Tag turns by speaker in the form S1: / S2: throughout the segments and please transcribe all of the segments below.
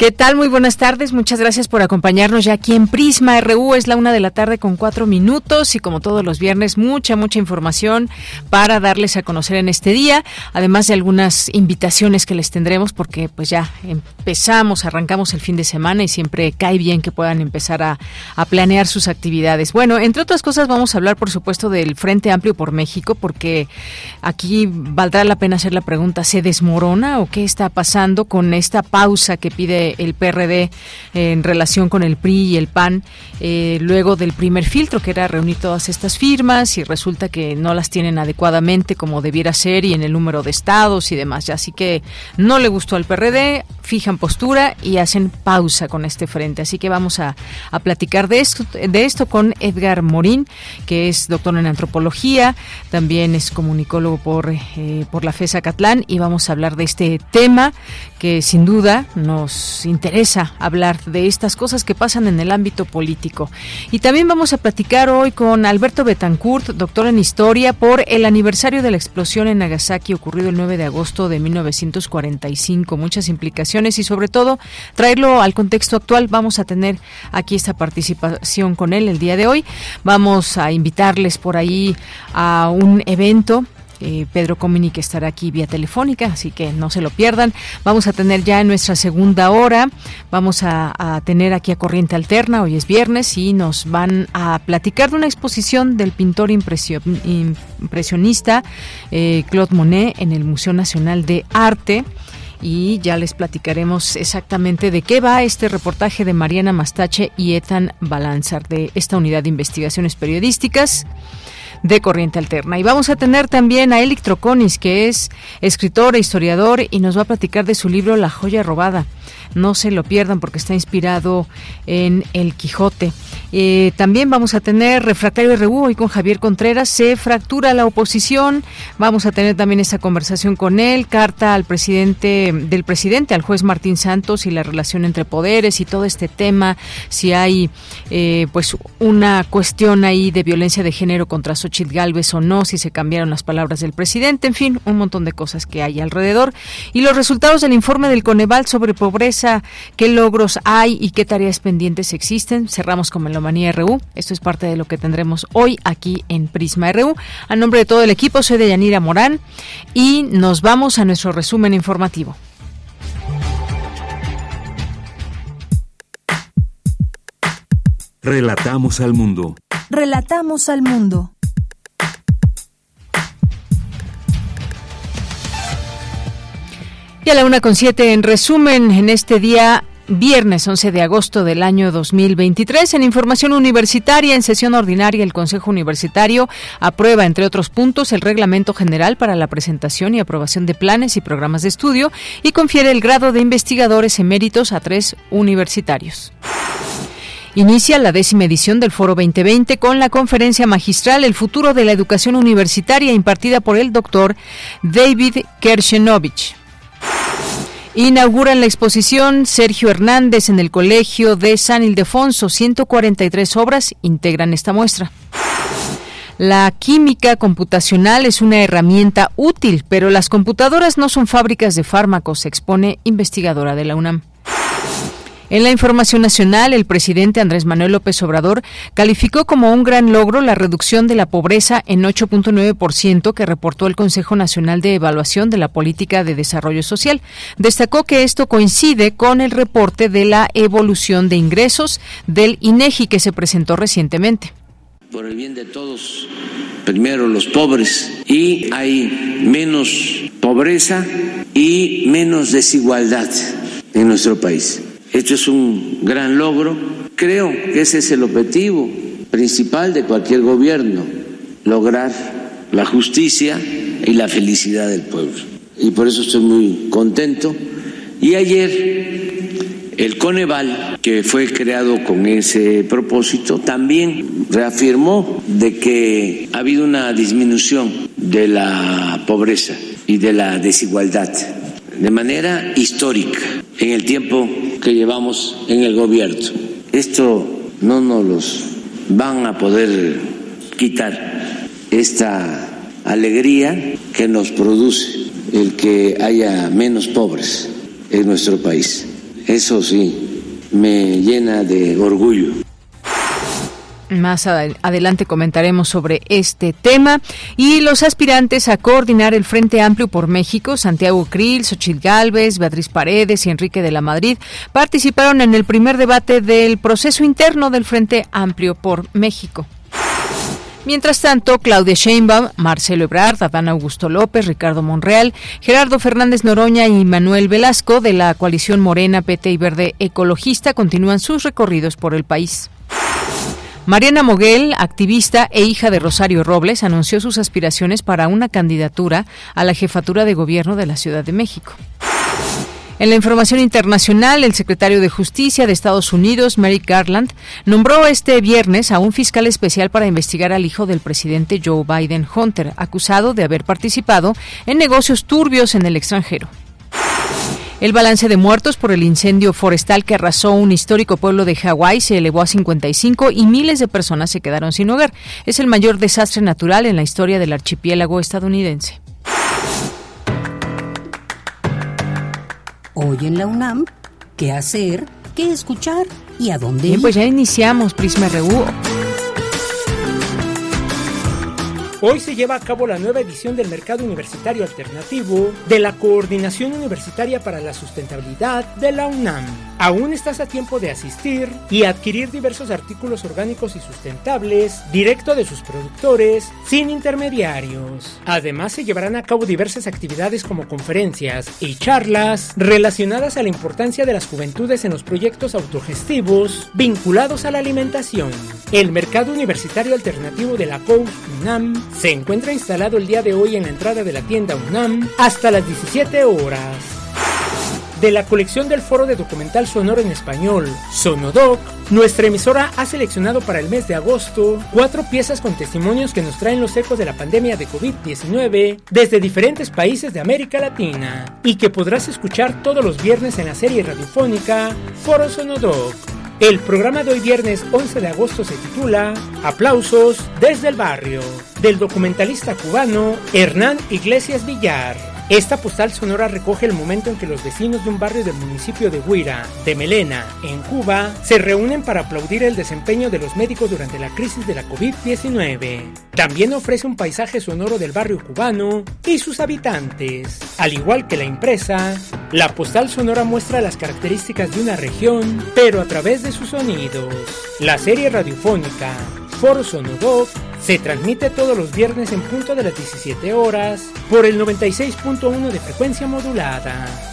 S1: ¿Qué tal? Muy buenas tardes. Muchas gracias por acompañarnos ya aquí en Prisma RU. Es la una de la tarde con cuatro minutos y como todos los viernes, mucha, mucha información para darles a conocer en este día, además de algunas invitaciones que les tendremos porque pues ya empezamos, arrancamos el fin de semana y siempre cae bien que puedan empezar a, a planear sus actividades. Bueno, entre otras cosas vamos a hablar por supuesto del Frente Amplio por México porque aquí valdrá la pena hacer la pregunta, ¿se desmorona o qué está pasando con esta pausa que pide el PRD en relación con el PRI y el PAN eh, luego del primer filtro, que era reunir todas estas firmas y resulta que no las tienen adecuadamente como debiera ser y en el número de estados y demás. Así que no le gustó al PRD, fijan postura y hacen pausa con este frente. Así que vamos a, platicar de esto, de esto con Edgar Morín, que es doctor en antropología, también es comunicólogo por, eh, por la FESA Catlán y vamos a hablar de este tema que sin duda nos interesa hablar de estas cosas que pasan en el ámbito político. Y también vamos a platicar hoy con Alberto Betancourt, doctor en historia, por el aniversario de la explosión en Nagasaki ocurrido el 9 de agosto de 1945. Muchas implicaciones y sobre todo traerlo al contexto actual. Vamos a tener aquí esta participación con él el día de hoy. Vamos a invitarles por ahí a un evento eh, Pedro Comini que estará aquí vía telefónica, así que no se lo pierdan. Vamos a tener ya en nuestra segunda hora, vamos a, tener aquí a Corriente Alterna, hoy es viernes, y nos van a platicar de una exposición del pintor impresionista eh, Claude Monet en el Museo Nacional de Arte y ya les platicaremos exactamente de qué va este reportaje de Mariana Mastache y Ethan Balanzar de esta unidad de investigaciones periodísticas de Corriente Alterna. Y vamos a tener también a Elic Troconis, que es escritor e historiador y nos va a platicar de su libro La joya robada. No se lo pierdan porque está inspirado en El Quijote. Eh, también vamos a tener Refractario RU hoy con Javier Contreras. Se fractura la oposición. Vamos a tener también esta conversación con él. Carta al presidente, del presidente, al juez Martín Santos y la relación entre poderes y todo este tema. Si hay eh, pues una cuestión ahí de violencia de género contra Xochitl Galvez o no, si se cambiaron las palabras del presidente. En fin, un montón de cosas que hay alrededor. Y los resultados del informe del Coneval sobre pobreza, qué logros hay y qué tareas pendientes existen. Cerramos con el Manía RU. Esto es parte de lo que tendremos hoy aquí en Prisma RU. A nombre de todo el equipo, soy de Yanira Morán y nos vamos a nuestro resumen informativo.
S2: Relatamos al mundo.
S3: Relatamos al mundo.
S1: Y a la una con siete, en resumen, en este día viernes 11 de agosto del año 2023. En información universitaria, en sesión ordinaria, el Consejo Universitario aprueba, entre otros puntos, el reglamento general para la presentación y aprobación de planes y programas de estudio y confiere el grado de investigadores eméritos a tres universitarios. Inicia la décima edición del Foro 2020 con la conferencia magistral El futuro de la educación universitaria impartida por el doctor David Kershenovich. Inauguran la exposición Sergio Hernández en el Colegio de San Ildefonso. 143 obras integran esta muestra. La química computacional es una herramienta útil, pero las computadoras no son fábricas de fármacos, expone investigadora de la UNAM. En la información nacional, el presidente Andrés Manuel López Obrador calificó como un gran logro la reducción de la pobreza en 8.9% que reportó el Consejo Nacional de Evaluación de la Política de Desarrollo Social. Destacó que esto coincide con el reporte de la evolución de ingresos del INEGI que se presentó recientemente.
S4: Por el bien de todos primero los pobres y hay menos pobreza y menos desigualdad en nuestro país. Esto es un gran logro. Creo que ese es el objetivo principal de cualquier gobierno, lograr la justicia y la felicidad del pueblo. Y por eso estoy muy contento. Y ayer el Coneval, que fue creado con ese propósito, también reafirmó de que ha habido una disminución de la pobreza y de la desigualdad de manera histórica en el tiempo que llevamos en el gobierno. Esto no nos los van a poder quitar, esta alegría que nos produce el que haya menos pobres en nuestro país. Eso sí, me llena de orgullo.
S1: Más adelante comentaremos sobre este tema. Y los aspirantes a coordinar el Frente Amplio por México, Santiago Krill, Xochitl Galvez, Beatriz Paredes y Enrique de la Madrid, participaron en el primer debate del proceso interno del Frente Amplio por México. Mientras tanto, Claudia Sheinbaum, Marcelo Ebrard, Adán Augusto López, Ricardo Monreal, Gerardo Fernández Noroña y Manuel Velasco de la coalición Morena, PT y Verde Ecologista continúan sus recorridos por el país. Mariana Moguel, activista e hija de Rosario Robles, anunció sus aspiraciones para una candidatura a la jefatura de gobierno de la Ciudad de México. En la información internacional, el secretario de Justicia de Estados Unidos, Merrick Garland, nombró este viernes a un fiscal especial para investigar al hijo del presidente Joe Biden, Hunter, acusado de haber participado en negocios turbios en el extranjero. El balance de muertos por el incendio forestal que arrasó un histórico pueblo de Hawái se elevó a 55 y miles de personas se quedaron sin hogar. Es el mayor desastre natural en la historia del archipiélago estadounidense.
S5: Hoy en la UNAM, ¿qué hacer? ¿Qué escuchar? ¿Y a dónde
S1: ir? pues ya iniciamos Prisma RU.
S6: Hoy se lleva a cabo la nueva edición del Mercado Universitario Alternativo de la Coordinación Universitaria para la Sustentabilidad de la UNAM. Aún estás a tiempo de asistir y adquirir diversos artículos orgánicos y sustentables directo de sus productores sin intermediarios. Además se llevarán a cabo diversas actividades como conferencias y charlas relacionadas a la importancia de las juventudes en los proyectos autogestivos vinculados a la alimentación. El Mercado Universitario Alternativo de la COU UNAM se encuentra instalado el día de hoy en la entrada de la tienda UNAM hasta las 17 horas. De la colección del Foro de Documental Sonoro en Español, Sonodoc, nuestra emisora ha seleccionado para el mes de agosto cuatro piezas con testimonios que nos traen los ecos de la pandemia de COVID-19 desde diferentes países de América Latina y que podrás escuchar todos los viernes en la serie radiofónica Foro Sonodoc. El programa de hoy viernes 11 de agosto se titula Aplausos desde el barrio, del documentalista cubano Hernán Iglesias Villar. Esta postal sonora recoge el momento en que los vecinos de un barrio del municipio de Huira, de Melena, en Cuba, se reúnen para aplaudir el desempeño de los médicos durante la crisis de la COVID-19. También ofrece un paisaje sonoro del barrio cubano y sus habitantes. Al igual que la impresa, la postal sonora muestra las características de una región, pero a través de sus sonidos. La serie radiofónica Foro Sonodoc se transmite todos los viernes en punto de las 17 horas por el 96.1 de frecuencia modulada.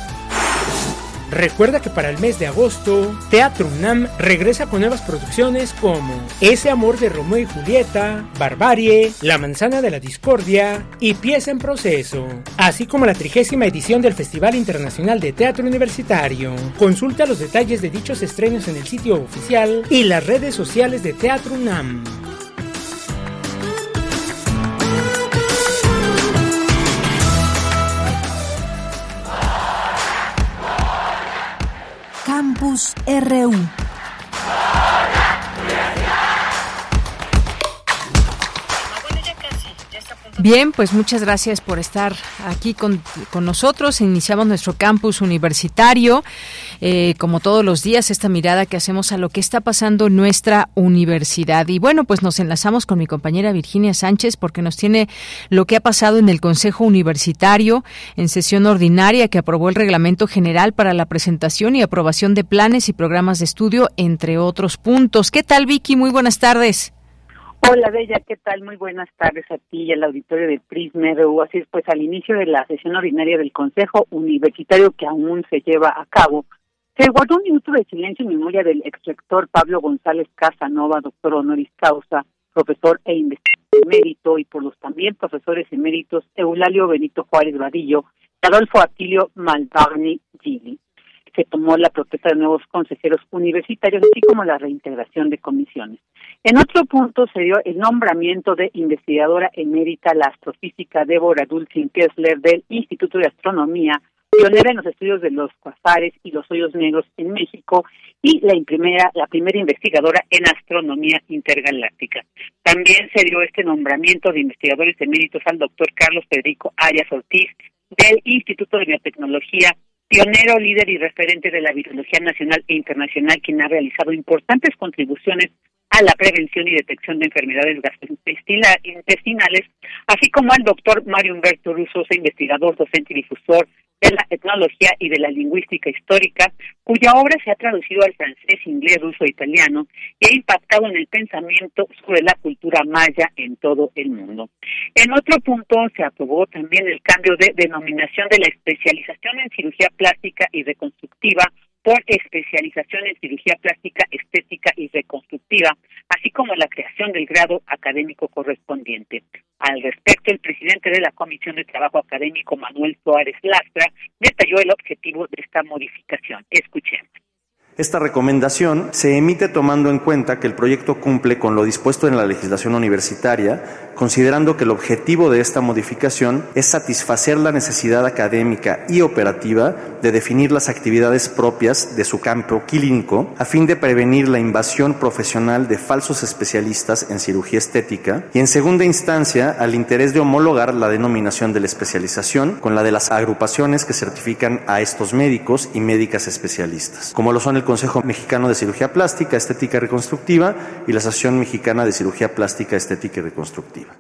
S6: Recuerda que para el mes de agosto, Teatro UNAM regresa con nuevas producciones como Ese amor de Romeo y Julieta, Barbarie, La manzana de la discordia y Pieza en proceso, así como la trigésima edición del Festival Internacional de Teatro Universitario. Consulta los detalles de dichos estrenos en el sitio oficial y las redes sociales de Teatro UNAM.
S5: Campus RU.
S1: Bien, pues muchas gracias por estar aquí con, con nosotros. Iniciamos nuestro campus universitario. Eh, como todos los días, esta mirada que hacemos a lo que está pasando en nuestra universidad. Y bueno, pues nos enlazamos con mi compañera Virginia Sánchez porque nos tiene lo que ha pasado en el Consejo Universitario en sesión ordinaria que aprobó el Reglamento General para la presentación y aprobación de planes y programas de estudio, entre otros puntos. ¿Qué tal, Vicky? Muy buenas tardes.
S7: Hola, Bella, ¿qué tal? Muy buenas tardes a ti y al auditorio de Prisma RU. Así es, pues al inicio de la sesión ordinaria del Consejo Universitario que aún se lleva a cabo, se guardó un minuto de silencio en memoria del ex rector Pablo González Casanova, doctor honoris causa, profesor e investigador emérito, y por los también profesores eméritos Eulalio Benito Juárez Vadillo y Adolfo Atilio Malvarni Gili se tomó la protesta de nuevos consejeros universitarios, así como la reintegración de comisiones. En otro punto se dio el nombramiento de investigadora emérita la astrofísica Débora Dulcin Kessler del Instituto de Astronomía, pionera en los estudios de los cuasares y los hoyos negros en México y la primera, la primera investigadora en astronomía intergaláctica. También se dio este nombramiento de investigadores eméritos al doctor Carlos Federico Arias Ortiz del Instituto de Biotecnología pionero, líder y referente de la virología nacional e internacional, quien ha realizado importantes contribuciones a la prevención y detección de enfermedades gastrointestinales, así como al doctor Mario Humberto Russo, investigador, docente y difusor de la etnología y de la lingüística histórica, cuya obra se ha traducido al francés, inglés, ruso e italiano y ha impactado en el pensamiento sobre la cultura maya en todo el mundo. En otro punto, se aprobó también el cambio de denominación de la especialización en cirugía plástica y reconstructiva por especialización en cirugía plástica, estética y reconstructiva, así como la creación del grado académico correspondiente. Al respecto, el presidente de la Comisión de Trabajo Académico, Manuel Suárez Lastra, detalló el objetivo de esta modificación. Escuchemos.
S8: Esta recomendación se emite tomando en cuenta que el proyecto cumple con lo dispuesto en la legislación universitaria, considerando que el objetivo de esta modificación es satisfacer la necesidad académica y operativa de definir las actividades propias de su campo clínico a fin de prevenir la invasión profesional de falsos especialistas en cirugía estética y en segunda instancia al interés de homologar la denominación de la especialización con la de las agrupaciones que certifican a estos médicos y médicas especialistas, como lo son el Consejo Mexicano de Cirugía Plástica, Estética Reconstructiva y la Asociación Mexicana de Cirugía Plástica, Estética y Reconstructiva.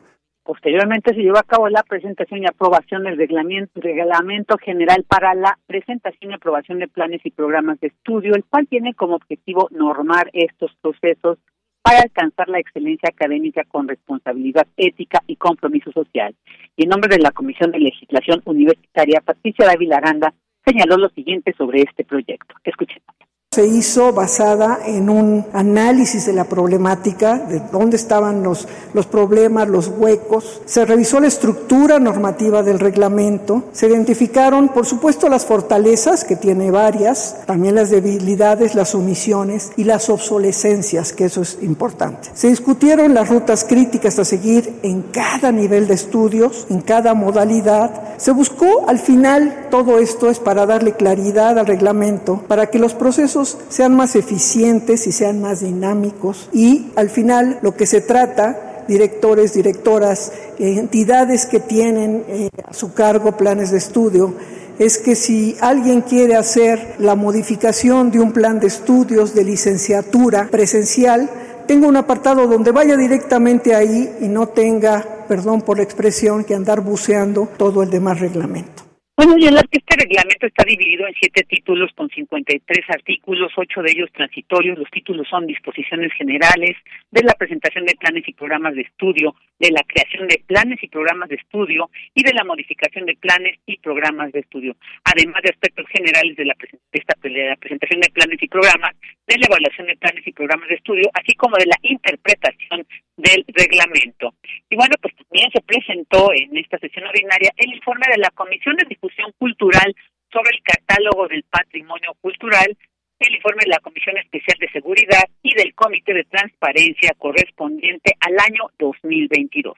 S7: Posteriormente se llevó a cabo la presentación y aprobación del reglamento, reglamento, general para la presentación y aprobación de planes y programas de estudio, el cual tiene como objetivo normar estos procesos para alcanzar la excelencia académica con responsabilidad ética y compromiso social. Y en nombre de la Comisión de Legislación Universitaria, Patricia Dávila Aranda señaló lo siguiente sobre este proyecto. Escuchemos
S9: se hizo basada en un análisis de la problemática, de dónde estaban los, los problemas, los huecos. Se revisó la estructura normativa del reglamento. Se identificaron, por supuesto, las fortalezas, que tiene varias, también las debilidades, las omisiones y las obsolescencias, que eso es importante. Se discutieron las rutas críticas a seguir en cada nivel de estudios, en cada modalidad. Se buscó, al final, todo esto es para darle claridad al reglamento, para que los procesos sean más eficientes y sean más dinámicos y al final lo que se trata directores, directoras, entidades que tienen eh, a su cargo planes de estudio, es que si alguien quiere hacer la modificación de un plan de estudios de licenciatura presencial, tenga un apartado donde vaya directamente ahí y no tenga, perdón por la expresión, que andar buceando todo el demás reglamento.
S7: Bueno, y este reglamento está dividido en siete títulos con 53 artículos, ocho de ellos transitorios. Los títulos son disposiciones generales de la presentación de planes y programas de estudio, de la creación de planes y programas de estudio y de la modificación de planes y programas de estudio, además de aspectos generales de la, de la presentación de planes y programas, de la evaluación de planes y programas de estudio, así como de la interpretación del reglamento. Y bueno, pues también se presentó en esta sesión ordinaria el informe de la Comisión de Difusión Cultural sobre el catálogo del patrimonio cultural, el informe de la Comisión Especial de Seguridad y del Comité de Transparencia correspondiente al año 2022.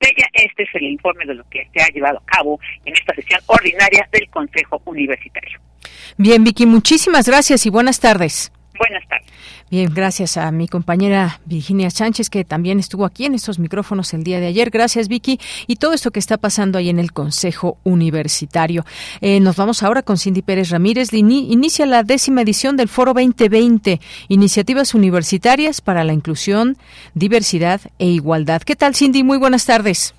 S7: Bella, este es el informe de lo que se ha llevado a cabo en esta sesión ordinaria del Consejo Universitario.
S1: Bien, Vicky, muchísimas gracias y buenas tardes.
S7: Buenas tardes.
S1: Bien, gracias a mi compañera Virginia Sánchez, que también estuvo aquí en estos micrófonos el día de ayer. Gracias, Vicky. Y todo esto que está pasando ahí en el Consejo Universitario. Eh, nos vamos ahora con Cindy Pérez Ramírez. Inicia la décima edición del Foro 2020, Iniciativas Universitarias para la Inclusión, Diversidad e Igualdad. ¿Qué tal, Cindy? Muy buenas tardes.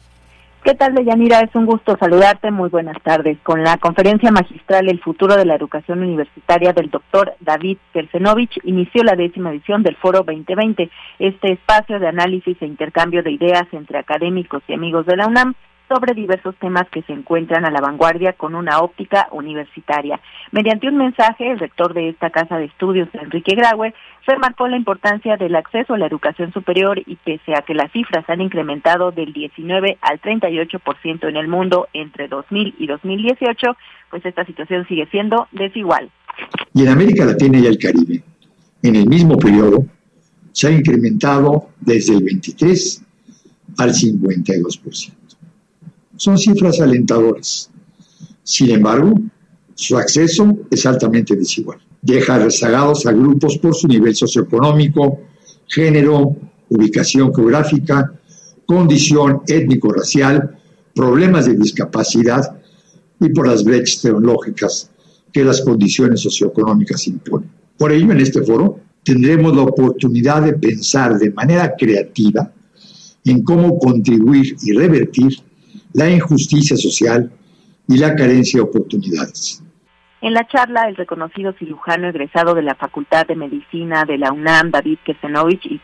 S10: ¿Qué tal, Deyanira? Es un gusto saludarte. Muy buenas tardes. Con la conferencia magistral El futuro de la educación universitaria del doctor David Kersenovich, inició la décima edición del Foro 2020, este espacio de análisis e intercambio de ideas entre académicos y amigos de la UNAM sobre diversos temas que se encuentran a la vanguardia con una óptica universitaria. Mediante un mensaje, el rector de esta casa de estudios, Enrique Graue, remarcó la importancia del acceso a la educación superior y pese a que las cifras han incrementado del 19 al 38% en el mundo entre 2000 y 2018, pues esta situación sigue siendo desigual.
S11: Y en América Latina y el Caribe, en el mismo periodo, se ha incrementado desde el 23 al 52% son cifras alentadoras. Sin embargo, su acceso es altamente desigual. Deja rezagados a grupos por su nivel socioeconómico, género, ubicación geográfica, condición étnico-racial, problemas de discapacidad y por las brechas tecnológicas que las condiciones socioeconómicas imponen. Por ello, en este foro tendremos la oportunidad de pensar de manera creativa en cómo contribuir y revertir la injusticia social y la carencia de oportunidades.
S10: En la charla, el reconocido cirujano egresado de la Facultad de Medicina de la UNAM, David Kesenovich, y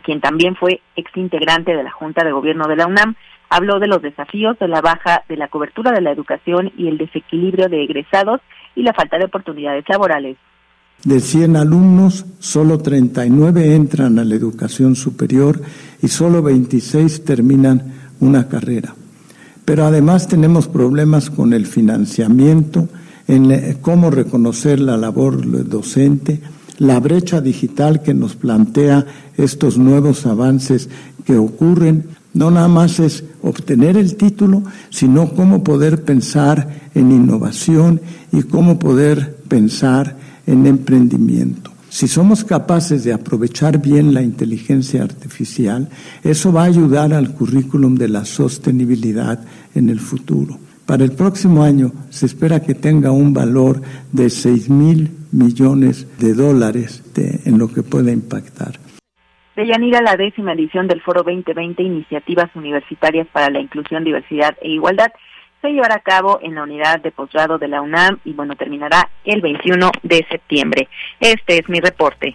S10: quien también fue exintegrante de la Junta de Gobierno de la UNAM, habló de los desafíos de la baja de la cobertura de la educación y el desequilibrio de egresados y la falta de oportunidades laborales.
S12: De 100 alumnos, solo 39 entran a la educación superior y solo 26 terminan una carrera pero además tenemos problemas con el financiamiento, en cómo reconocer la labor docente, la brecha digital que nos plantea estos nuevos avances que ocurren. No nada más es obtener el título, sino cómo poder pensar en innovación y cómo poder pensar en emprendimiento. Si somos capaces de aprovechar bien la inteligencia artificial, eso va a ayudar al currículum de la sostenibilidad en el futuro. Para el próximo año se espera que tenga un valor de 6 mil millones de dólares en lo que pueda impactar.
S10: Deyanira, la décima edición del Foro 2020 Iniciativas Universitarias para la Inclusión, Diversidad e Igualdad se llevará a cabo en la unidad de posgrado de la UNAM y bueno, terminará el 21 de septiembre. Este es mi reporte.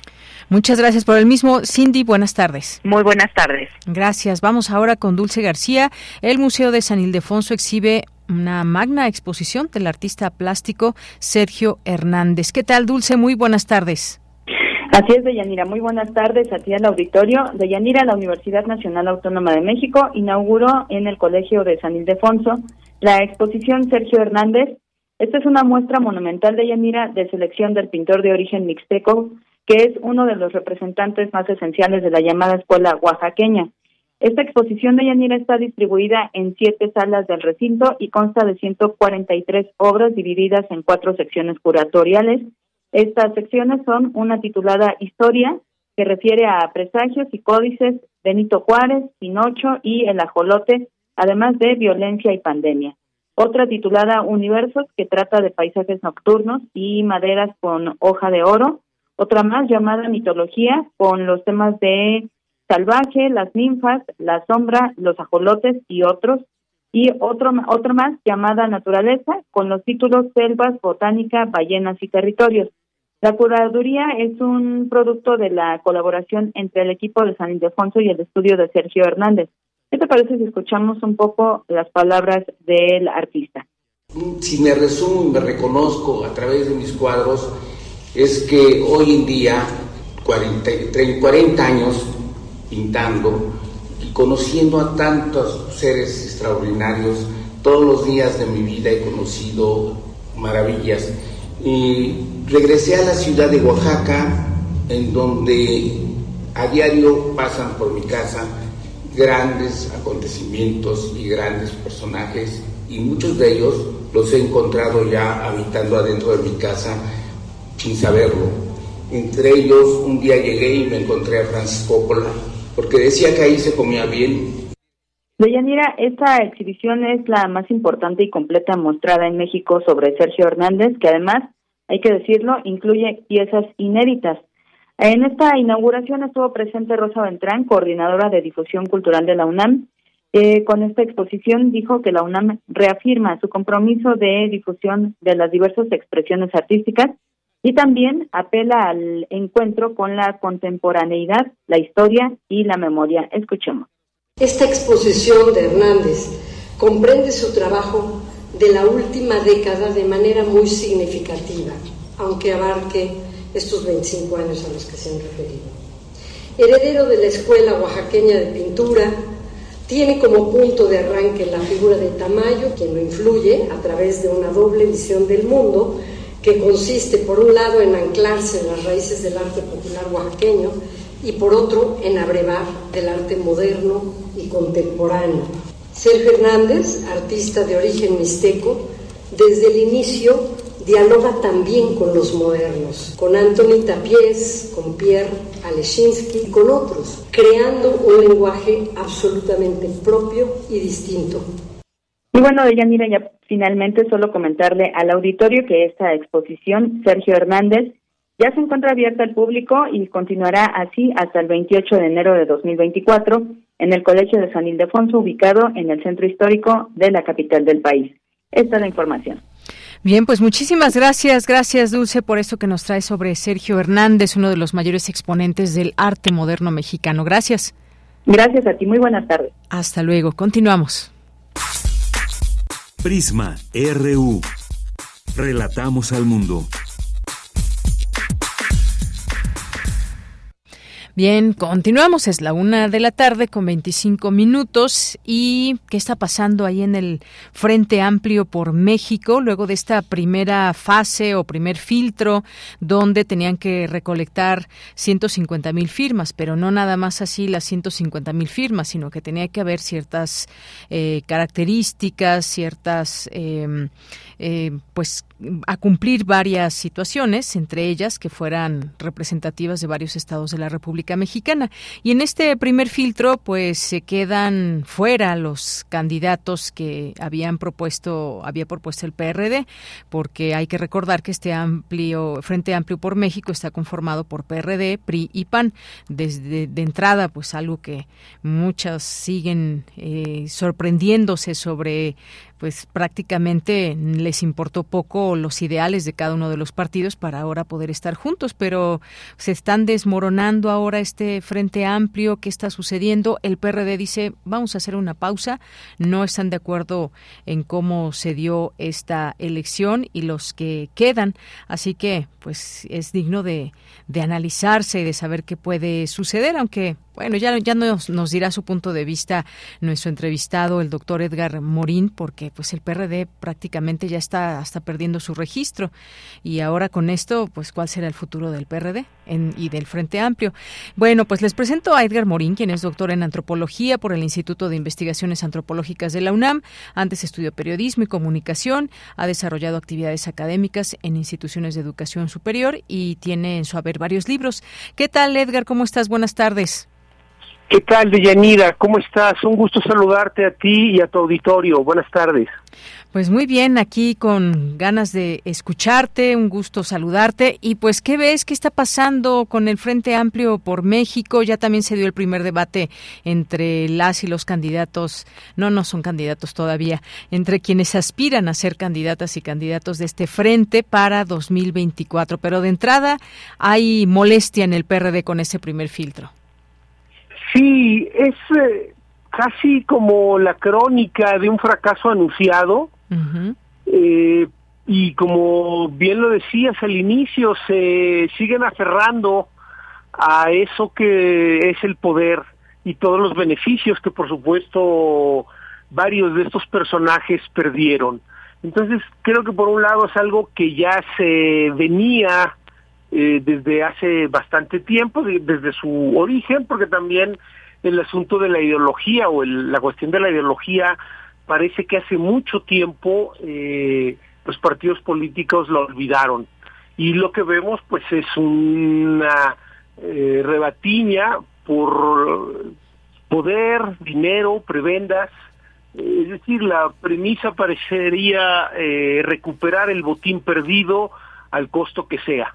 S1: Muchas gracias por el mismo. Cindy, buenas tardes.
S10: Muy buenas tardes.
S1: Gracias. Vamos ahora con Dulce García. El Museo de San Ildefonso exhibe una magna exposición del artista plástico Sergio Hernández. ¿Qué tal, Dulce? Muy buenas tardes.
S13: Así es, Deyanira. Muy buenas tardes a ti al auditorio. Deyanira, la Universidad Nacional Autónoma de México inauguró en el Colegio de San Ildefonso la exposición Sergio Hernández. Esta es una muestra monumental de Yanira de selección del pintor de origen mixteco, que es uno de los representantes más esenciales de la llamada escuela oaxaqueña. Esta exposición de Yanira está distribuida en siete salas del recinto y consta de 143 obras divididas en cuatro secciones curatoriales. Estas secciones son una titulada Historia, que refiere a presagios y códices, Benito Juárez, Pinocho y El Ajolote, además de violencia y pandemia. Otra titulada Universos, que trata de paisajes nocturnos y maderas con hoja de oro. Otra más llamada Mitología, con los temas de salvaje, las ninfas, la sombra, los ajolotes y otros. Y otro, otra más llamada Naturaleza, con los títulos Selvas, Botánica, Ballenas y Territorios. La curaduría es un producto de la colaboración entre el equipo de San Ildefonso y el estudio de Sergio Hernández. ¿Qué te parece si escuchamos un poco las palabras del artista?
S14: Si me resumo y me reconozco a través de mis cuadros, es que hoy en día, 40, 40 años pintando y conociendo a tantos seres extraordinarios, todos los días de mi vida he conocido maravillas. Y regresé a la ciudad de Oaxaca, en donde a diario pasan por mi casa grandes acontecimientos y grandes personajes y muchos de ellos los he encontrado ya habitando adentro de mi casa sin saberlo. Entre ellos un día llegué y me encontré a Francisco Coppola porque decía que ahí se comía bien.
S13: Deyanira, esta exhibición es la más importante y completa mostrada en México sobre Sergio Hernández, que además, hay que decirlo, incluye piezas inéditas. En esta inauguración estuvo presente Rosa Ventrán, coordinadora de difusión cultural de la UNAM. Eh, con esta exposición dijo que la UNAM reafirma su compromiso de difusión de las diversas expresiones artísticas y también apela al encuentro con la contemporaneidad, la historia y la memoria. Escuchemos.
S15: Esta exposición de Hernández comprende su trabajo de la última década de manera muy significativa, aunque abarque estos 25 años a los que se han referido. Heredero de la Escuela Oaxaqueña de Pintura, tiene como punto de arranque la figura de Tamayo, quien lo influye a través de una doble visión del mundo, que consiste por un lado en anclarse en las raíces del arte popular oaxaqueño y por otro en abrevar del arte moderno y contemporáneo. Sergio Hernández, artista de origen mixteco, desde el inicio dialoga también con los modernos, con Anthony Tapies, con Pierre Alechinsky y con otros, creando un lenguaje absolutamente propio y distinto.
S13: Y bueno, Deyanira, ya finalmente solo comentarle al auditorio que esta exposición, Sergio Hernández, ya se encuentra abierta al público y continuará así hasta el 28 de enero de 2024 en el Colegio de San Ildefonso, ubicado en el centro histórico de la capital del país. Esta es la información.
S1: Bien, pues muchísimas gracias, gracias Dulce por esto que nos trae sobre Sergio Hernández, uno de los mayores exponentes del arte moderno mexicano. Gracias.
S13: Gracias a ti, muy buenas tardes.
S1: Hasta luego, continuamos.
S2: Prisma RU. Relatamos al mundo.
S1: Bien, continuamos. Es la una de la tarde con 25 minutos. ¿Y qué está pasando ahí en el Frente Amplio por México? Luego de esta primera fase o primer filtro, donde tenían que recolectar 150 mil firmas, pero no nada más así las 150 mil firmas, sino que tenía que haber ciertas eh, características, ciertas. Eh, eh, pues a cumplir varias situaciones, entre ellas que fueran representativas de varios estados de la República Mexicana. Y en este primer filtro, pues se quedan fuera los candidatos que habían propuesto, había propuesto el PRD, porque hay que recordar que este amplio Frente Amplio por México está conformado por PRD, PRI y PAN. Desde de entrada, pues algo que muchas siguen eh, sorprendiéndose sobre pues prácticamente les importó poco los ideales de cada uno de los partidos para ahora poder estar juntos, pero se están desmoronando ahora este frente amplio, ¿qué está sucediendo? El PRD dice, vamos a hacer una pausa, no están de acuerdo en cómo se dio esta elección y los que quedan, así que pues es digno de, de analizarse y de saber qué puede suceder, aunque bueno, ya, ya nos, nos dirá su punto de vista nuestro entrevistado, el doctor Edgar Morín, porque pues el PRD prácticamente ya está hasta perdiendo su registro. Y ahora con esto, pues cuál será el futuro del PRD y del Frente Amplio. Bueno, pues les presento a Edgar Morín, quien es doctor en antropología por el Instituto de Investigaciones Antropológicas de la UNAM. Antes estudió periodismo y comunicación, ha desarrollado actividades académicas en instituciones de educación superior y tiene en su haber varios libros. ¿Qué tal, Edgar? ¿Cómo estás? Buenas tardes.
S16: ¿Qué tal, Deyanira? ¿Cómo estás? Un gusto saludarte a ti y a tu auditorio. Buenas tardes.
S1: Pues muy bien, aquí con ganas de escucharte, un gusto saludarte. Y pues, ¿qué ves? ¿Qué está pasando con el Frente Amplio por México? Ya también se dio el primer debate entre las y los candidatos, no, no son candidatos todavía, entre quienes aspiran a ser candidatas y candidatos de este frente para 2024. Pero de entrada hay molestia en el PRD con ese primer filtro.
S16: Sí, es eh, casi como la crónica de un fracaso anunciado. eh, y como bien lo decías al inicio, se siguen aferrando a eso que es el poder y todos los beneficios que por supuesto varios de estos personajes perdieron. Entonces creo que por un lado es algo que ya se venía eh, desde hace bastante tiempo, desde su origen, porque también el asunto de la ideología o la cuestión de la ideología parece que hace mucho tiempo eh, los partidos políticos lo olvidaron. Y lo que vemos pues es una eh, rebatiña por poder, dinero, prebendas, es decir, la premisa parecería recuperar el botín perdido al costo que sea.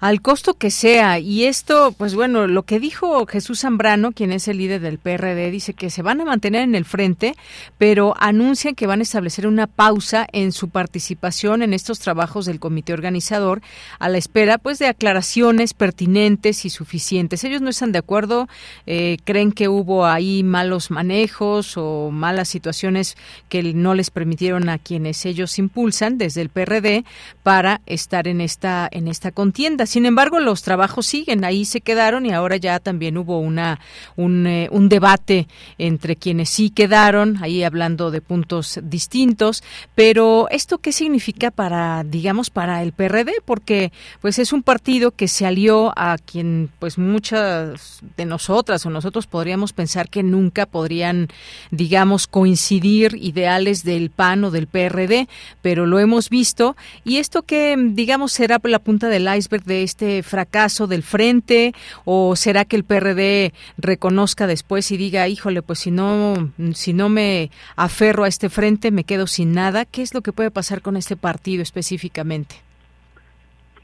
S1: Al costo que sea. Y esto, pues bueno, lo que dijo Jesús Zambrano, quien es el líder del PRD, dice que se van a mantener en el frente, pero anuncian que van a establecer una pausa en su participación en estos trabajos del comité organizador a la espera, pues, de aclaraciones pertinentes y suficientes. Ellos no están de acuerdo, eh, creen que hubo ahí malos manejos o malas situaciones que no les permitieron a quienes ellos impulsan desde el PRD para estar en esta en esta contienda. Sin embargo, los trabajos siguen, ahí se quedaron y ahora ya también hubo una un, eh, un debate entre quienes sí quedaron, ahí hablando de puntos distintos, pero esto qué significa para digamos para el PRD porque pues es un partido que se alió a quien pues muchas de nosotras o nosotros podríamos pensar que nunca podrían digamos coincidir ideales del PAN o del PRD, pero lo hemos visto. Y esto que digamos será la punta del iceberg de este fracaso del frente o será que el PRD reconozca después y diga, híjole, pues si no si no me aferro a este frente me quedo sin nada, ¿qué es lo que puede pasar con este partido específicamente?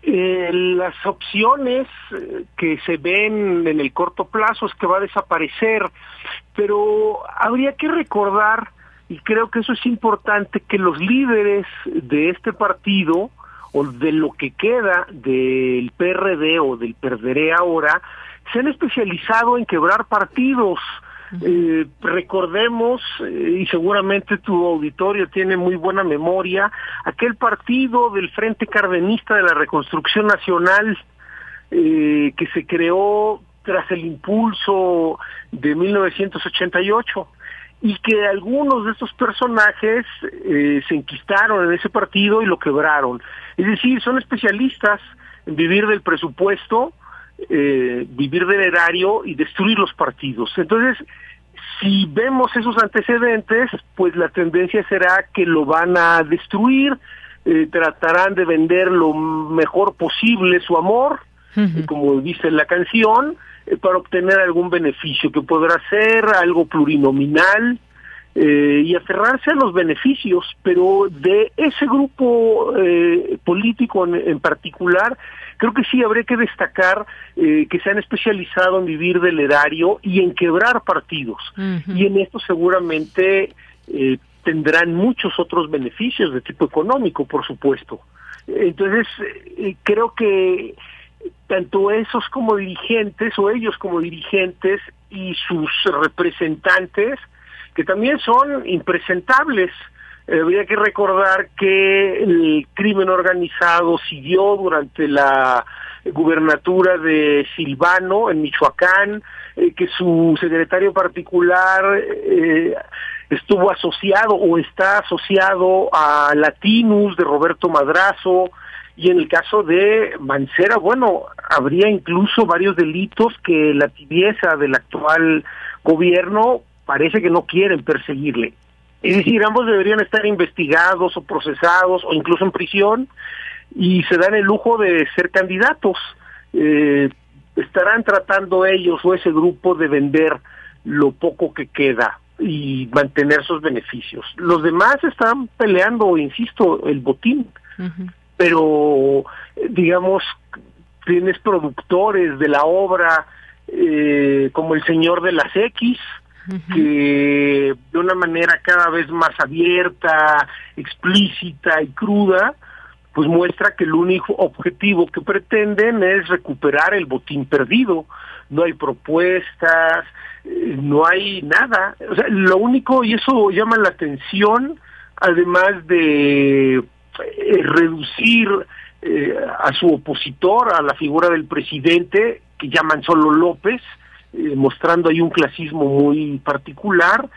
S16: Eh, las opciones eh, que se ven en el corto plazo es que va a desaparecer, pero habría que recordar, y creo que eso es importante, que los líderes de este partido, o de lo que queda del PRD o del Perderé ahora, se han especializado en quebrar partidos. Eh, recordemos, eh, y seguramente tu auditorio tiene muy buena memoria, aquel partido del Frente Cardenista de la Reconstrucción Nacional eh, que se creó tras el impulso de 1988 y que algunos de estos personajes eh, se enquistaron en ese partido y lo quebraron. Es decir, son especialistas en vivir del presupuesto, eh, vivir del erario y destruir los partidos. Entonces, si vemos esos antecedentes, pues la tendencia será que lo van a destruir, eh, tratarán de vender lo mejor posible su amor, como dice la canción, eh, para obtener algún beneficio que podrá ser algo plurinominal eh, y aferrarse a los beneficios, pero de ese grupo eh, político en, particular, creo que sí habría que destacar que se han especializado en vivir del erario y en quebrar partidos. Y en esto seguramente tendrán muchos otros beneficios de tipo económico, por supuesto. Entonces, creo que tanto esos como dirigentes o ellos como dirigentes y sus representantes, que también son impresentables. Eh, habría que recordar que el crimen organizado siguió durante la gubernatura de Silvano en Michoacán, eh, que su secretario particular eh, estuvo asociado o está asociado a Latinus de Roberto Madrazo, y en el caso de Mancera, bueno, habría incluso varios delitos que la tibieza del actual gobierno parece que no quieren perseguirle. Es decir, ambos deberían estar investigados o procesados o incluso en prisión y se dan el lujo de ser candidatos. Eh, estarán tratando ellos o ese grupo de vender lo poco que queda y mantener sus beneficios. Los demás están peleando, insisto, el botín pero digamos tienes productores de la obra eh, como el señor de las X que de una manera cada vez más abierta, explícita y cruda, pues muestra que el único objetivo que pretenden es recuperar el botín perdido. No hay propuestas, eh, no hay nada. O sea, lo único, y eso llama la atención, además de reducir eh, a su opositor, a la figura del presidente, que llaman solo López, eh, mostrando ahí un clasismo muy particular.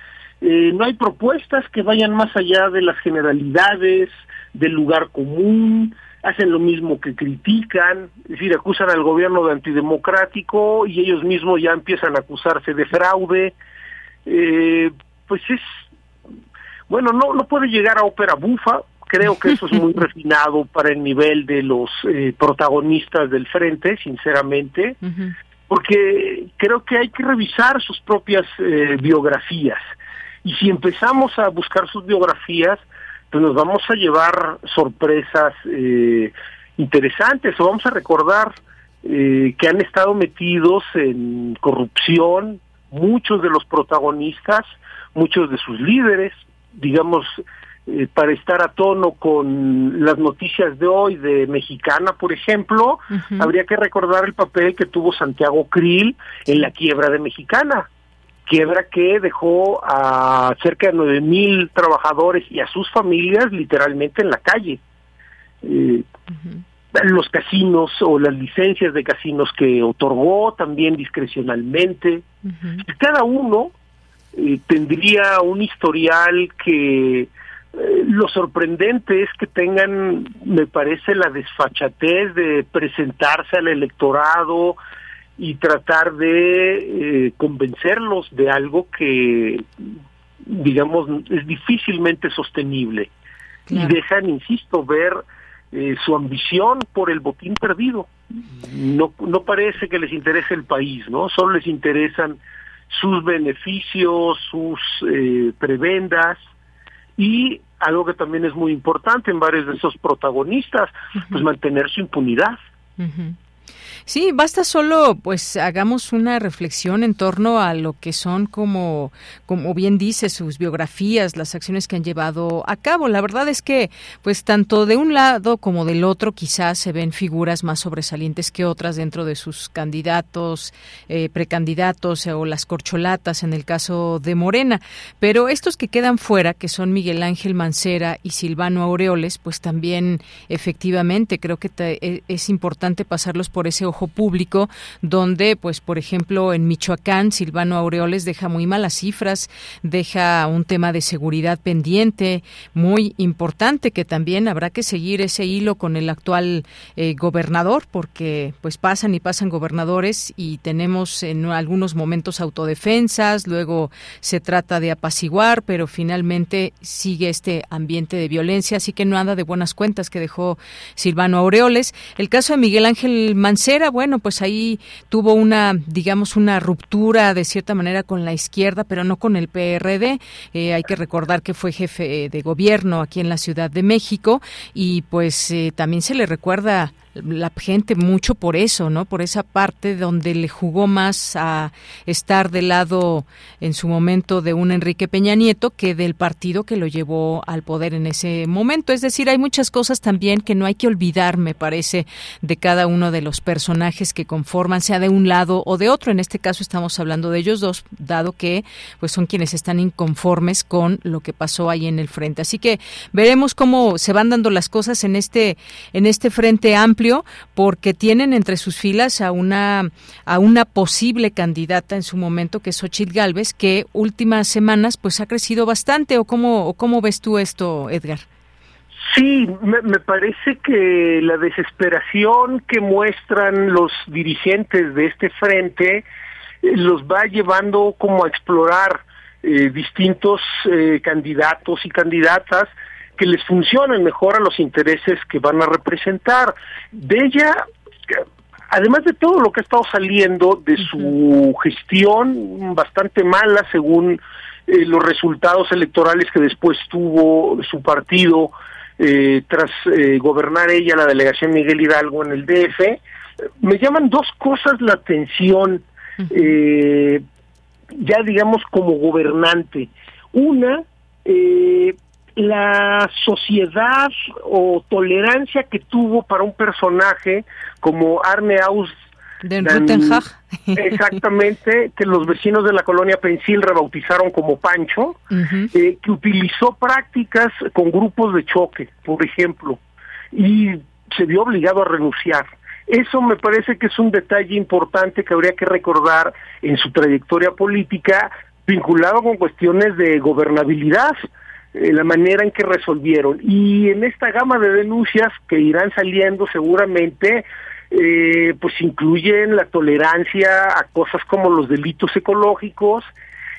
S16: no hay propuestas que vayan más allá de las generalidades, del lugar común, hacen lo mismo que critican, es decir, acusan al gobierno de antidemocrático y ellos mismos ya empiezan a acusarse de fraude. pues es, bueno, no, no puede llegar a ópera bufa, Creo que eso es muy refinado para el nivel de los eh, protagonistas del frente, sinceramente, porque creo que hay que revisar sus propias eh, biografías. Y si empezamos a buscar sus biografías, pues nos vamos a llevar sorpresas eh, interesantes. O vamos a recordar eh, que han estado metidos en corrupción muchos de los protagonistas, muchos de sus líderes, digamos, eh, para estar a tono con las noticias de hoy de Mexicana, por ejemplo, habría que recordar el papel que tuvo Santiago Krill en la quiebra de Mexicana, quiebra que dejó a cerca de nueve mil trabajadores y a sus familias literalmente en la calle. Eh, los casinos o las licencias de casinos que otorgó también discrecionalmente. Cada uno eh, tendría un historial que eh, lo sorprendente es que tengan, me parece, la desfachatez de presentarse al electorado y tratar de eh, convencerlos de algo que, digamos, es difícilmente sostenible. Y dejan, insisto, ver eh, su ambición por el botín perdido. No, no parece que les interese el país, ¿no? Solo les interesan sus beneficios, sus eh, prebendas y algo que también es muy importante en varios de esos protagonistas, pues mantener su impunidad.
S1: Sí, basta solo, pues, hagamos una reflexión en torno a lo que son como, como bien dice, sus biografías, las acciones que han llevado a cabo. La verdad es que, pues, tanto de un lado como del otro, quizás se ven figuras más sobresalientes que otras dentro de sus candidatos, eh, precandidatos o las corcholatas en el caso de Morena. Pero estos que quedan fuera, que son Miguel Ángel Mancera y Silvano Aureoles, pues también, efectivamente, creo que e, es importante pasarlos por ese público, donde, pues, por ejemplo, en Michoacán, Silvano Aureoles deja muy malas cifras, deja un tema de seguridad pendiente muy importante que también habrá que seguir ese hilo con el actual eh, gobernador, porque pues pasan y pasan gobernadores y tenemos en algunos momentos autodefensas, luego se trata de apaciguar, pero finalmente sigue este ambiente de violencia, así que no anda de buenas cuentas que dejó Silvano Aureoles. El caso de Miguel Ángel Mancera, bueno, pues ahí tuvo una, digamos, una ruptura de cierta manera con la izquierda, pero no con el PRD. Eh, hay que recordar que fue jefe de gobierno aquí en la Ciudad de México y pues eh, también se le recuerda la gente mucho por eso, ¿no? Por esa parte donde le jugó más a estar del lado en su momento de un Enrique Peña Nieto que del partido que lo llevó al poder en ese momento. Es decir, hay muchas cosas también que no hay que olvidar, me parece, de cada uno de los personajes que conforman, sea de un lado o de otro. En este caso estamos hablando de ellos dos, dado que pues son quienes están inconformes con lo que pasó ahí en el frente. Así que veremos cómo se van dando las cosas en este en este frente amplio porque tienen entre sus filas a una a una posible candidata en su momento que es Xochitl Galvez que últimas semanas pues ha crecido bastante. O cómo o cómo ves tú esto Edgar
S16: Sí, me, me, parece que la desesperación que muestran los dirigentes de este frente eh, los va llevando como a explorar eh, distintos eh, candidatos y candidatas que les funcionen mejor a los intereses que van a representar. De ella, además de todo lo que ha estado saliendo de su gestión bastante mala según eh, los resultados electorales que después tuvo su partido eh, tras eh, gobernar ella la delegación Miguel Hidalgo en el DF, me llaman dos cosas la atención, ya digamos como gobernante. Una, eh, la sociedad o tolerancia que tuvo para un personaje como Arne Aus
S1: de
S16: Exactamente, que los vecinos de la colonia Pensil rebautizaron como Pancho, eh, que utilizó prácticas con grupos de choque, por ejemplo, y se vio obligado a renunciar. Eso me parece que es un detalle importante que habría que recordar en su trayectoria política vinculado con cuestiones de gobernabilidad eh, la manera en que resolvieron. Y en esta gama de denuncias que irán saliendo seguramente, eh, pues incluyen la tolerancia a cosas como los delitos ecológicos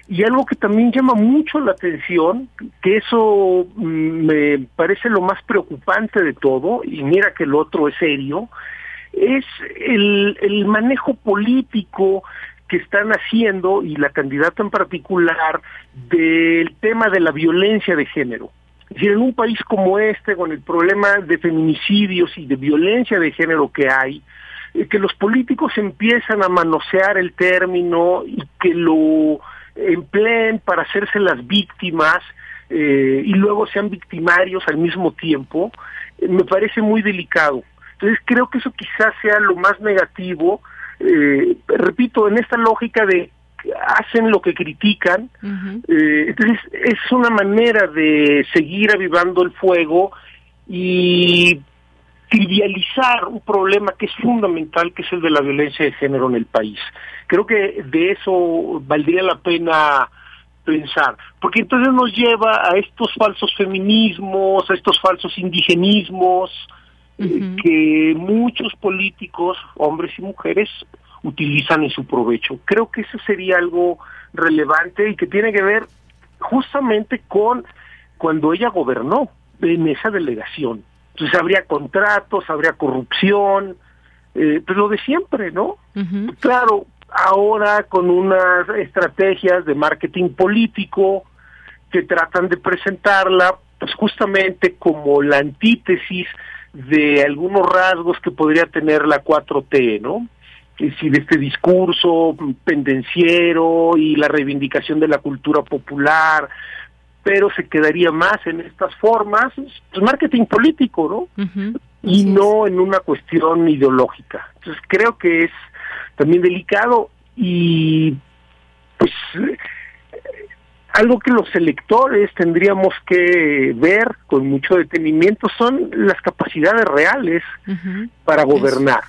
S16: y algo que también llama mucho la atención, que eso mm, me parece lo más preocupante de todo, y mira que el otro es serio, es el, el manejo político que están haciendo, y la candidata en particular, del tema de la violencia de género. Es decir, en un país como este, con el problema de feminicidios y de violencia de género que hay, eh, que los políticos empiezan a manosear el término y que lo empleen para hacerse las víctimas eh, y luego sean victimarios al mismo tiempo, eh, me parece muy delicado. Entonces creo que eso quizás sea lo más negativo, repito, en esta lógica de hacen lo que critican. Eh, entonces, es una manera de seguir avivando el fuego y trivializar un problema que es fundamental, que es el de la violencia de género en el país. Creo que de eso valdría la pena pensar, porque entonces nos lleva a estos falsos feminismos, a estos falsos indigenismos, que muchos políticos, hombres y mujeres, utilizan en su provecho. Creo que eso sería algo relevante y que tiene que ver justamente con cuando ella gobernó en esa delegación. Entonces habría contratos, habría corrupción, eh, pues lo de siempre, ¿no? Claro, ahora con unas estrategias de marketing político que tratan de presentarla, pues justamente como la antítesis de algunos rasgos que podría tener la 4T, ¿no? es decir, este discurso pendenciero y la reivindicación de la cultura popular, pero se quedaría más en estas formas, pues marketing político, ¿no? Y no en una cuestión ideológica. Entonces creo que es también delicado y pues algo que los electores tendríamos que ver con mucho detenimiento son las capacidades reales para gobernar.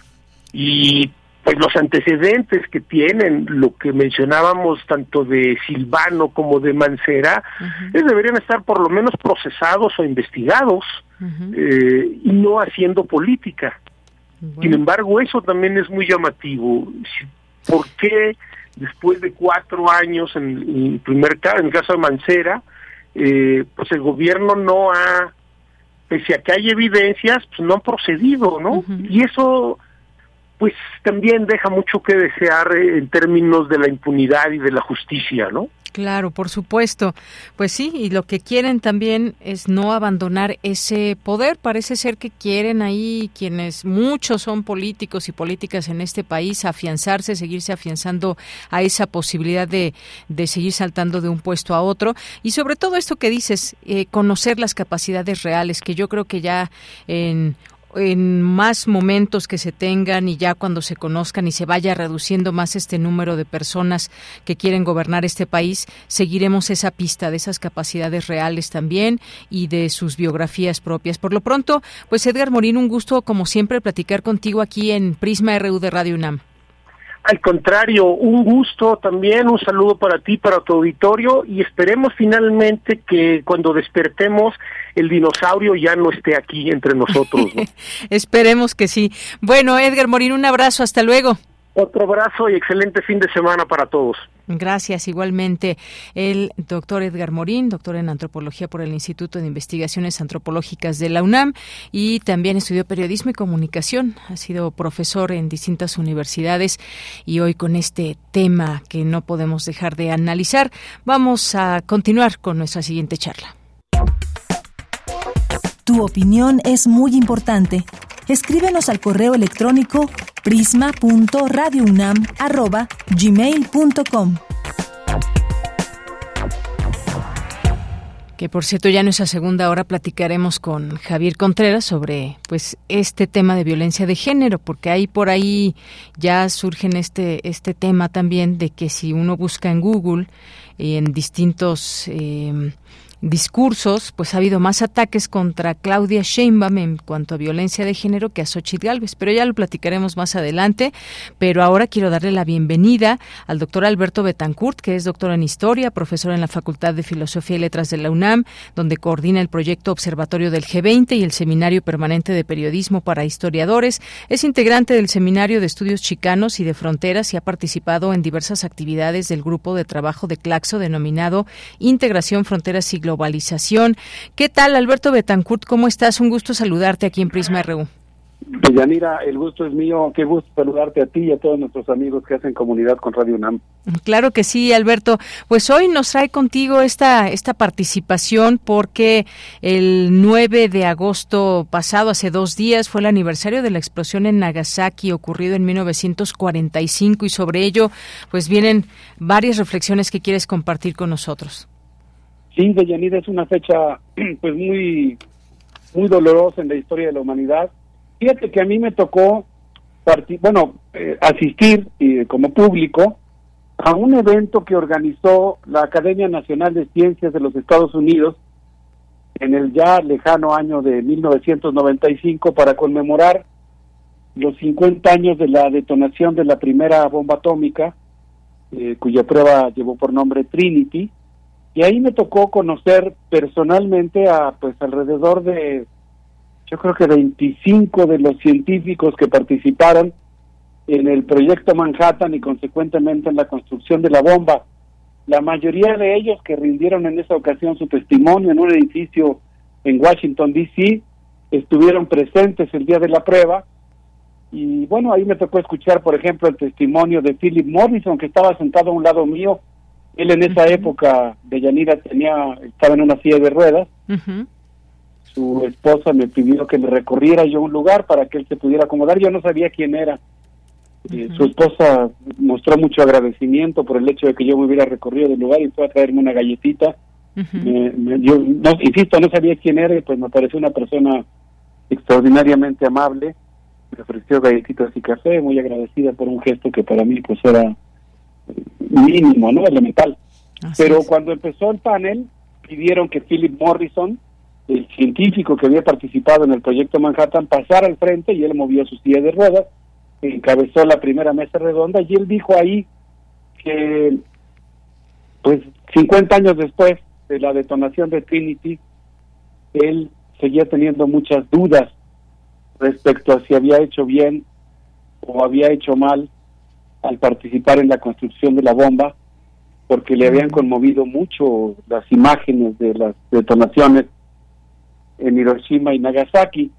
S16: Y pues los antecedentes que tienen, lo que mencionábamos tanto de Silvano como de Mancera, deberían estar por lo menos procesados o investigados eh, y no haciendo política. Sin embargo, eso también es muy llamativo. ¿Por qué después de cuatro años en, el primer caso, en el caso de Mancera, eh, pues el gobierno no ha, pese a que hay evidencias, pues no han procedido, ¿no? Y eso pues también deja mucho que desear en términos de la impunidad y de la justicia, ¿no?
S1: Claro, por supuesto. Pues sí, y lo que quieren también es no abandonar ese poder. Parece ser que quieren ahí quienes muchos son políticos y políticas en este país afianzarse, seguirse afianzando a esa posibilidad de, de seguir saltando de un puesto a otro. Y sobre todo esto que dices, eh, conocer las capacidades reales, que yo creo que ya en en más momentos que se tengan y ya cuando se conozcan y se vaya reduciendo más este número de personas que quieren gobernar este país, seguiremos esa pista de esas capacidades reales también y de sus biografías propias. Por lo pronto, pues Edgar Morín, un gusto como siempre platicar contigo aquí en Prisma RU de Radio UNAM.
S16: Al contrario, un gusto también, un saludo para ti, para tu auditorio y esperemos finalmente que cuando despertemos el dinosaurio ya no esté aquí entre nosotros.
S1: esperemos que sí. Bueno, Edgar Morín, un abrazo, hasta luego.
S16: Otro abrazo y excelente fin de semana para todos.
S1: Gracias. Igualmente, el doctor Edgar Morín, doctor en antropología por el Instituto de Investigaciones Antropológicas de la UNAM y también estudió periodismo y comunicación. Ha sido profesor en distintas universidades y hoy con este tema que no podemos dejar de analizar, vamos a continuar con nuestra siguiente charla.
S3: Tu opinión es muy importante escríbenos al correo electrónico prisma.radiounam@gmail.com.
S1: que por cierto ya en nuestra segunda hora platicaremos con Javier Contreras sobre pues este tema de violencia de género porque ahí por ahí ya surge este este tema también de que si uno busca en Google en distintos eh, discursos, pues ha habido más ataques contra Claudia Sheinbaum en cuanto a violencia de género que a Xochitl Gálvez, pero ya lo platicaremos más adelante. Pero ahora quiero darle la bienvenida al doctor Alberto Betancourt, que es doctor en Historia, profesor en la Facultad de Filosofía y Letras de la UNAM, donde coordina el proyecto Observatorio del G20 y el Seminario Permanente de Periodismo para Historiadores. Es integrante del Seminario de Estudios Chicanos y de Fronteras y ha participado en diversas actividades del grupo de trabajo de Claxo denominado Integración Fronteras y globalización. ¿Qué tal, Alberto Betancourt? ¿Cómo estás? Un gusto saludarte aquí en Prisma RU.
S17: Deyanira, el gusto es mío. Qué gusto saludarte a ti y a todos nuestros amigos que hacen comunidad con Radio UNAM.
S1: Claro que sí, Alberto. Pues hoy nos trae contigo esta, esta participación porque el 9 de agosto pasado, hace dos días, fue el aniversario de la explosión en Nagasaki ocurrido en 1945 y sobre ello pues vienen varias reflexiones que quieres compartir con nosotros.
S17: Sí, Deyanira, es una fecha pues muy, muy dolorosa en la historia de la humanidad. Fíjate que a mí me tocó, bueno, eh, asistir eh, como público a un evento que organizó la Academia Nacional de Ciencias de los Estados Unidos en el ya lejano año de 1995 para conmemorar los 50 años de la detonación de la primera bomba atómica, eh, cuya prueba llevó por nombre Trinity, y ahí me tocó conocer personalmente a pues alrededor de yo creo que 25 de los científicos que participaron en el proyecto Manhattan y consecuentemente en la construcción de la bomba. La mayoría de ellos que rindieron en esa ocasión su testimonio en un edificio en Washington, D.C., estuvieron presentes el día de la prueba. Y bueno, ahí me tocó escuchar, por ejemplo, el testimonio de Philip Morrison, que estaba sentado a un lado mío. Él en esa época de Yanira tenía, estaba en una silla de ruedas su esposa me pidió que le recorriera yo un lugar para que él se pudiera acomodar. Yo no sabía quién era. Eh, su esposa mostró mucho agradecimiento por el hecho de que yo me hubiera recorrido del lugar y fue a traerme una galletita. yo, no, insisto, no sabía quién era y pues me pareció una persona extraordinariamente amable. Me ofreció galletitas y café, muy agradecida por un gesto que para mí pues era mínimo, ¿no? Elemental. Pero cuando empezó el panel, pidieron que Philip Morrison, el científico que había participado en el proyecto Manhattan pasara al frente y él movió su silla de ruedas, encabezó la primera mesa redonda y él dijo ahí que pues 50 años después de la detonación de Trinity, él seguía teniendo muchas dudas respecto a si había hecho bien o había hecho mal al participar en la construcción de la bomba, porque le habían conmovido mucho las imágenes de las detonaciones en Hiroshima y Nagasaki.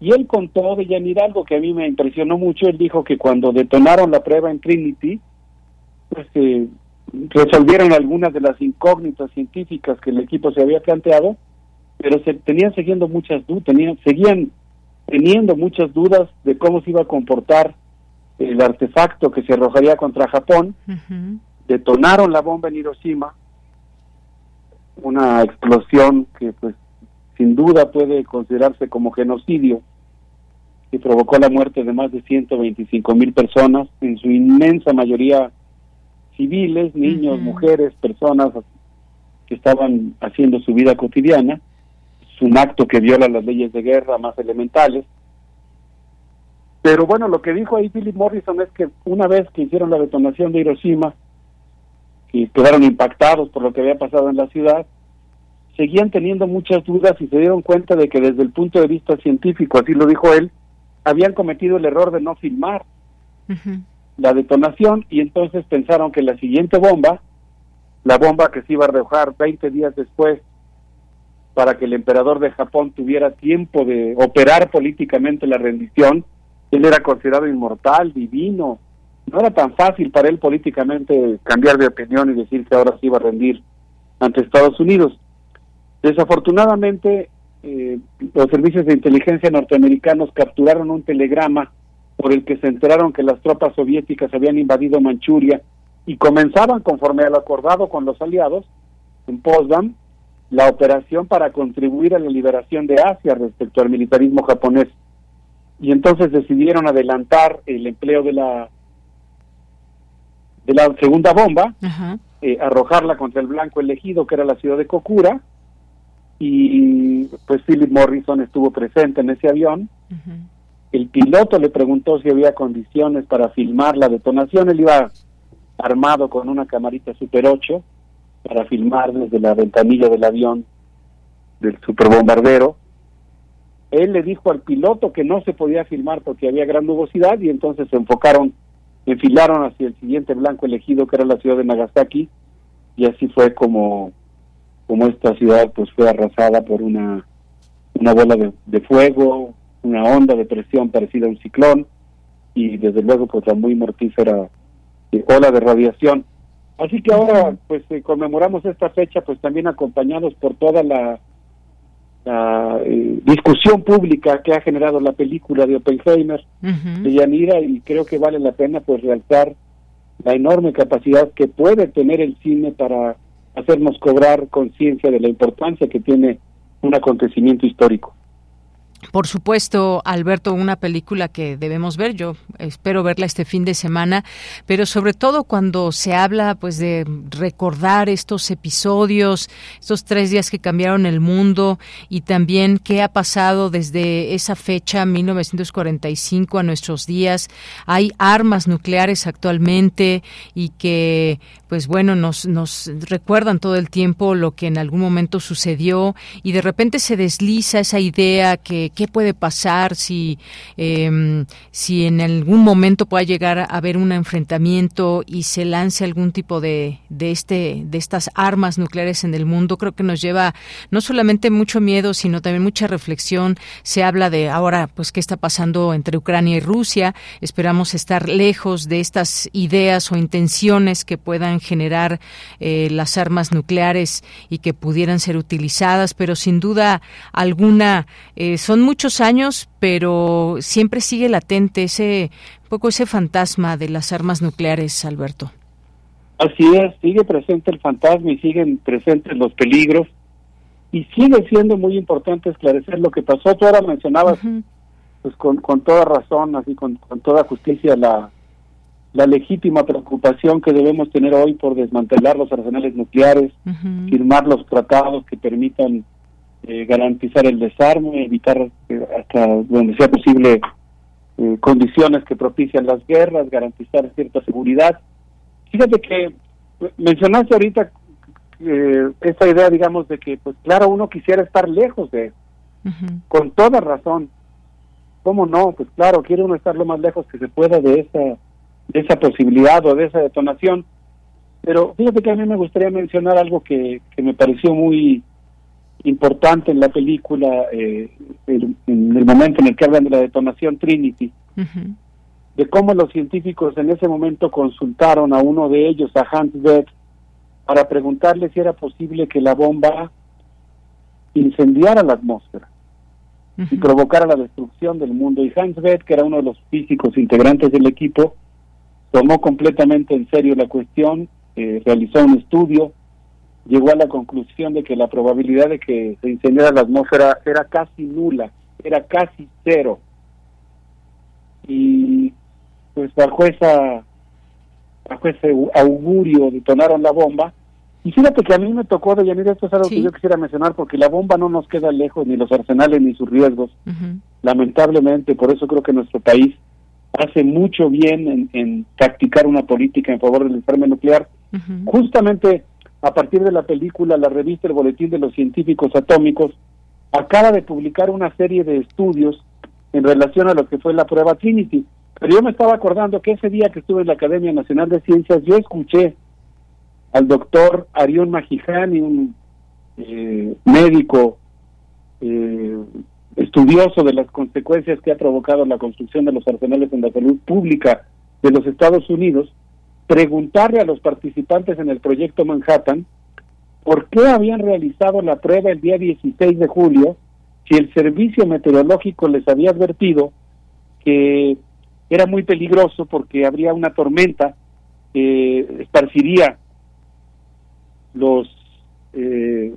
S17: Y él contó de Yanir algo que a mí me impresionó mucho. Él dijo que cuando detonaron la prueba en Trinity, pues eh, resolvieron algunas de las incógnitas científicas que el equipo se había planteado, pero se tenían siguiendo muchas dudas, tenían, seguían teniendo muchas dudas de cómo se iba a comportar el artefacto que se arrojaría contra Japón. Detonaron la bomba en Hiroshima, una explosión que pues sin duda puede considerarse como genocidio, que provocó la muerte de más de 125 mil personas, en su inmensa mayoría civiles, niños, mujeres, personas que estaban haciendo su vida cotidiana. Es un acto que viola las leyes de guerra más elementales. Pero bueno, lo que dijo ahí Philip Morrison es que una vez que hicieron la detonación de Hiroshima, y quedaron impactados por lo que había pasado en la ciudad, seguían teniendo muchas dudas y se dieron cuenta de que desde el punto de vista científico, así lo dijo él, habían cometido el error de no filmar la detonación y entonces pensaron que la siguiente bomba, la bomba que se iba a arrojar 20 días después para que el emperador de Japón tuviera tiempo de operar políticamente la rendición, él era considerado inmortal, divino, no era tan fácil para él políticamente cambiar de opinión y decir que ahora se iba a rendir ante Estados Unidos. Desafortunadamente, eh, los servicios de inteligencia norteamericanos capturaron un telegrama por el que se enteraron que las tropas soviéticas habían invadido Manchuria y comenzaban, conforme a lo acordado con los aliados, en Potsdam, la operación para contribuir a la liberación de Asia respecto al militarismo japonés. Y entonces decidieron adelantar el empleo de la de la segunda bomba, eh, arrojarla contra el blanco elegido, que era la ciudad de Kokura, y pues Philip Morrison estuvo presente en ese avión. El piloto le preguntó si había condiciones para filmar la detonación. Él iba armado con una camarita Super 8 para filmar desde la ventanilla del avión del superbombardero. Él le dijo al piloto que no se podía filmar porque había gran nubosidad y entonces se enfocaron, enfilaron hacia el siguiente blanco elegido que era la ciudad de Nagasaki y así fue como como esta ciudad pues fue arrasada por una, una bola de, fuego, una onda de presión parecida a un ciclón y desde luego pues la muy mortífera eh, ola de radiación. Así que ahora pues eh, conmemoramos esta fecha pues también acompañados por toda la, la eh, discusión pública que ha generado la película de Oppenheimer de Yanira y creo que vale la pena pues realzar la enorme capacidad que puede tener el cine para hacernos cobrar conciencia de la importancia que tiene un acontecimiento histórico.
S1: Por supuesto, Alberto, una película que debemos ver. Yo espero verla este fin de semana, pero sobre todo cuando se habla, pues, de recordar estos episodios, estos tres días que cambiaron el mundo y también qué ha pasado desde esa fecha, 1945, a nuestros días. Hay armas nucleares actualmente y que, pues, bueno, nos nos recuerdan todo el tiempo lo que en algún momento sucedió y de repente se desliza esa idea que qué puede pasar si, eh, si en algún momento pueda llegar a haber un enfrentamiento y se lance algún tipo de, de, este, de estas armas nucleares en el mundo. Creo que nos lleva no solamente mucho miedo, sino también mucha reflexión. Se habla de ahora, pues, qué está pasando entre Ucrania y Rusia. Esperamos estar lejos de estas ideas o intenciones que puedan generar eh, las armas nucleares y que pudieran ser utilizadas, pero sin duda alguna eh, son muchos años, pero siempre sigue latente ese poco ese fantasma de las armas nucleares, Alberto.
S17: Así es, sigue presente el fantasma y siguen presentes los peligros y sigue siendo muy importante esclarecer lo que pasó. Tú ahora mencionabas, pues con, con toda razón, así con, con toda justicia, la, la legítima preocupación que debemos tener hoy por desmantelar los arsenales nucleares, firmar los tratados que permitan eh, garantizar el desarme, evitar eh, hasta donde sea posible eh, condiciones que propician las guerras, garantizar cierta seguridad. Fíjate que mencionaste ahorita esta idea, digamos, de que, pues claro, uno quisiera estar lejos de eso, con toda razón. ¿Cómo no? Pues claro, quiere uno estar lo más lejos que se pueda de esa, de esa posibilidad o de esa detonación. Pero fíjate que a mí me gustaría mencionar algo que, que me pareció muy importante en la película, eh, en el momento en el que hablan de la detonación Trinity, de cómo los científicos en ese momento consultaron a uno de ellos, a Hans Bethe, para preguntarle si era posible que la bomba incendiara la atmósfera y provocara la destrucción del mundo. Y Hans Bethe, que era uno de los físicos integrantes del equipo, tomó completamente en serio la cuestión, eh, realizó un estudio, llegó a la conclusión de que la probabilidad de que se incendiara la atmósfera era casi nula, era casi cero. Y pues bajo esa bajo ese augurio detonaron la bomba. Y fíjate que a mí me tocó, de Deyanira, esto es algo que yo quisiera mencionar, porque la bomba no nos queda lejos, ni los arsenales, ni sus riesgos. Lamentablemente, por eso creo que nuestro país hace mucho bien en, en practicar una política en favor del enfermo nuclear. Justamente a partir de la película, la revista El Boletín de los Científicos Atómicos acaba de publicar una serie de estudios en relación a lo que fue la prueba Trinity. Pero yo me estaba acordando que ese día que estuve en la Academia Nacional de Ciencias, yo escuché al doctor Arión Magijani, un eh, médico eh, estudioso de las consecuencias que ha provocado la construcción de los arsenales en la salud pública de los Estados Unidos, preguntarle a los participantes en el proyecto Manhattan por qué habían realizado la prueba el día 16 de julio si el servicio meteorológico les había advertido que era muy peligroso porque habría una tormenta que esparciría los eh,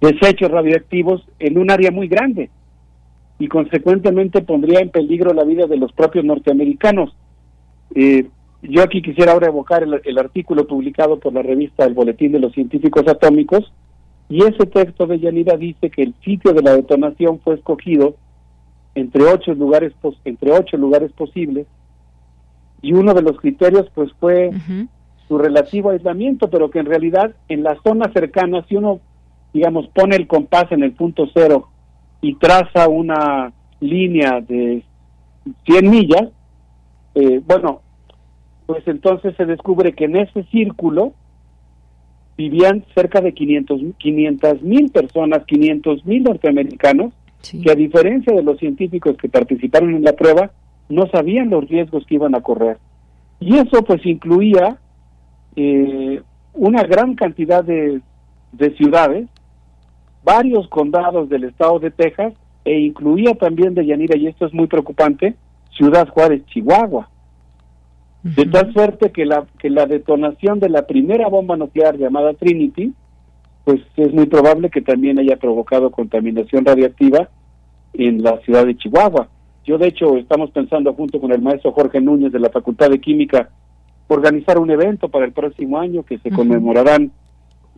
S17: desechos radioactivos en un área muy grande y consecuentemente pondría en peligro la vida de los propios norteamericanos. Eh, yo aquí quisiera ahora evocar el, artículo publicado por la revista El Boletín de los Científicos Atómicos, y ese texto de Yanira dice que el sitio de la detonación fue escogido entre ocho lugares entre ocho lugares posibles y uno de los criterios pues fue su relativo aislamiento pero que en realidad en la zona cercana si uno digamos pone el compás en el punto cero y traza una línea de 100 millas eh, bueno pues entonces se descubre que en ese círculo vivían cerca de 500 mil personas, 500 mil norteamericanos, que a diferencia de los científicos que participaron en la prueba, no sabían los riesgos que iban a correr. Y eso pues incluía eh, una gran cantidad de, de ciudades, varios condados del estado de Texas, e incluía también de Yanira, y esto es muy preocupante, Ciudad Juárez, Chihuahua. De tal suerte que la, que la detonación de la primera bomba nuclear llamada Trinity, pues es muy probable que también haya provocado contaminación radiactiva en la ciudad de Chihuahua. Yo, de hecho, estamos pensando junto con el maestro Jorge Núñez de la Facultad de Química organizar un evento para el próximo año que se conmemorarán,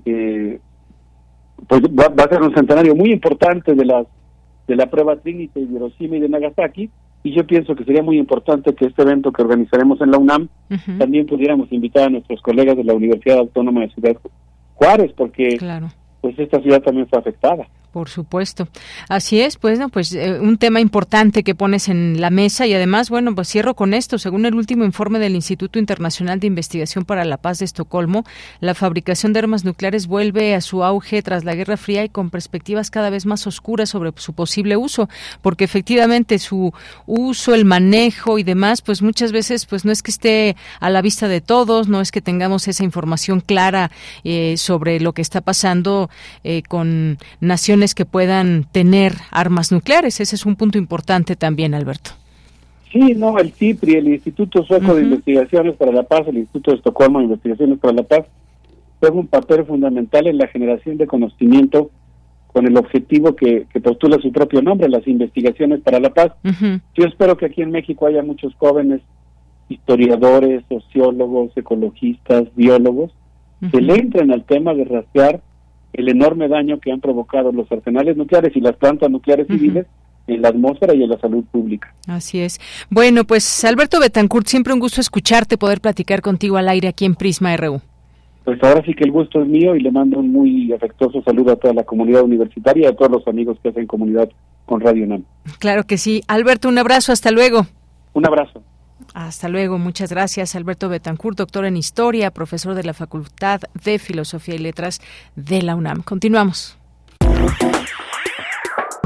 S17: eh, pues va, a ser un centenario muy importante de la, de la prueba Trinity de Hiroshima y de Nagasaki, y yo pienso que sería muy importante que este evento que organizaremos en la UNAM también pudiéramos invitar a nuestros colegas de la Universidad Autónoma de Ciudad Juárez, porque pues esta ciudad también fue afectada.
S1: Por supuesto. Así es, pues, no, pues eh, un tema importante que pones en la mesa y además, bueno, pues cierro con esto. Según el último informe del Instituto Internacional de Investigación para la Paz de Estocolmo, la fabricación de armas nucleares vuelve a su auge tras la Guerra Fría y con perspectivas cada vez más oscuras sobre su posible uso, porque efectivamente su uso, el manejo y demás, pues muchas veces, pues no es que esté a la vista de todos, no es que tengamos esa información clara eh, sobre lo que está pasando eh, con naciones que puedan tener armas nucleares. Ese es un punto importante también, Alberto.
S17: Sí, no, el CIPRI, el Instituto Sueco de Investigaciones para la Paz, el Instituto de Estocolmo de Investigaciones para la Paz, juega un papel fundamental en la generación de conocimiento con el objetivo que, postula su propio nombre, las investigaciones para la paz. Yo espero que aquí en México haya muchos jóvenes historiadores, sociólogos, ecologistas, biólogos, que le entren al tema de rastrear el enorme daño que han provocado los arsenales nucleares y las plantas nucleares civiles en la atmósfera y en la salud pública.
S1: Así es. Bueno, pues Alberto Betancourt, siempre un gusto escucharte, poder platicar contigo al aire aquí en Prisma RU.
S17: Pues ahora sí que el gusto es mío y le mando un muy afectuoso saludo a toda la comunidad universitaria y a todos los amigos que hacen comunidad con Radio NAM.
S1: Claro que sí. Alberto, un abrazo, hasta luego.
S17: Un abrazo.
S1: Hasta luego, muchas gracias. Alberto Betancourt, doctor en Historia, profesor de la Facultad de Filosofía y Letras de la UNAM. Continuamos.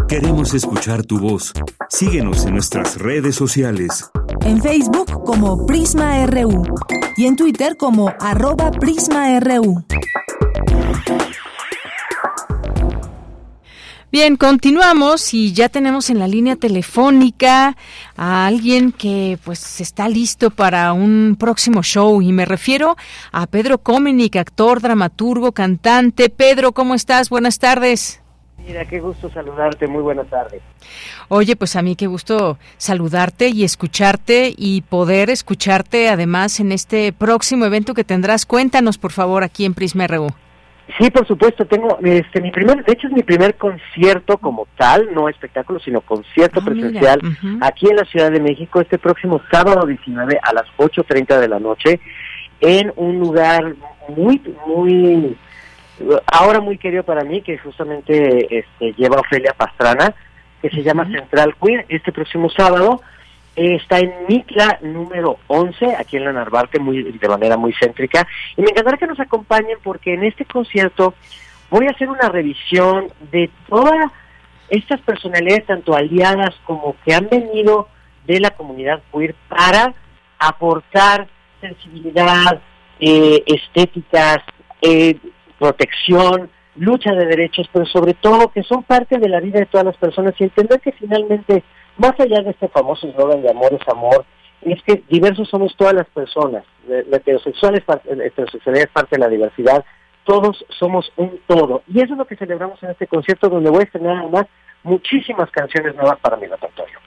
S2: Queremos escuchar tu voz. Síguenos en nuestras redes sociales.
S3: En Facebook como Prisma RU y en Twitter como arroba PrismaRU.
S1: Bien, continuamos y ya tenemos en la línea telefónica a alguien que pues está listo para un próximo show y me refiero a Pedro Comenic, actor, dramaturgo, cantante. Pedro, ¿cómo estás? Buenas tardes.
S18: Mira, qué gusto saludarte, muy buenas tardes.
S1: Oye, pues a mí qué gusto saludarte y escucharte y poder escucharte además en este próximo evento que tendrás. Cuéntanos, por favor, aquí en Prisma RU.
S18: Sí, por supuesto, tengo este mi primer, de hecho es mi primer concierto como tal, no espectáculo, sino concierto ah, presencial aquí en la Ciudad de México este próximo sábado 19 a las 8:30 de la noche en un lugar muy muy ahora muy querido para mí que justamente este lleva Ofelia Pastrana, que se llama Central Queer este próximo sábado está en Mitla número 11, aquí en la Narvarte, muy, de manera muy céntrica. Y me encantaría que nos acompañen porque en este concierto voy a hacer una revisión de todas estas personalidades, tanto aliadas como que han venido de la comunidad queer para aportar sensibilidad, eh, estéticas, eh, protección, lucha de derechos, pero sobre todo que son parte de la vida de todas las personas y entender que finalmente más allá de este famoso eslogan de amor es amor, es que diversos somos todas las personas. La heterosexual es parte, heterosexualidad es parte de la diversidad. Todos somos un todo. Y eso es lo que celebramos en este concierto, donde voy a estrenar además muchísimas canciones nuevas para mi repertorio.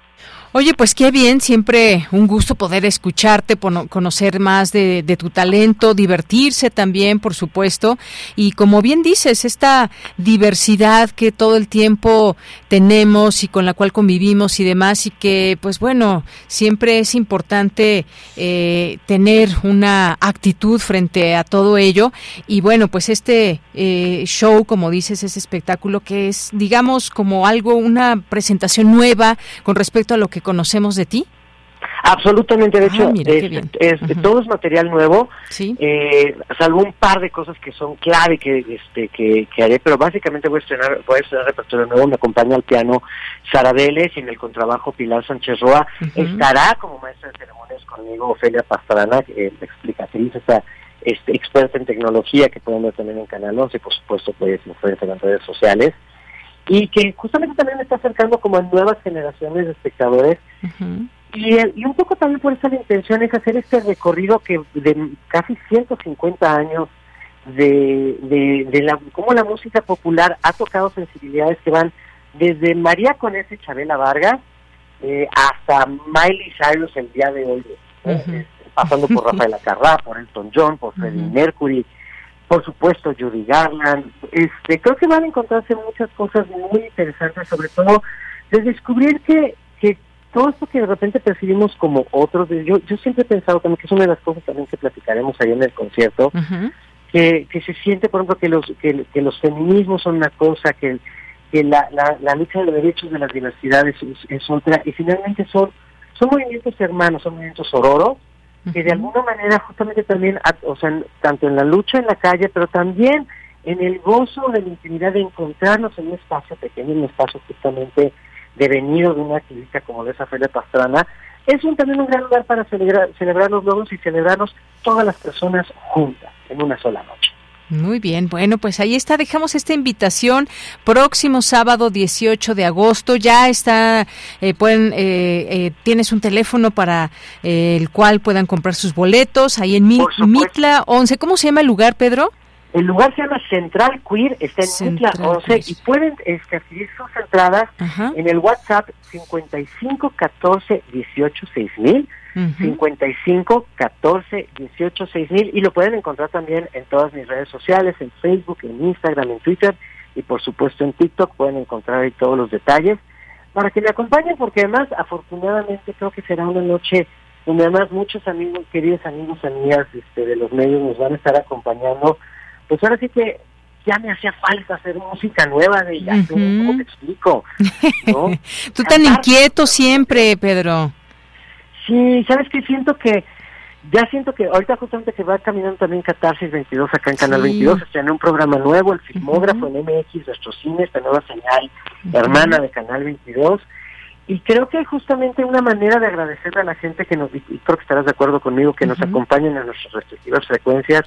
S1: Oye, pues qué bien, siempre un gusto poder escucharte, conocer más de, tu talento, divertirse también, por supuesto. Y como bien dices, esta diversidad que todo el tiempo tenemos y con la cual convivimos y demás, y que, pues bueno, siempre es importante eh, tener una actitud frente a todo ello. Y bueno, pues este eh, show, como dices, ese espectáculo que es, digamos, como algo, una presentación nueva con respecto a lo que conocemos de ti?
S18: Absolutamente, de ah, hecho, es, todo es material nuevo, ¿Sí? eh, salvo un par de cosas que son clave que este que, que haré, pero básicamente voy a estrenar, voy a estrenar repertorio nuevo, me acompaña al piano Sara Vélez y en el contrabajo Pilar Sánchez Roa, estará como maestra de ceremonias conmigo Ofelia Pastrana, eh, explicatriz, esta este, experta en tecnología que pueden ver también en Canal 11, por supuesto puedes influencia en redes sociales, y que justamente también me está acercando como a nuevas generaciones de espectadores, y, y un poco también por eso la intención es hacer este recorrido que de casi 150 años de, de, de la, cómo la música popular ha tocado sensibilidades que van desde María Conesa y Chabela Vargas eh, hasta Miley Cyrus el día de hoy, este, pasando por Rafael Acarrá, por Elton John, por Freddie Mercury, por supuesto Judy Garland. Este, creo que van a encontrarse muchas cosas muy interesantes, sobre todo de descubrir que, que todo esto que de repente percibimos como otros, yo, yo siempre he pensado también que es una de las cosas también que platicaremos ahí en el concierto, que, que se siente, por ejemplo, que los, que, que los feminismos son una cosa, que, que la, la, la lucha de los derechos de las diversidades es, otra, y finalmente son, son movimientos hermanos, son movimientos que de alguna manera justamente también, o sea, tanto en la lucha en la calle, pero también en el gozo de la intimidad de encontrarnos en un espacio pequeño, en un espacio justamente devenido de una activista como de esa Feria Pastrana, es un, también un gran lugar para celebrar, celebrar los logros y celebrarnos todas las personas juntas en una sola noche.
S1: Muy bien, bueno, pues ahí está, dejamos esta invitación. Próximo sábado 18 de agosto, ya está, eh, pueden, eh, eh, tienes un teléfono para el cual puedan comprar sus boletos, ahí en Mitla 11, ¿cómo se llama el lugar, Pedro?
S18: El lugar se llama Central Queer, está en Mitla 11 y pueden este, adquirir sus entradas en el WhatsApp 55 14 18 6000 55 14 18 6000 y lo pueden encontrar también en todas mis redes sociales, en Facebook, en Instagram, en Twitter y por supuesto en TikTok pueden encontrar ahí todos los detalles para que me acompañen porque además afortunadamente creo que será una noche donde además muchos amigos, queridos amigos, amigas este, de los medios nos van a estar acompañando. Pues ahora sí que ya me hacía falta hacer música nueva de ella. ¿Cómo te explico?
S1: Tú tan inquieto siempre, Pedro.
S18: Sí, ¿sabes qué? Siento que, ya siento que ahorita justamente que va caminando también Catarsis 22 acá en Canal 22, en un programa nuevo, el Filmógrafo en MX, nuestro cine, esta nueva señal hermana de Canal 22. Y creo que justamente una manera de agradecerle a la gente que nos, y creo que estarás de acuerdo conmigo, que nos acompañen en nuestras respectivas frecuencias,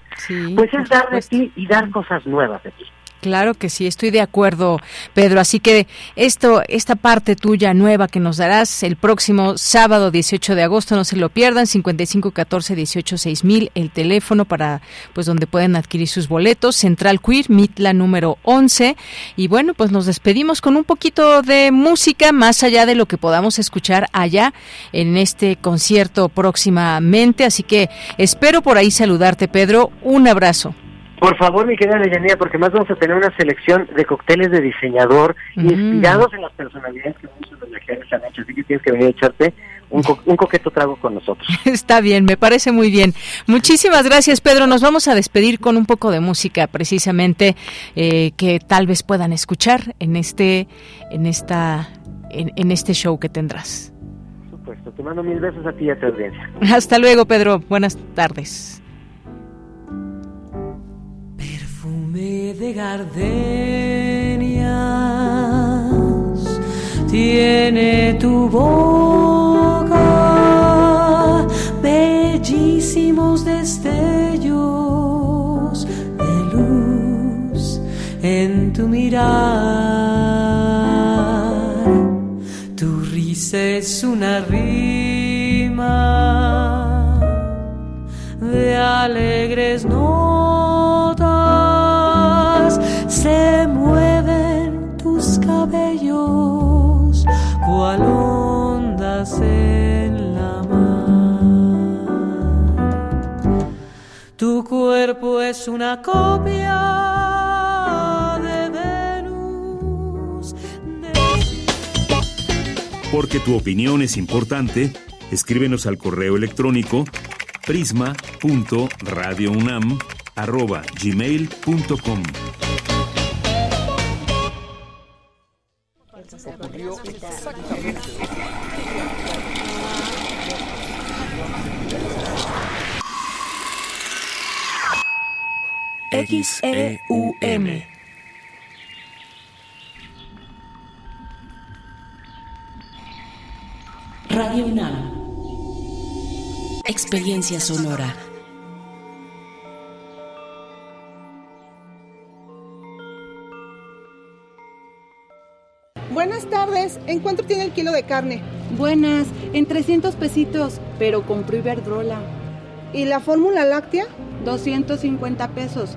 S18: pues es dar de ti y dar cosas nuevas de ti.
S1: Claro que sí, estoy de acuerdo, Pedro. Así que esto, esta parte tuya nueva que nos darás el próximo sábado 18 de agosto, no se lo pierdan, 5514 18 6000, el teléfono para, pues, donde pueden adquirir sus boletos, Central Queer, Mitla número 11. Y bueno, pues nos despedimos con un poquito de música, más allá de lo que podamos escuchar allá en este concierto próximamente. Así que espero por ahí saludarte, Pedro. Un abrazo.
S18: Por favor, mi querida Leyanía, porque más vamos a tener una selección de cócteles de diseñador mm. inspirados en las personalidades que a viajar esta noche. Así que tienes que venir a echarte un, un, coqueto trago con nosotros.
S1: Está bien, me parece muy bien. Muchísimas gracias, Pedro. Nos vamos a despedir con un poco de música, precisamente, eh, que tal vez puedan escuchar en este, en esta, en, en este show que tendrás.
S18: Por supuesto. Te mando mil besos a ti y a tu audiencia.
S1: Hasta luego, Pedro. Buenas tardes.
S19: De gardenias tiene tu boca, bellísimos destellos de luz en tu mirar. Tu risa es una rima de alegres notas una copia de Venus.
S2: Porque tu opinión es importante, escríbenos al correo electrónico prisma.radiounam@gmail.com.
S3: XEUM.
S5: Radio UNAM. Experiencia sonora.
S20: Buenas tardes. ¿En cuánto tiene el kilo de carne?
S21: Buenas, en 300 pesitos, pero compré Iberdrola.
S20: ¿Y la fórmula láctea?
S21: 250 pesos,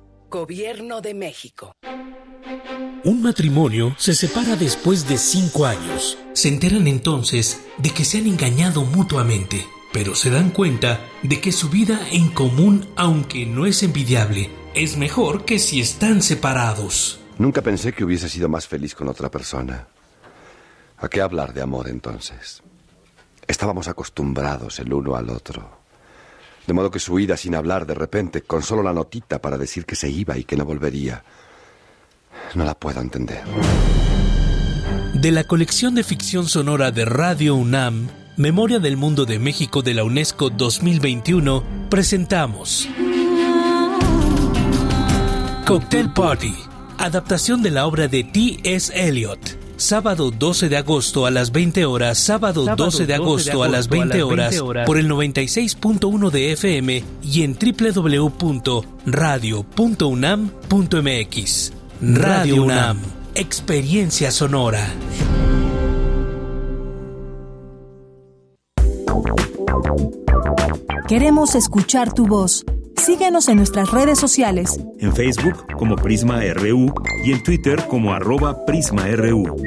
S22: Gobierno de México.
S23: Un matrimonio se separa después de cinco años. Se enteran entonces de que se han engañado mutuamente, pero se dan cuenta de que su vida en común, aunque no es envidiable, es mejor que si están separados.
S24: Nunca pensé que hubiese sido más feliz con otra persona. ¿A qué hablar de amor entonces? Estábamos acostumbrados el uno al otro. De modo que su ida sin hablar de repente, con solo la notita para decir que se iba y que no volvería, no la puedo entender.
S23: De la colección de ficción sonora de Radio UNAM, Memoria del Mundo de México de la UNESCO 2021, presentamos Cocktail Party, adaptación de la obra de T.S. Eliot sábado 12 de agosto a las 20 horas, sábado, 12 de agosto, a las 20, horas, por el 96.1 de FM y en www.radio.unam.mx. Radio UNAM, experiencia sonora.
S3: Queremos escuchar tu voz. Síguenos en nuestras redes sociales.
S2: En Facebook como Prisma RU y en Twitter como arroba PrismaRU.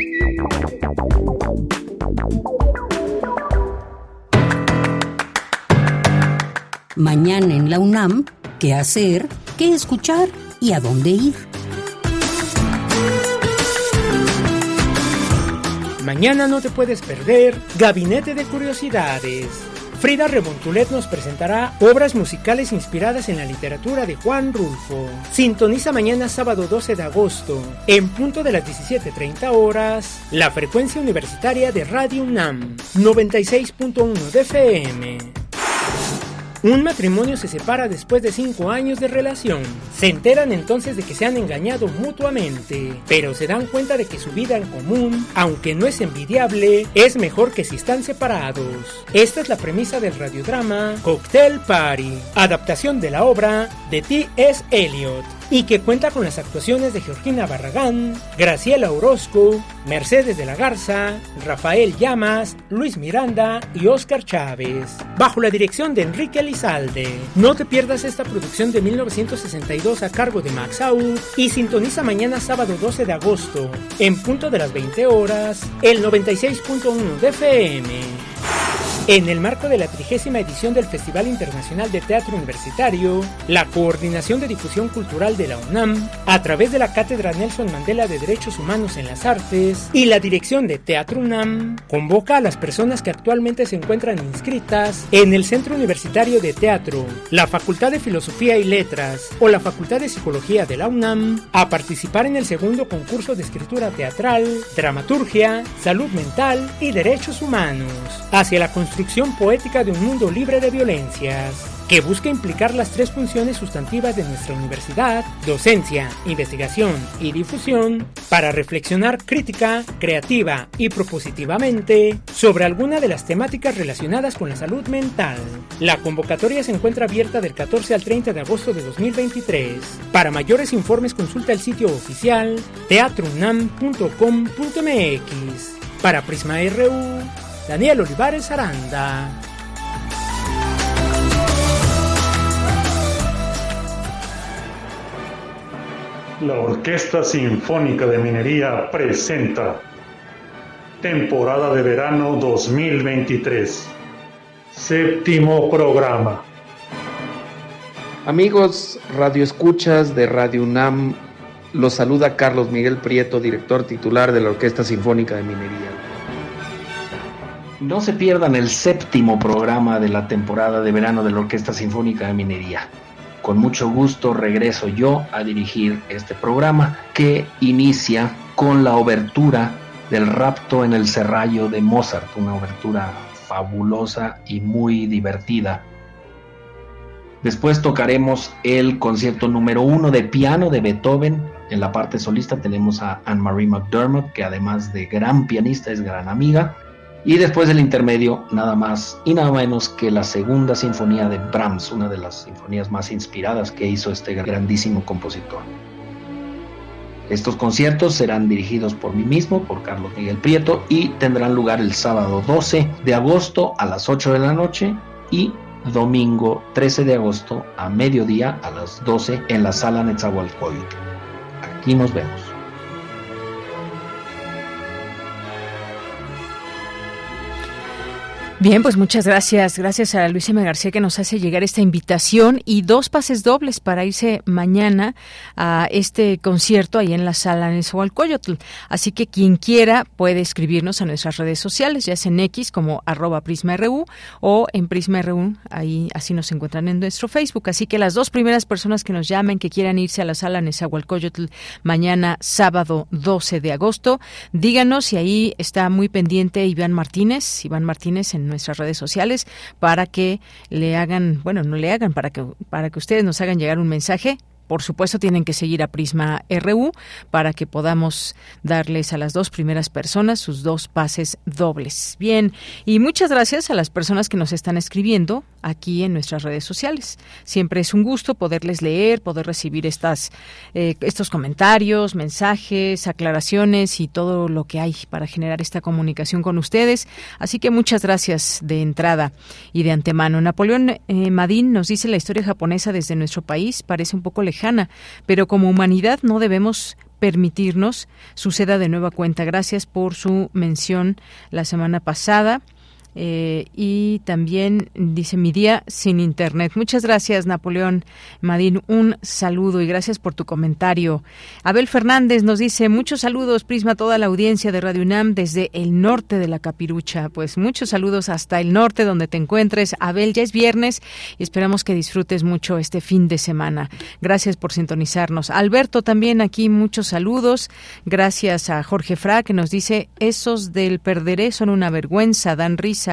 S5: Mañana en la UNAM, ¿qué hacer? ¿Qué escuchar? ¿Y a dónde ir?
S6: Mañana no te puedes perder Gabinete de Curiosidades. Frida Remontulet nos presentará obras musicales inspiradas en la literatura de Juan Rulfo. Sintoniza mañana sábado 12 de agosto, en punto de las 17.30 horas, la frecuencia universitaria de Radio UNAM, 96.1 de FM. Un matrimonio se separa después de cinco años de relación. Se enteran entonces de que se han engañado mutuamente, pero se dan cuenta de que su vida en común, aunque no es envidiable, es mejor que si están separados. Esta es la premisa del radiodrama Cocktail Party, adaptación de la obra de T.S. Eliot y que cuenta con las actuaciones de Georgina Barragán, Graciela Orozco, Mercedes de la Garza, Rafael Llamas, Luis Miranda y Oscar Chávez, bajo la dirección de Enrique Elizalde. No te pierdas esta producción de 1962 a cargo de Max Au y sintoniza mañana sábado 12 de agosto, en punto de las 20 horas, el 96.1 de FM. En el marco de la trigésima edición del Festival Internacional de Teatro Universitario, la Coordinación de Difusión Cultural de la UNAM, a través de la Cátedra Nelson Mandela de Derechos Humanos en las Artes y la Dirección de Teatro UNAM, convoca a las personas que actualmente se encuentran inscritas en el Centro Universitario de Teatro, la Facultad de Filosofía y Letras o la Facultad de Psicología de la UNAM a participar en el segundo concurso de escritura teatral, dramaturgia, salud mental y derechos humanos, hacia la poética de un mundo libre de violencias, que busca implicar las tres funciones sustantivas de nuestra universidad, docencia, investigación y difusión, para reflexionar crítica, creativa y propositivamente sobre alguna de las temáticas relacionadas con la salud mental. La convocatoria se encuentra abierta del 14 al 30 de agosto de 2023. Para mayores informes consulta el sitio oficial teatrunam.com.mx. Para Prisma RU, Daniel Olivares Aranda.
S25: La Orquesta Sinfónica de Minería presenta temporada de verano 2023. Séptimo programa.
S26: Amigos radioescuchas de Radio UNAM, los saluda Carlos Miguel Prieto, director titular de la Orquesta Sinfónica de Minería. No se pierdan el séptimo programa de la temporada de verano de la Orquesta Sinfónica de Minería. Con mucho gusto regreso yo a dirigir este programa que inicia con la obertura del rapto en el serrallo de Mozart, una obertura fabulosa y muy divertida. Después tocaremos el concierto número uno de piano de Beethoven. En la parte solista tenemos a Anne-Marie McDermott, que además de gran pianista es gran amiga. Y después del intermedio, nada más y nada menos que la segunda sinfonía de Brahms, una de las sinfonías más inspiradas que hizo este grandísimo compositor. Estos conciertos serán dirigidos por mí mismo, por Carlos Miguel Prieto, y tendrán lugar el sábado 12 de agosto a las 8 de la noche y domingo 13 de agosto a mediodía a las 12 en la sala Netzahualcóyotl. Aquí nos vemos.
S1: Bien, pues muchas gracias. Gracias a Luis M. García que nos hace llegar esta invitación y dos pases dobles para irse mañana a este concierto ahí en la sala Nezahualcóyotl. Así que quien quiera puede escribirnos a nuestras redes sociales, ya sea en X como arroba PrismaRU o en PrismaRU, ahí así nos encuentran en nuestro Facebook. Así que las dos primeras personas que nos llamen, que quieran irse a la sala Nezahualcóyotl mañana sábado 12 de agosto, díganos y ahí está muy pendiente Iván Martínez, Iván Martínez en nuestras redes sociales para que le hagan, bueno, no le hagan, para que, para que ustedes nos hagan llegar un mensaje por supuesto, tienen que seguir a Prisma RU para que podamos darles a las dos primeras personas sus dos pases dobles. Bien, y muchas gracias a las personas que nos están escribiendo aquí en nuestras redes sociales. Siempre es un gusto poderles leer, poder recibir estas, eh, estos comentarios, mensajes, aclaraciones y todo lo que hay para generar esta comunicación con ustedes. Así que muchas gracias de entrada y de antemano. Napoleón eh, Madín nos dice la historia japonesa desde nuestro país parece un poco lejana pero como humanidad no debemos permitirnos suceda de nueva cuenta. Gracias por su mención la semana pasada. Eh, y también dice mi día sin internet. Muchas gracias, Napoleón Madín. Un saludo y gracias por tu comentario. Abel Fernández nos dice muchos saludos, Prisma, toda la audiencia de Radio UNAM desde el norte de la Capirucha. Pues muchos saludos hasta el norte donde te encuentres. Abel, ya es viernes y esperamos que disfrutes mucho este fin de semana. Gracias por sintonizarnos. Alberto también aquí muchos saludos. Gracias a Jorge Fra que nos dice esos del perderé son una vergüenza, dan risa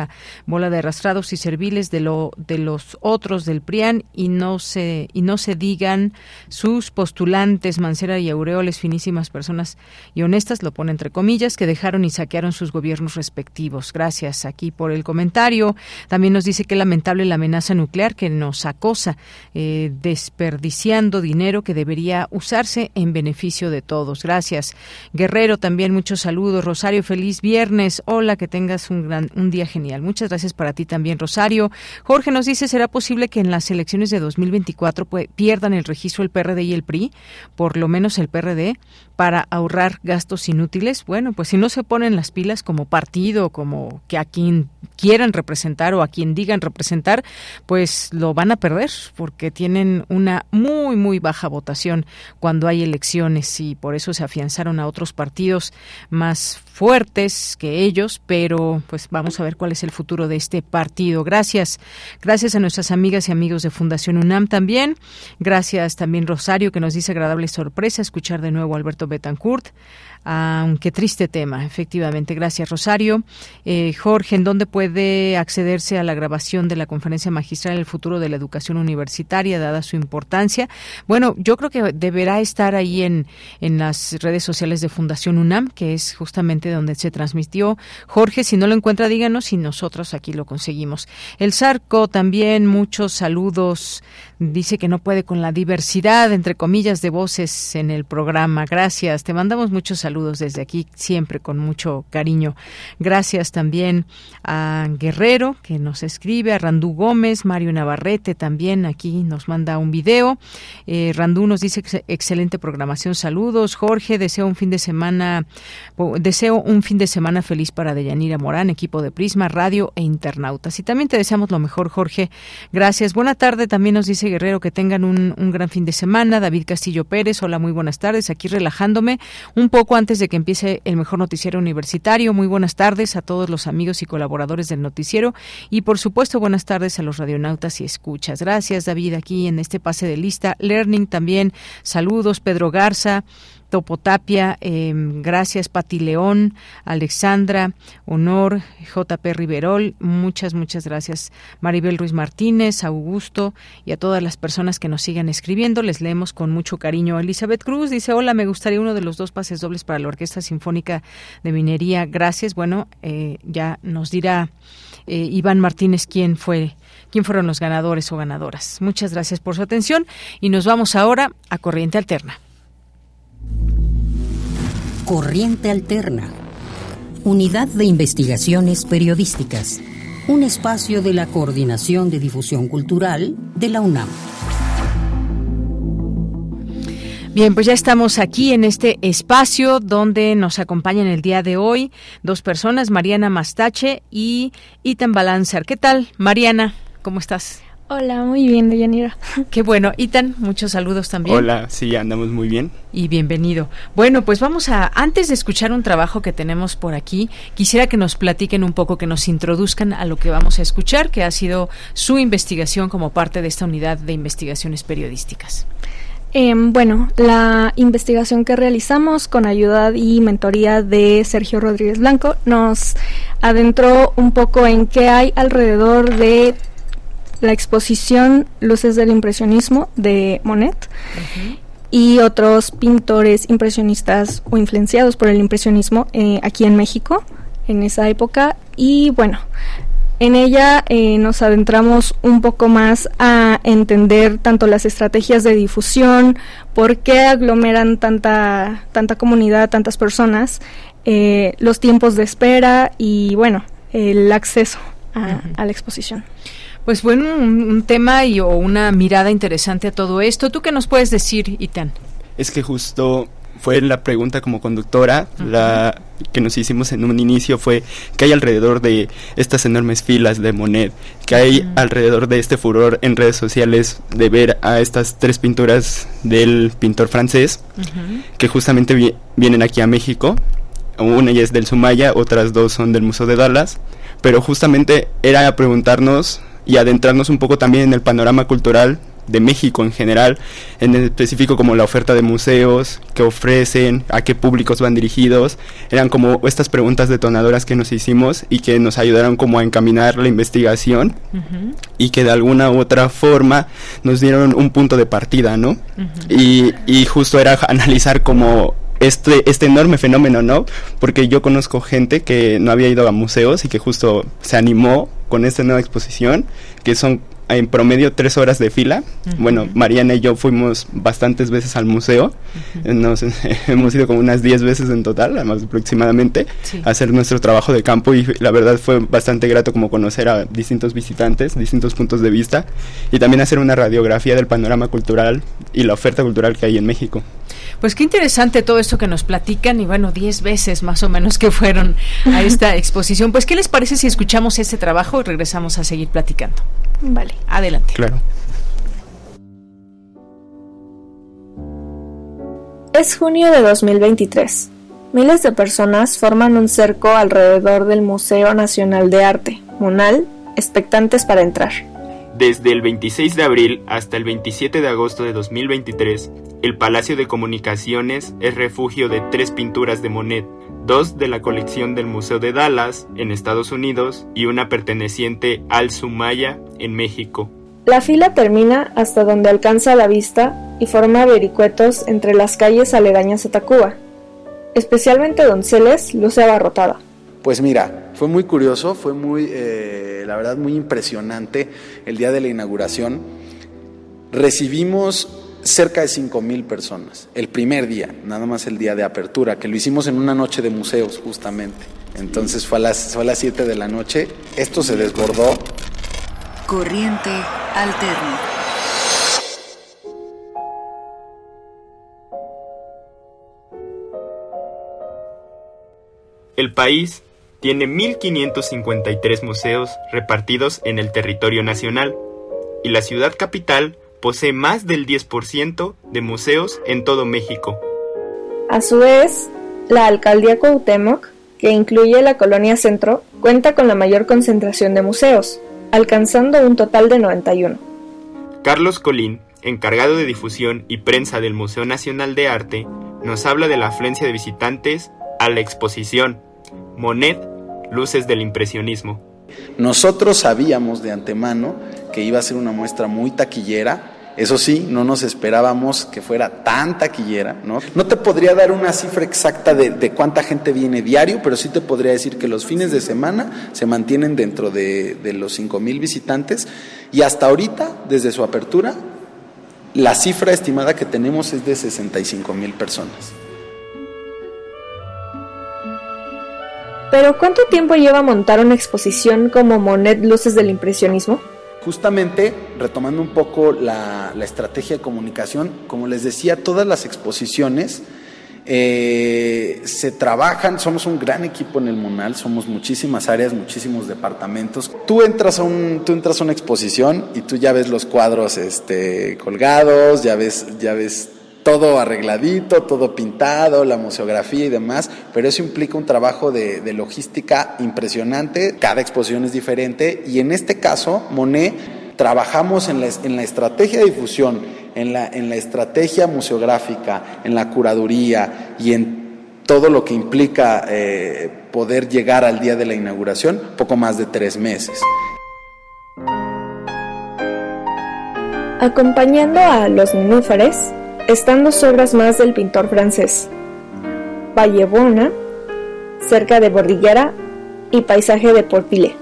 S1: bola de arrastrados y serviles de lo de los otros del PRIAN y no se y no se digan sus postulantes Mancera y Aureoles finísimas personas y honestas lo pone entre comillas que dejaron y saquearon sus gobiernos respectivos. Gracias aquí por el comentario. También nos dice que lamentable la amenaza nuclear que nos acosa eh, desperdiciando dinero que debería usarse en beneficio de todos. Gracias. Guerrero también muchos saludos. Rosario feliz viernes. Hola que tengas un gran un día genial Muchas gracias para ti también, Rosario. Jorge nos dice, ¿será posible que en las elecciones de 2024 pues, pierdan el registro el PRD y el PRI? Por lo menos el PRD para ahorrar gastos inútiles. Bueno, pues si no se ponen las pilas como partido, como que a quien quieran representar o a quien digan representar, pues lo van a perder porque tienen una muy, muy baja votación cuando hay elecciones y por eso se afianzaron a otros partidos más fuertes que ellos, pero pues vamos a ver cuál es el futuro de este partido. Gracias. Gracias a nuestras amigas y amigos de Fundación UNAM también. Gracias también Rosario que nos dice agradable sorpresa escuchar de nuevo a Alberto Betancourt. Aunque triste tema, efectivamente. Gracias, Rosario. Eh, Jorge, ¿en dónde puede accederse a la grabación de la conferencia magistral El futuro de la educación universitaria, dada su importancia? Bueno, yo creo que deberá estar ahí en, en las redes sociales de Fundación UNAM, que es justamente donde se transmitió. Jorge, si no lo encuentra, díganos y nosotros aquí lo conseguimos. El Zarco también, muchos saludos. Dice que no puede con la diversidad, entre comillas, de voces en el programa. Gracias. Te mandamos muchos saludos desde aquí, siempre con mucho cariño. Gracias también a Guerrero, que nos escribe, a Randú Gómez, Mario Navarrete también aquí nos manda un video. Eh, Randú nos dice excelente programación. Saludos. Jorge, deseo un fin de semana, deseo un fin de semana feliz para Deyanira Morán, equipo de Prisma, Radio e Internautas. Y también te deseamos lo mejor, Jorge. Gracias. Buena tarde. También nos dice Guerrero que tengan un, un gran fin de semana. David Castillo Pérez, hola, muy buenas tardes. Aquí relajándome un poco antes de que empiece el mejor noticiero universitario. Muy buenas tardes a todos los amigos y colaboradores del noticiero y por supuesto buenas tardes a los radionautas y escuchas. Gracias David aquí en este pase de lista. Learning también. Saludos Pedro Garza. Topotapia, eh, gracias Pati León, Alexandra, Honor, JP Riverol, muchas, muchas gracias Maribel Ruiz Martínez, Augusto y a todas las personas que nos sigan escribiendo, les leemos con mucho cariño. Elizabeth Cruz dice, hola, me gustaría uno de los dos pases dobles para la Orquesta Sinfónica de Minería, gracias. Bueno, eh, ya nos dirá eh, Iván Martínez quién fue quién fueron los ganadores o ganadoras. Muchas gracias por su atención y nos vamos ahora a Corriente Alterna.
S5: Corriente Alterna. Unidad de Investigaciones Periodísticas. Un espacio de la Coordinación de Difusión Cultural de la UNAM.
S1: Bien, pues ya estamos aquí en este espacio donde nos acompañan el día de hoy dos personas, Mariana Mastache y Itan Balanzar. ¿Qué tal, Mariana? ¿Cómo estás?
S27: Hola, muy bien, Deyanira.
S1: Qué bueno. Itan, muchos saludos también.
S28: Hola, sí, andamos muy bien.
S1: Y bienvenido. Bueno, pues vamos a, antes de escuchar un trabajo que tenemos por aquí, quisiera que nos platiquen un poco, que nos introduzcan a lo que vamos a escuchar, que ha sido su investigación como parte de esta unidad de investigaciones periodísticas.
S27: Em, bueno, la investigación que realizamos con ayuda y mentoría de Sergio Rodríguez Blanco nos adentró un poco en qué hay alrededor de la exposición Luces del Impresionismo de Monet y otros pintores impresionistas o influenciados por el impresionismo eh, aquí en México en esa época. Y bueno, en ella eh, nos adentramos un poco más a entender tanto las estrategias de difusión, por qué aglomeran tanta, tanta comunidad, tantas personas, eh, los tiempos de espera y bueno, el acceso a la exposición.
S1: Pues bueno, un, tema y o una mirada interesante a todo esto. ¿Tú qué nos puedes decir, Itan?
S28: Es que justo fue la pregunta como conductora, la que nos hicimos en un inicio fue que hay alrededor de estas enormes filas de Monet, que hay alrededor de este furor en redes sociales de ver a estas tres pinturas del pintor francés, que justamente vienen aquí a México. Una es del Sumaya, otras dos son del Museo de Dallas, pero justamente era preguntarnos y adentrarnos un poco también en el panorama cultural de México en general, en específico como la oferta de museos, qué ofrecen, a qué públicos van dirigidos, eran como estas preguntas detonadoras que nos hicimos y que nos ayudaron como a encaminar la investigación y que de alguna u otra forma nos dieron un punto de partida, ¿no? y, y justo era analizar como este, este enorme fenómeno, ¿no? Porque yo conozco gente que no había ido a museos y que justo se animó con esta nueva exposición, que son en promedio tres horas de fila. Bueno, Mariana y yo fuimos bastantes veces al museo. Nos, hemos ido como unas diez veces en total, más aproximadamente, a hacer nuestro trabajo de campo y la verdad fue bastante grato como conocer a distintos visitantes, distintos puntos de vista y también hacer una radiografía del panorama cultural y la oferta cultural que hay en México.
S1: Pues qué interesante todo esto que nos platican y bueno, diez veces más o menos que fueron a esta exposición. Pues, ¿qué les parece si escuchamos este trabajo y regresamos a seguir platicando?
S27: Vale.
S1: Adelante.
S28: Claro.
S27: Es junio de 2023. Miles de personas forman un cerco alrededor del Museo Nacional de Arte, MUNAL, expectantes para entrar.
S29: Desde el 26 de abril hasta el 27 de agosto de 2023, el Palacio de Comunicaciones es refugio de tres pinturas de Monet, dos de la colección del Museo de Dallas, en Estados Unidos, y una perteneciente al Sumaya, en México.
S27: La fila termina hasta donde alcanza la vista y forma vericuetos entre las calles aledañas a Tacuba. Especialmente Donceles luce abarrotada.
S30: Pues mira, fue muy curioso, fue muy, eh, la verdad, muy impresionante el día de la inauguración. Recibimos cerca de 5 mil personas el primer día, nada más el día de apertura, que lo hicimos en una noche de museos justamente. Entonces fue a las, fue a las 7 de la noche, esto se desbordó.
S31: Corriente alterna.
S28: El país tiene 1.553 museos repartidos en el territorio nacional y la ciudad capital posee más del 10% de museos en todo México.
S27: A su vez, la alcaldía Cuauhtémoc, que incluye la colonia Centro, cuenta con la mayor concentración de museos, alcanzando un total de 91.
S28: Carlos Colín, encargado de difusión y prensa del Museo Nacional de Arte, nos habla de la afluencia de visitantes a la exposición Monet, Luces del Impresionismo.
S30: Nosotros sabíamos de antemano que iba a ser una muestra muy taquillera. Eso sí, no nos esperábamos que fuera tan taquillera, ¿no? No te podría dar una cifra exacta de, cuánta gente viene diario, pero sí te podría decir que los fines de semana se mantienen dentro de, de los 5 mil visitantes y hasta ahorita, desde su apertura, la cifra estimada que tenemos es de 65 mil personas.
S27: Pero ¿cuánto tiempo lleva montar una exposición como Monet Luces del Impresionismo?
S30: Justamente, retomando un poco la, estrategia de comunicación, como les decía, todas las exposiciones eh, se trabajan, somos un gran equipo en el Monal, somos muchísimas áreas, muchísimos departamentos. Tú entras a, un, tú entras a una exposición y tú ya ves los cuadros este, colgados, ya ves, ya ves todo arregladito, todo pintado, la museografía y demás, pero eso implica un trabajo de, de, logística impresionante, cada exposición es diferente y en este caso, Monet, trabajamos en la, en la estrategia de difusión, en la, en la estrategia museográfica, en la curaduría y en todo lo que implica eh, poder llegar al día de la inauguración, poco más de tres meses.
S27: Acompañando a los nenúfares, están dos obras más del pintor francés, Vallebona, cerca de Bordillera, y Paisaje de Porpile.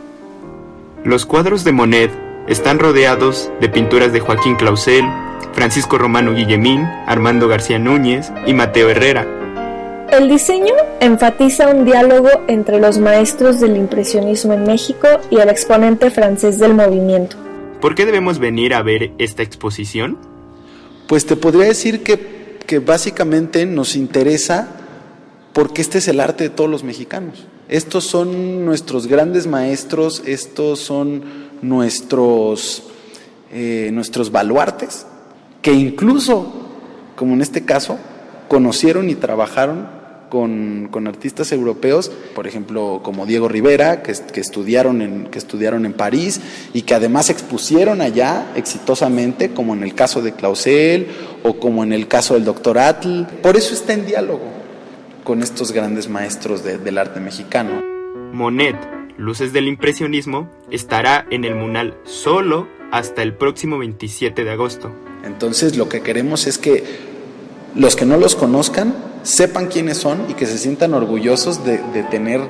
S28: Los cuadros de Monet están rodeados de pinturas de Joaquín Clausel, Francisco Romano Guillemín, Armando García Núñez y Mateo Herrera.
S27: El diseño enfatiza un diálogo entre los maestros del impresionismo en México y el exponente francés del movimiento.
S28: ¿Por qué debemos venir a ver esta exposición?
S30: Pues te podría decir que, que básicamente nos interesa porque este es el arte de todos los mexicanos. Estos son nuestros grandes maestros, estos son nuestros, eh, nuestros baluartes, que incluso, como en este caso, conocieron y trabajaron con, con, artistas europeos, por ejemplo, como Diego Rivera, que, que, estudiaron en, que estudiaron en París y que además expusieron allá exitosamente, como en el caso de Clausel o como en el caso del doctor Atl. Por eso está en diálogo con estos grandes maestros de, del arte mexicano.
S28: Monet, Luces del Impresionismo, estará en el Munal solo hasta el próximo 27 de agosto.
S30: Entonces lo que queremos es que los que no los conozcan sepan quiénes son y que se sientan orgullosos de, de, tener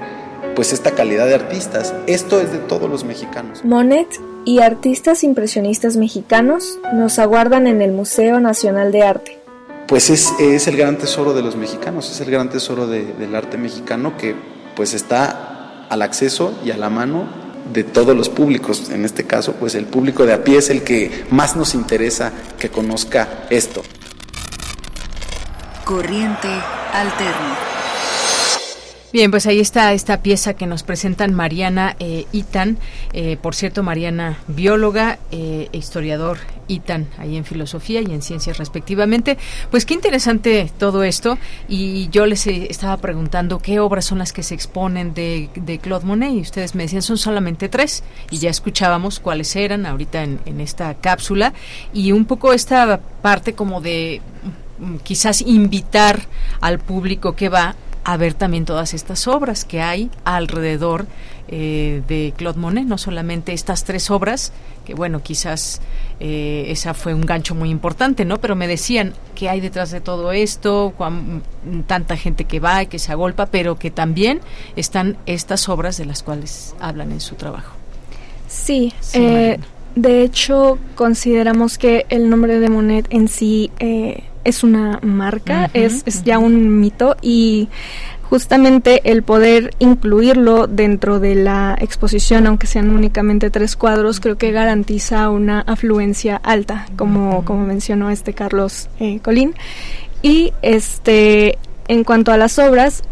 S30: pues esta calidad de artistas. Esto es de todos los mexicanos.
S27: Monet y artistas impresionistas mexicanos nos aguardan en el Museo Nacional de Arte.
S30: Pues es, es el gran tesoro de los mexicanos, es el gran tesoro de, del arte mexicano que pues está al acceso y a la mano de todos los públicos. En este caso, pues el público de a pie es el que más nos interesa que conozca esto.
S31: Corriente alterna.
S1: Bien, pues ahí está esta pieza que nos presentan Mariana eh, Itan, eh, por cierto, Mariana bióloga, eh, historiador Itan, ahí en filosofía y en ciencias respectivamente. Pues qué interesante todo esto. Y yo les estaba preguntando qué obras son las que se exponen de, de, Claude Monet. Y ustedes me decían son solamente tres. Y ya escuchábamos cuáles eran ahorita en esta cápsula. Y un poco esta parte como de quizás invitar al público que va a ver también todas estas obras que hay alrededor eh, de Claude Monet, no solamente estas tres obras, que bueno, quizás eh, esa fue un gancho muy importante, ¿no? Pero me decían que hay detrás de todo esto, tanta gente que va y que se agolpa, pero que también están estas obras de las cuales hablan en su trabajo.
S27: Sí, eh, de hecho consideramos que el nombre de Monet en sí es una marca, es, es ya un mito y justamente el poder incluirlo dentro de la exposición, aunque sean únicamente tres cuadros, creo que garantiza una afluencia alta, como, como mencionó este Carlos eh, Colín. Y este, en cuanto a las obras,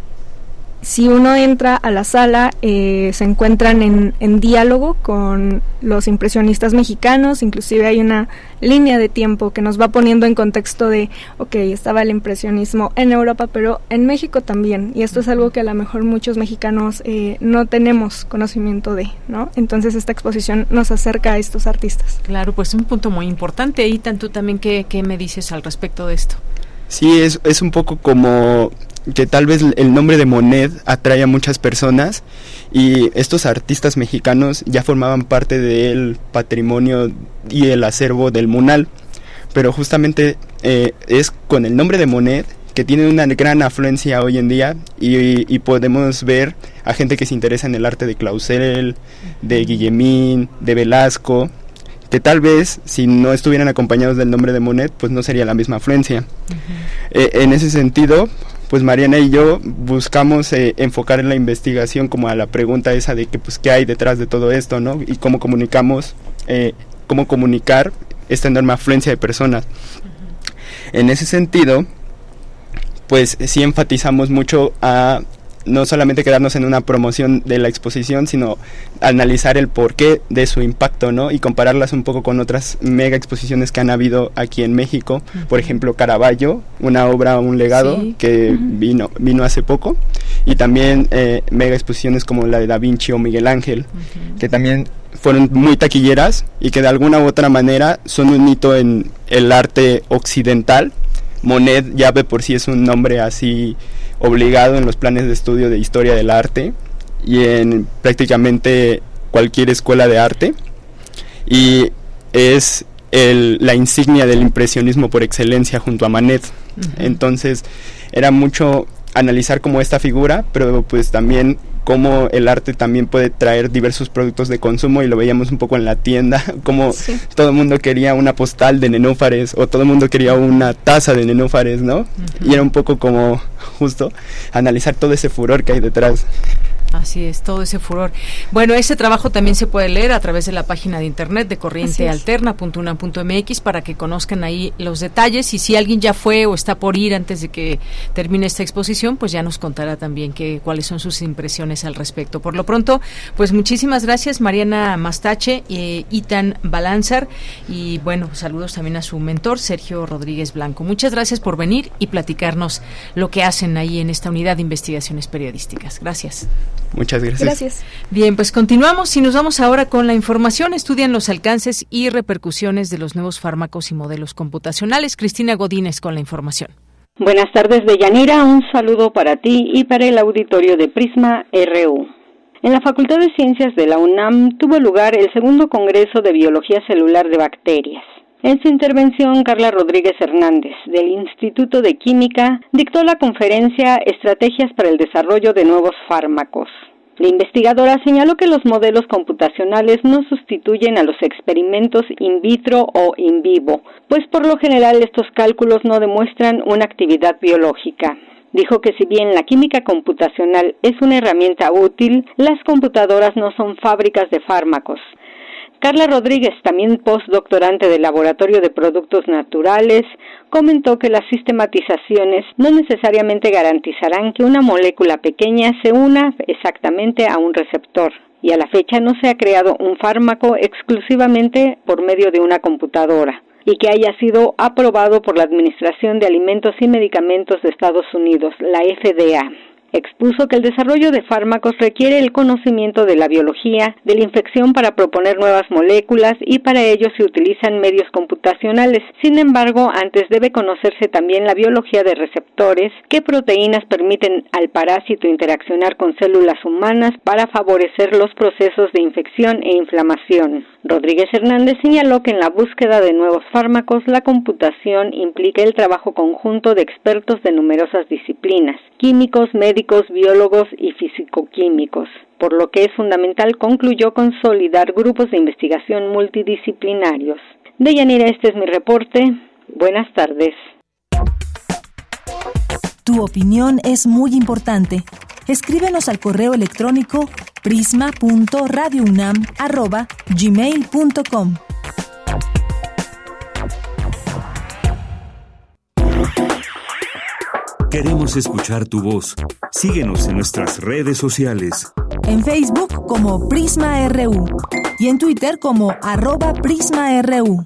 S27: si uno entra a la sala, eh, se encuentran en, en, diálogo con los impresionistas mexicanos, inclusive hay una línea de tiempo que nos va poniendo en contexto de, ok, estaba el impresionismo en Europa, pero en México también, y esto es algo que a lo mejor muchos mexicanos eh, no tenemos conocimiento de, ¿no? Entonces esta exposición nos acerca a estos artistas.
S1: Claro, pues un punto muy importante, y tanto también, ¿qué, qué me dices al respecto de esto?
S28: Sí, es, es un poco como que tal vez el nombre de Monet atrae a muchas personas y estos artistas mexicanos ya formaban parte del patrimonio y el acervo del Munal, pero justamente eh, es con el nombre de Monet que tiene una gran afluencia hoy en día y, podemos ver a gente que se interesa en el arte de Clausel, de Guillemín, de Velasco, que tal vez si no estuvieran acompañados del nombre de Monet, pues no sería la misma afluencia. Eh, en ese sentido, pues Mariana y yo buscamos eh, enfocar en la investigación como a la pregunta esa de que pues qué hay detrás de todo esto, ¿no? Y cómo comunicamos, eh, cómo comunicar esta enorme afluencia de personas. En ese sentido, pues sí enfatizamos mucho a no solamente quedarnos en una promoción de la exposición, sino analizar el porqué de su impacto, ¿no? Y compararlas un poco con otras mega exposiciones que han habido aquí en México. Por ejemplo, Caravaggio, una obra, un legado que vino, vino hace poco. Y también eh, mega exposiciones como la de Da Vinci o Miguel Ángel, que también fueron muy taquilleras y que de alguna u otra manera son un hito en el arte occidental. Monet ya ve por sí es un nombre así obligado en los planes de estudio de historia del arte y en prácticamente cualquier escuela de arte y es el, la insignia del impresionismo por excelencia junto a Manet. Entonces era mucho analizar como esta figura, pero pues también cómo el arte también puede traer diversos productos de consumo y lo veíamos un poco en la tienda, como todo el mundo quería una postal de nenúfares o todo el mundo quería una taza de nenúfares, ¿no? Y era un poco como justo analizar todo ese furor que hay detrás.
S1: Así es, todo ese furor. Bueno, ese trabajo también se puede leer a través de la página de internet de corrientealterna.una.mx para que conozcan ahí los detalles y si alguien ya fue o está por ir antes de que termine esta exposición, pues ya nos contará también que, cuáles son sus impresiones al respecto. Por lo pronto, pues muchísimas gracias Mariana Mastache y Itan Balanzar y bueno, saludos también a su mentor Sergio Rodríguez Blanco. Muchas gracias por venir y platicarnos lo que hacen ahí en esta unidad de investigaciones periodísticas. Gracias.
S28: Muchas gracias.
S27: Gracias.
S1: Bien, pues continuamos y nos vamos ahora con la información. Estudian los alcances y repercusiones de los nuevos fármacos y modelos computacionales. Cristina Godínez con la información.
S32: Buenas tardes, Deyanira. Un saludo para ti y para el auditorio de Prisma RU. En la Facultad de Ciencias de la UNAM tuvo lugar el segundo Congreso de Biología Celular de Bacterias. En su intervención, Carla Rodríguez Hernández, del Instituto de Química, dictó la conferencia Estrategias para el Desarrollo de Nuevos Fármacos. La investigadora señaló que los modelos computacionales no sustituyen a los experimentos in vitro o in vivo, pues por lo general estos cálculos no demuestran una actividad biológica. Dijo que si bien la química computacional es una herramienta útil, las computadoras no son fábricas de fármacos. Carla Rodríguez, también postdoctorante del Laboratorio de Productos Naturales, comentó que las sistematizaciones no necesariamente garantizarán que una molécula pequeña se una exactamente a un receptor y a la fecha no se ha creado un fármaco exclusivamente por medio de una computadora y que haya sido aprobado por la Administración de Alimentos y Medicamentos de Estados Unidos, la FDA. Expuso que el desarrollo de fármacos requiere el conocimiento de la biología de la infección para proponer nuevas moléculas y para ello se utilizan medios computacionales. Sin embargo, antes debe conocerse también la biología de receptores, qué proteínas permiten al parásito interaccionar con células humanas para favorecer los procesos de infección e inflamación. Rodríguez Hernández señaló que en la búsqueda de nuevos fármacos la computación implica el trabajo conjunto de expertos de numerosas disciplinas, químicos, médicos, biólogos y fisicoquímicos, por lo que es fundamental, concluyó, consolidar grupos de investigación multidisciplinarios. De Yanira, este es mi reporte. Buenas tardes.
S3: Tu opinión es muy importante. Escríbenos al correo electrónico prisma.radiounam@gmail.com.
S2: Queremos escuchar tu voz. Síguenos en nuestras redes sociales.
S3: En Facebook como Prisma RU y en Twitter como arroba PrismaRU.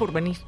S1: por venir.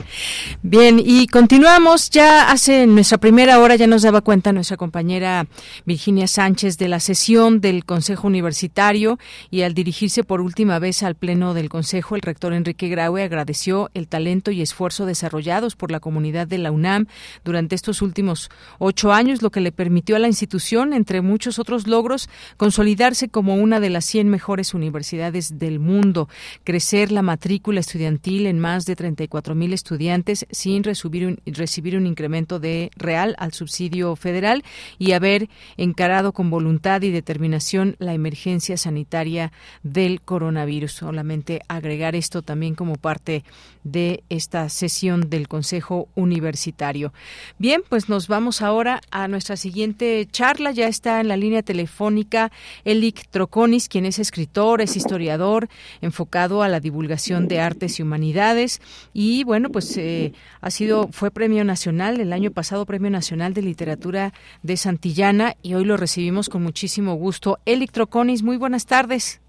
S1: Bien, y continuamos. Ya hace nuestra primera hora ya nos daba cuenta nuestra compañera Virginia Sánchez de la sesión del Consejo Universitario y al dirigirse por última vez al Pleno del Consejo, el rector Enrique Graue agradeció el talento y esfuerzo desarrollados por la comunidad de la UNAM durante estos últimos ocho años, lo que le permitió a la institución, entre muchos otros logros, consolidarse como una de las 100 mejores universidades del mundo, crecer la matrícula estudiantil en más de 34 mil estudiantes sin recibir un, recibir un incremento de real al subsidio federal y haber encarado con voluntad y determinación la emergencia sanitaria del coronavirus. Solamente agregar esto también como parte de esta sesión del Consejo Universitario. Bien, pues nos vamos ahora a nuestra siguiente charla. Ya está en la línea telefónica Elic Troconis, quien es escritor, es historiador, enfocado a la divulgación de artes y humanidades y y bueno, pues eh, ha sido fue Premio Nacional el año pasado Premio Nacional de Literatura de Santillana y hoy lo recibimos con muchísimo gusto. Electroconis, muy buenas tardes.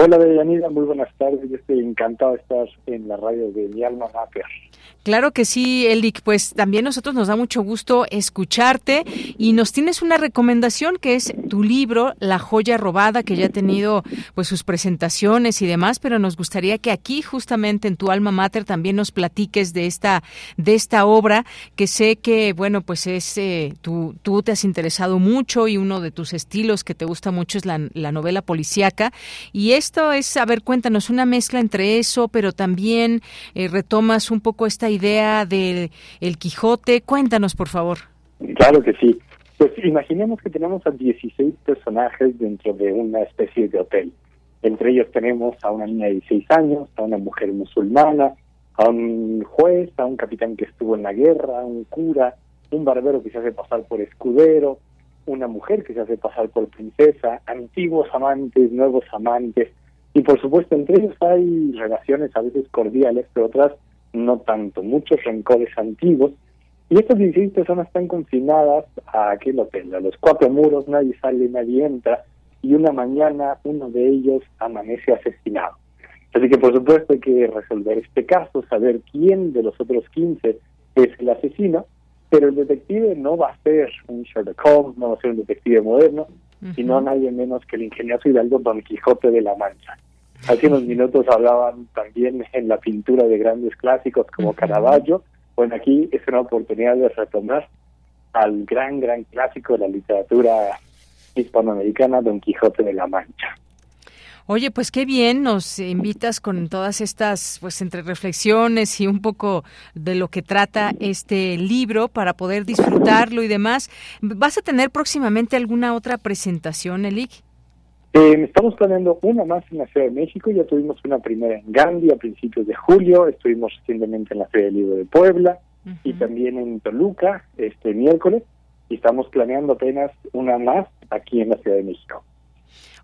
S33: Hola, Deyanira, muy buenas tardes. Yo estoy encantado de estar en la radio de mi alma mater.
S1: Claro que sí, Elic. Pues también nosotros nos da mucho gusto escucharte y nos tienes una recomendación que es tu libro La joya robada, que ya ha tenido pues sus presentaciones y demás, pero nos gustaría que aquí justamente en tu alma mater también nos platiques de esta de esta obra que sé que bueno pues es eh, tú, tú te has interesado mucho y uno de tus estilos que te gusta mucho es la, la novela policíaca y esto es a ver cuéntanos una mezcla entre eso, pero también eh, retomas un poco esta idea del el Quijote. Cuéntanos, por favor.
S33: Claro que sí. Pues imaginemos que tenemos a 16 personajes dentro de una especie de hotel. Entre ellos tenemos a una niña de 16 años, a una mujer musulmana, a un juez, a un capitán que estuvo en la guerra, a un cura, un barbero que se hace pasar por escudero, una mujer que se hace pasar por princesa, antiguos amantes, nuevos amantes, y por supuesto entre ellos hay relaciones a veces cordiales, pero otras no tanto, muchos rencores antiguos. Y estas 16 personas están confinadas a aquel hotel, a los cuatro muros, nadie sale, nadie entra, y una mañana uno de ellos amanece asesinado. Así que por supuesto hay que resolver este caso, saber quién de los otros 15 es el asesino, pero el detective no va a ser un Sherlock Holmes, no va a ser un detective moderno, sino nadie menos que el ingenioso Hidalgo Don Quijote de la Mancha. Hace unos minutos hablaban también en la pintura de grandes clásicos como Caravaggio. Bueno, aquí es una oportunidad de retomar al gran, gran clásico de la literatura hispanoamericana, Don Quijote de la Mancha.
S1: Oye, pues qué bien, nos invitas con todas estas, pues entre reflexiones y un poco de lo que trata este libro para poder disfrutarlo y demás. ¿Vas a tener próximamente alguna otra presentación, Elic?
S33: Eh, estamos planeando una más en la Ciudad de México, ya tuvimos una primera en Gandhi a principios de julio, estuvimos recientemente en la Feria del Libro de Puebla y también en Toluca este miércoles y estamos planeando apenas una más aquí en la Ciudad de México.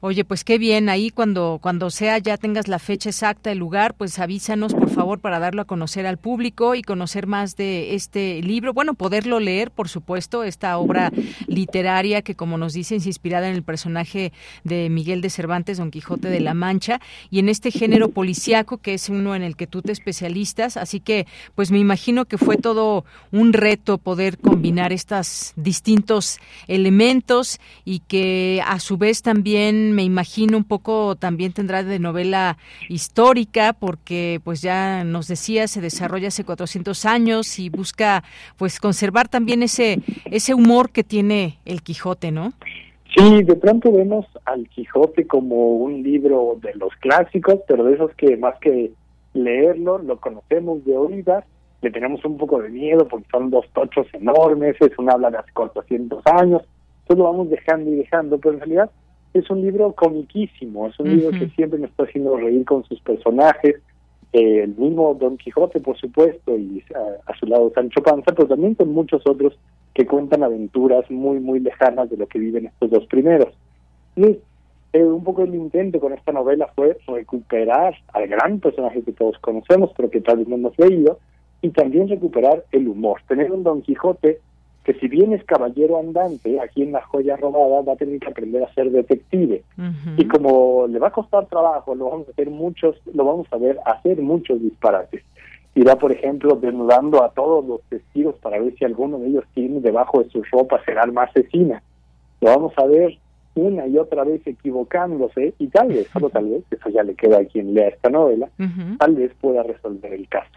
S1: Oye, pues qué bien, ahí cuando, cuando sea ya tengas la fecha exacta, el lugar, pues avísanos por favor para darlo a conocer al público y conocer más de este libro. Bueno, poderlo leer, por supuesto, esta obra literaria que como nos dicen es inspirada en el personaje de Miguel de Cervantes, Don Quijote de la Mancha, y en este género policiaco que es uno en el que tú te especialistas. Así que, pues me imagino que fue todo un reto poder combinar estos distintos elementos y que a su vez también me imagino un poco también tendrá de novela histórica porque pues ya nos decía se desarrolla hace 400 años y busca pues conservar también ese ese humor que tiene el Quijote, ¿no?
S33: Sí, de pronto vemos al Quijote como un libro de los clásicos, pero de esos que más que leerlo, lo conocemos de oídas, le tenemos un poco de miedo porque son dos tochos enormes, es un habla de hace 400 años, entonces lo vamos dejando y dejando, pero en realidad es un libro comiquísimo, es un libro que siempre me está haciendo reír con sus personajes, eh, el mismo Don Quijote, por supuesto, y a, su lado Sancho Panza, pero también con muchos otros que cuentan aventuras muy, muy lejanas de lo que viven estos dos primeros. Y eh, un poco el intento con esta novela fue recuperar al gran personaje que todos conocemos, pero que tal vez no hemos leído, y también recuperar el humor, tener un Don Quijote que si bien es caballero andante, aquí en la joya robada va a tener que aprender a ser detective. Y como le va a costar trabajo, lo vamos a hacer muchos, lo vamos a ver hacer muchos disparates. Irá, por ejemplo, desnudando a todos los testigos para ver si alguno de ellos tiene debajo de su ropa ser alma asesina. Lo vamos a ver una y otra vez equivocándose y tal vez, solo tal vez, eso ya le queda a quien lea esta novela, tal vez pueda resolver el caso.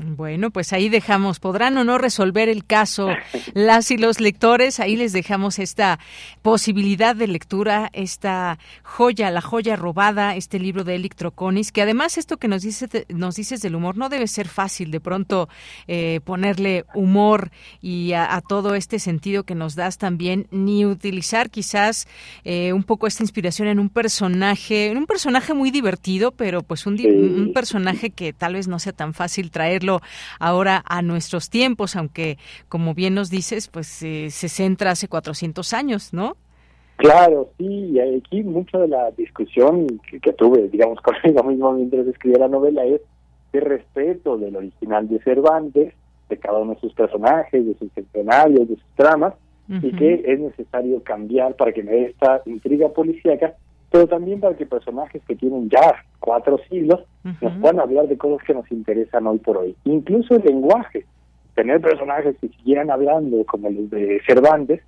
S1: Bueno, pues ahí dejamos, podrán o no resolver el caso las y los lectores, ahí les dejamos esta posibilidad de lectura, esta joya, la joya robada, este libro de Electroconis, que además esto que nos, dice, nos dices del humor no debe ser fácil de pronto eh, ponerle humor y a, todo este sentido que nos das también, ni utilizar quizás eh, un poco esta inspiración en un personaje, en un personaje muy divertido, pero pues un, un personaje que tal vez no sea tan fácil traerlo ahora a nuestros tiempos, aunque como bien nos dices, pues eh, se centra hace 400 años, ¿no?
S33: Claro, sí, y aquí mucha de la discusión que, tuve, digamos, conmigo mismo mientras escribía la novela es de respeto del original de Cervantes, de cada uno de sus personajes, de sus escenarios, de sus tramas, y que es necesario cambiar para que me dé esta intriga policíaca pero también para que personajes que tienen ya cuatro siglos nos puedan hablar de cosas que nos interesan hoy por hoy. Incluso el lenguaje. Tener personajes que siguieran hablando como los de Cervantes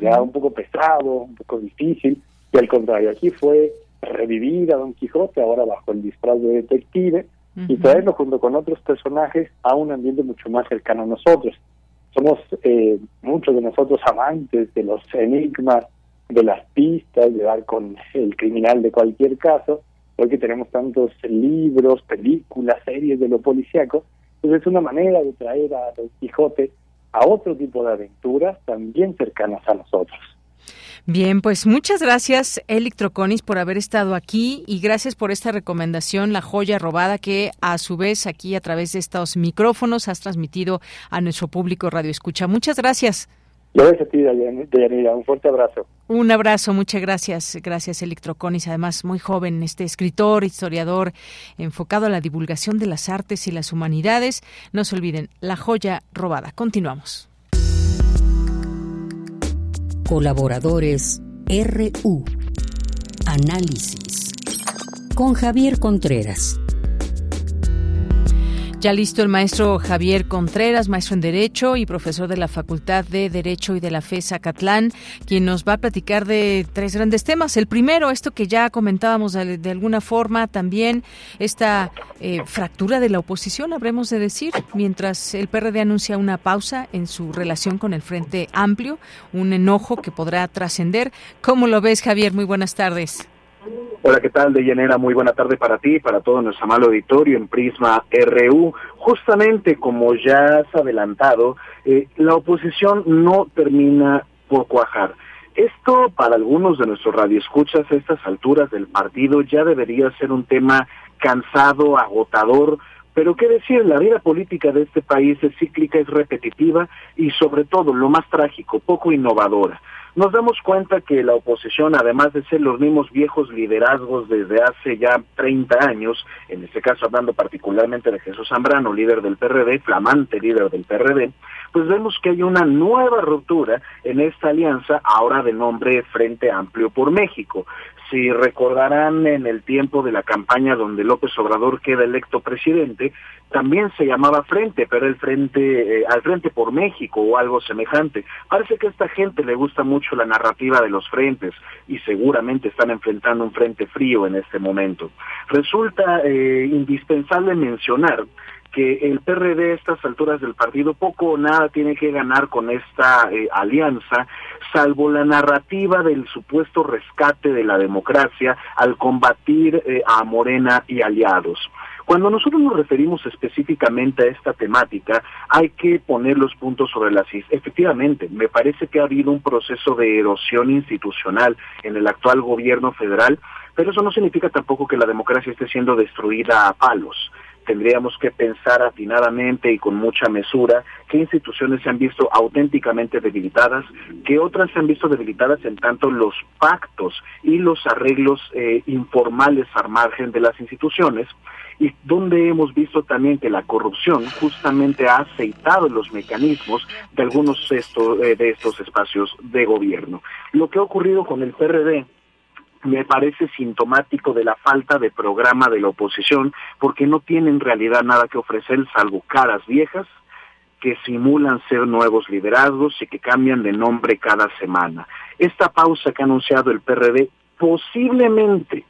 S33: era un poco pesado, un poco difícil, y al contrario, aquí fue revivir a Don Quijote ahora bajo el disfraz de detective y traerlo junto con otros personajes a un ambiente mucho más cercano a nosotros. Somos eh, muchos de nosotros amantes de los enigmas, de las pistas, de dar con el criminal de cualquier caso, porque tenemos tantos libros, películas, series de lo policíaco, entonces es una manera de traer a Don Quijote a otro tipo de aventuras también cercanas a nosotros.
S1: Bien, pues muchas gracias, Electroconis, por haber estado aquí y gracias por esta recomendación, La joya robada, que a su vez aquí a través de estos micrófonos has transmitido a nuestro público Radio Escucha. Muchas gracias.
S33: Gracias a ti, Dayanira. Un fuerte abrazo.
S1: Un abrazo, muchas gracias. Gracias, Electroconis. Además, muy joven, este escritor, historiador, enfocado a la divulgación de las artes y las humanidades. No se olviden, la joya robada. Continuamos.
S5: Colaboradores RU. Análisis. Con Javier Contreras.
S1: Ya listo el maestro Javier Contreras, maestro en Derecho y profesor de la Facultad de Derecho y de la FES Acatlán, quien nos va a platicar de tres grandes temas. El primero, esto que ya comentábamos de, alguna forma, también esta eh, fractura de la oposición, habremos de decir, mientras el PRD anuncia una pausa en su relación con el Frente Amplio, un enojo que podrá trascender. ¿Cómo lo ves, Javier? Muy buenas tardes.
S34: Hola, ¿qué tal, Deyanira? Muy buena tarde para ti y para todo nuestro amable auditorio en Prisma RU. Justamente como ya has adelantado, eh, la oposición no termina por cuajar. Esto para algunos de nuestros radioescuchas a estas alturas del partido ya debería ser un tema cansado, agotador, pero qué decir, la vida política de este país es cíclica, es repetitiva y sobre todo, lo más trágico, poco innovadora. Nos damos cuenta que la oposición, además de ser los mismos viejos liderazgos desde hace ya 30 años, en este caso hablando particularmente de Jesús Zambrano, líder del PRD, flamante líder del PRD, pues vemos que hay una nueva ruptura en esta alianza, ahora de nombre Frente Amplio por México. Si recordarán en el tiempo de la campaña donde López Obrador queda electo presidente, también se llamaba Frente, pero el Frente, eh, al Frente por México o algo semejante. Parece que a esta gente le gusta mucho la narrativa de los frentes y seguramente están enfrentando un frente frío en este momento. Resulta eh, indispensable mencionar que el PRD a estas alturas del partido poco o nada tiene que ganar con esta eh, alianza, salvo la narrativa del supuesto rescate de la democracia al combatir eh, a Morena y aliados. Cuando nosotros nos referimos específicamente a esta temática, hay que poner los puntos sobre las is. Efectivamente, me parece que ha habido un proceso de erosión institucional en el actual gobierno federal, pero eso no significa tampoco que la democracia esté siendo destruida a palos tendríamos que pensar atinadamente y con mucha mesura qué instituciones se han visto auténticamente debilitadas, qué otras se han visto debilitadas en tanto los pactos y los arreglos eh, informales al margen de las instituciones y donde hemos visto también que la corrupción justamente ha aceitado los mecanismos de algunos eh, de estos espacios de gobierno. Lo que ha ocurrido con el PRD me parece sintomático de la falta de programa de la oposición, porque no tiene en realidad nada que ofrecer salvo caras viejas que simulan ser nuevos liderazgos y que cambian de nombre cada semana. Esta pausa que ha anunciado el PRD posiblemente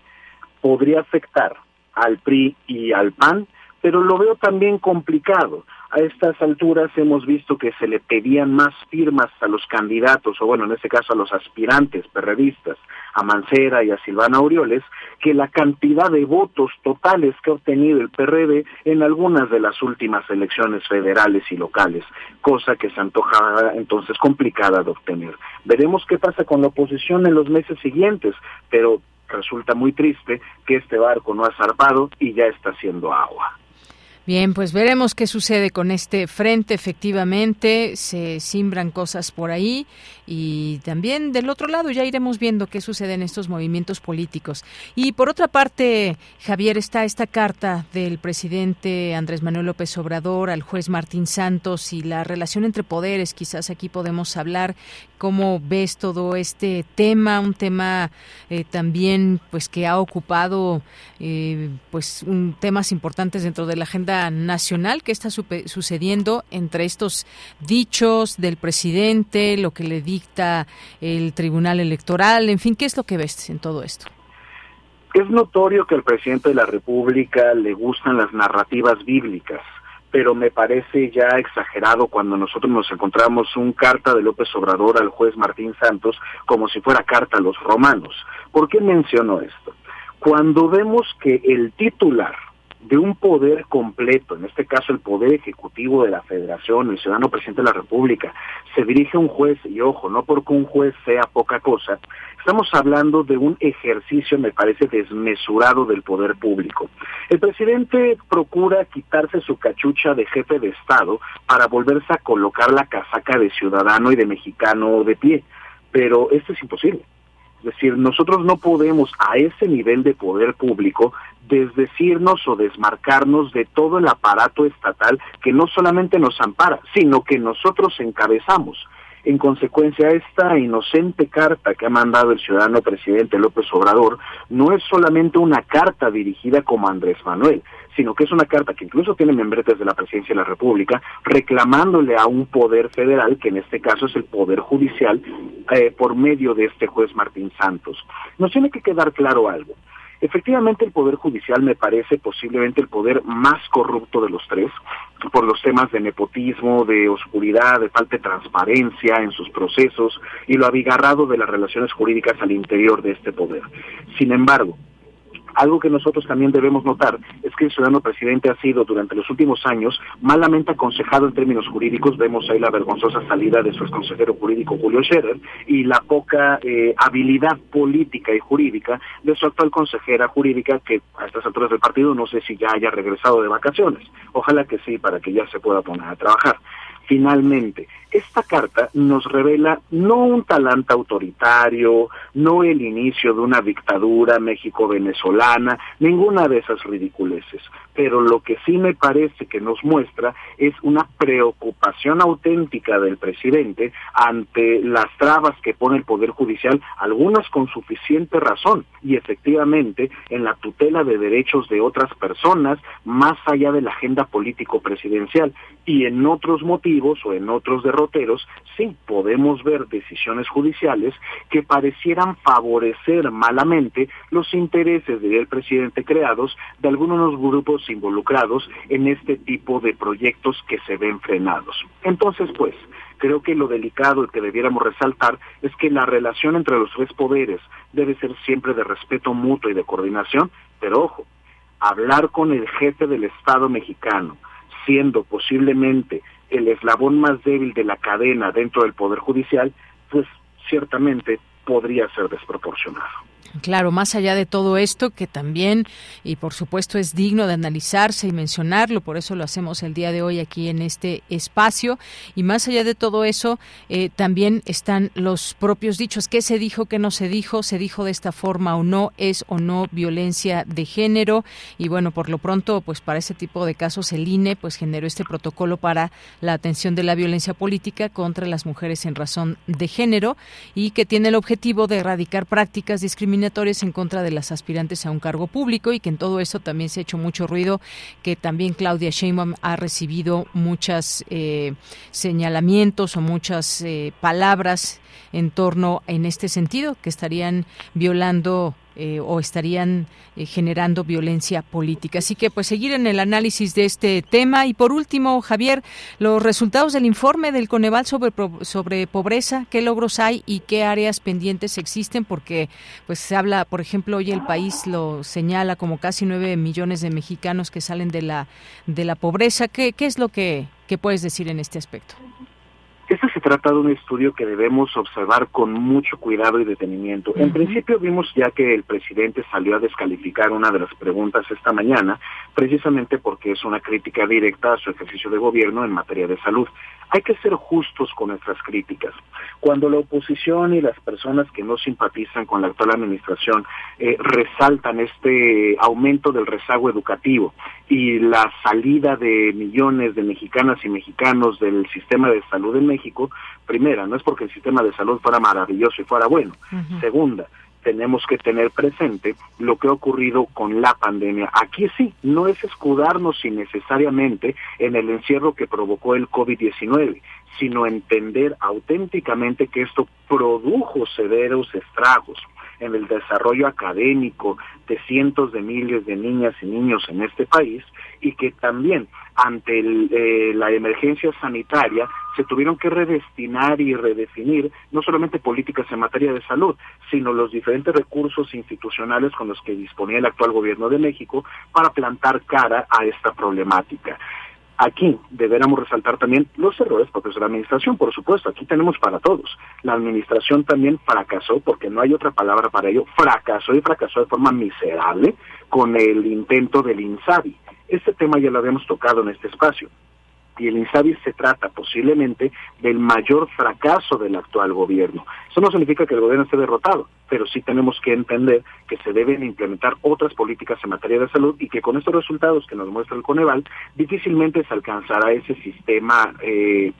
S34: podría afectar al PRI y al PAN, pero lo veo también complicado a estas alturas hemos visto que se le pedían más firmas a los candidatos, o bueno, en este caso a los aspirantes perredistas, a Mancera y a Silvana Aureoles, que la cantidad de votos totales que ha obtenido el PRD en algunas de las últimas elecciones federales y locales, cosa que se antoja entonces complicada de obtener. Veremos qué pasa con la oposición en los meses siguientes, pero resulta muy triste que este barco no ha zarpado y ya está haciendo agua.
S1: Bien, pues veremos qué sucede con este frente. Efectivamente, se simbran cosas por ahí y también del otro lado ya iremos viendo qué sucede en estos movimientos políticos. Y por otra parte, Javier, está esta carta del presidente Andrés Manuel López Obrador al juez Martín Santos y la relación entre poderes. Quizás aquí podemos hablar cómo ves todo este tema, un tema eh, también pues que ha ocupado eh, pues un, temas importantes dentro de la agenda nacional que está sucediendo entre estos dichos del presidente, lo que le dicta el Tribunal Electoral, en fin, ¿qué es lo que ves en todo esto?
S34: Es notorio que al presidente de la República le gustan las narrativas bíblicas, pero me parece ya exagerado cuando nosotros nos encontramos un carta de López Obrador al juez Martín Santos como si fuera carta a los romanos. ¿Por qué menciono esto? Cuando vemos que el titular de un poder completo, en este caso el poder ejecutivo de la federación, el ciudadano presidente de la república, se dirige a un juez, y ojo, no porque un juez sea poca cosa, estamos hablando de un ejercicio, me parece, desmesurado del poder público. El presidente procura quitarse su cachucha de jefe de Estado para volverse a colocar la casaca de ciudadano y de mexicano de pie, pero esto es imposible. Decir, nosotros no podemos a ese nivel de poder público desdecirnos o desmarcarnos de todo el aparato estatal que no solamente nos ampara, sino que nosotros encabezamos. En consecuencia, esta inocente carta que ha mandado el ciudadano presidente López Obrador no es solamente una carta dirigida como Andrés Manuel, sino que es una carta que incluso tiene membretes de la presidencia de la República reclamándole a un poder federal, que en este caso es el poder judicial, eh, por medio de este juez Martín Santos. Nos tiene que quedar claro algo. Efectivamente, el Poder Judicial me parece posiblemente el poder más corrupto de los tres, por los temas de nepotismo, de oscuridad, de falta de transparencia en sus procesos y lo abigarrado de las relaciones jurídicas al interior de este poder. Sin embargo, algo que nosotros también debemos notar es que el ciudadano presidente ha sido durante los últimos años malamente aconsejado en términos jurídicos. Vemos ahí la vergonzosa salida de su consejero jurídico Julio Scherer y la poca eh, habilidad política y jurídica de su actual consejera jurídica que a estas alturas del partido no sé si ya haya regresado de vacaciones. Ojalá que sí, para que ya se pueda poner a trabajar. Finalmente, esta carta nos revela no un talante autoritario, no el inicio de una dictadura México-venezolana, ninguna de esas ridiculeces, pero lo que sí me parece que nos muestra es una preocupación auténtica del presidente ante las trabas que pone el Poder Judicial, algunas con suficiente razón, y efectivamente en la tutela de derechos de otras personas, más allá de la agenda político-presidencial, y en otros motivos o en otros derroteros, sí podemos ver decisiones judiciales que parecieran favorecer malamente los intereses del presidente creados de algunos grupos involucrados en este tipo de proyectos que se ven frenados. Entonces, pues, creo que lo delicado y que debiéramos resaltar es que la relación entre los tres poderes debe ser siempre de respeto mutuo y de coordinación, pero ojo, hablar con el jefe del Estado mexicano, siendo posiblemente el eslabón más débil de la cadena dentro del Poder Judicial, pues ciertamente podría ser desproporcionado.
S1: Claro, más allá de todo esto, que también, y por supuesto es digno de analizarse y mencionarlo, por eso lo hacemos el día de hoy aquí en este espacio, y más allá de todo eso, eh, también están los propios dichos, qué se dijo, qué no se dijo, se dijo de esta forma o no, es o no violencia de género, y bueno, por lo pronto, pues para ese tipo de casos el INE pues generó este protocolo para la atención de la violencia política contra las mujeres en razón de género, y que tiene el objetivo de erradicar prácticas discriminatorias en contra de las aspirantes a un cargo público y que en todo eso también se ha hecho mucho ruido, que también Claudia Sheinbaum ha recibido muchos eh, señalamientos o muchas eh, palabras en torno en este sentido, que estarían violando eh, o estarían eh, generando violencia política. Así que pues seguir en el análisis de este tema. Y por último, Javier, los resultados del informe del Coneval sobre, sobre pobreza, qué logros hay y qué áreas pendientes existen, porque pues se habla, por ejemplo, hoy el país lo señala como casi nueve millones de mexicanos que salen de la, de la pobreza. ¿Qué, qué es lo que, que puedes decir en este aspecto?
S34: Este se trata de un estudio que debemos observar con mucho cuidado y detenimiento. En principio vimos ya que el presidente salió a descalificar una de las preguntas esta mañana, precisamente porque es una crítica directa a su ejercicio de gobierno en materia de salud. Hay que ser justos con nuestras críticas. Cuando la oposición y las personas que no simpatizan con la actual administración eh, resaltan este aumento del rezago educativo y la salida de millones de mexicanas y mexicanos del sistema de salud en México, primera, no es porque el sistema de salud fuera maravilloso y fuera bueno. Segunda, tenemos que tener presente lo que ha ocurrido con la pandemia. Aquí sí, no es escudarnos innecesariamente en el encierro que provocó el COVID-19, sino entender auténticamente que esto produjo severos estragos en el desarrollo académico de cientos de miles de niñas y niños en este país y que también ante eh, la emergencia sanitaria se tuvieron que redestinar y redefinir no solamente políticas en materia de salud, sino los diferentes recursos institucionales con los que disponía el actual gobierno de México para plantar cara a esta problemática. Aquí deberíamos resaltar también los errores propios de la administración, por supuesto, aquí tenemos para todos. La administración también fracasó, porque no hay otra palabra para ello, fracasó y fracasó de forma miserable con el intento del INSABI. Este tema ya lo habíamos tocado en este espacio y el INSABI se trata posiblemente del mayor fracaso del actual gobierno. Eso no significa que el gobierno esté derrotado, pero sí tenemos que entender que se deben implementar otras políticas en materia de salud y que con estos resultados que nos muestra el Coneval, difícilmente se alcanzará ese sistema eh,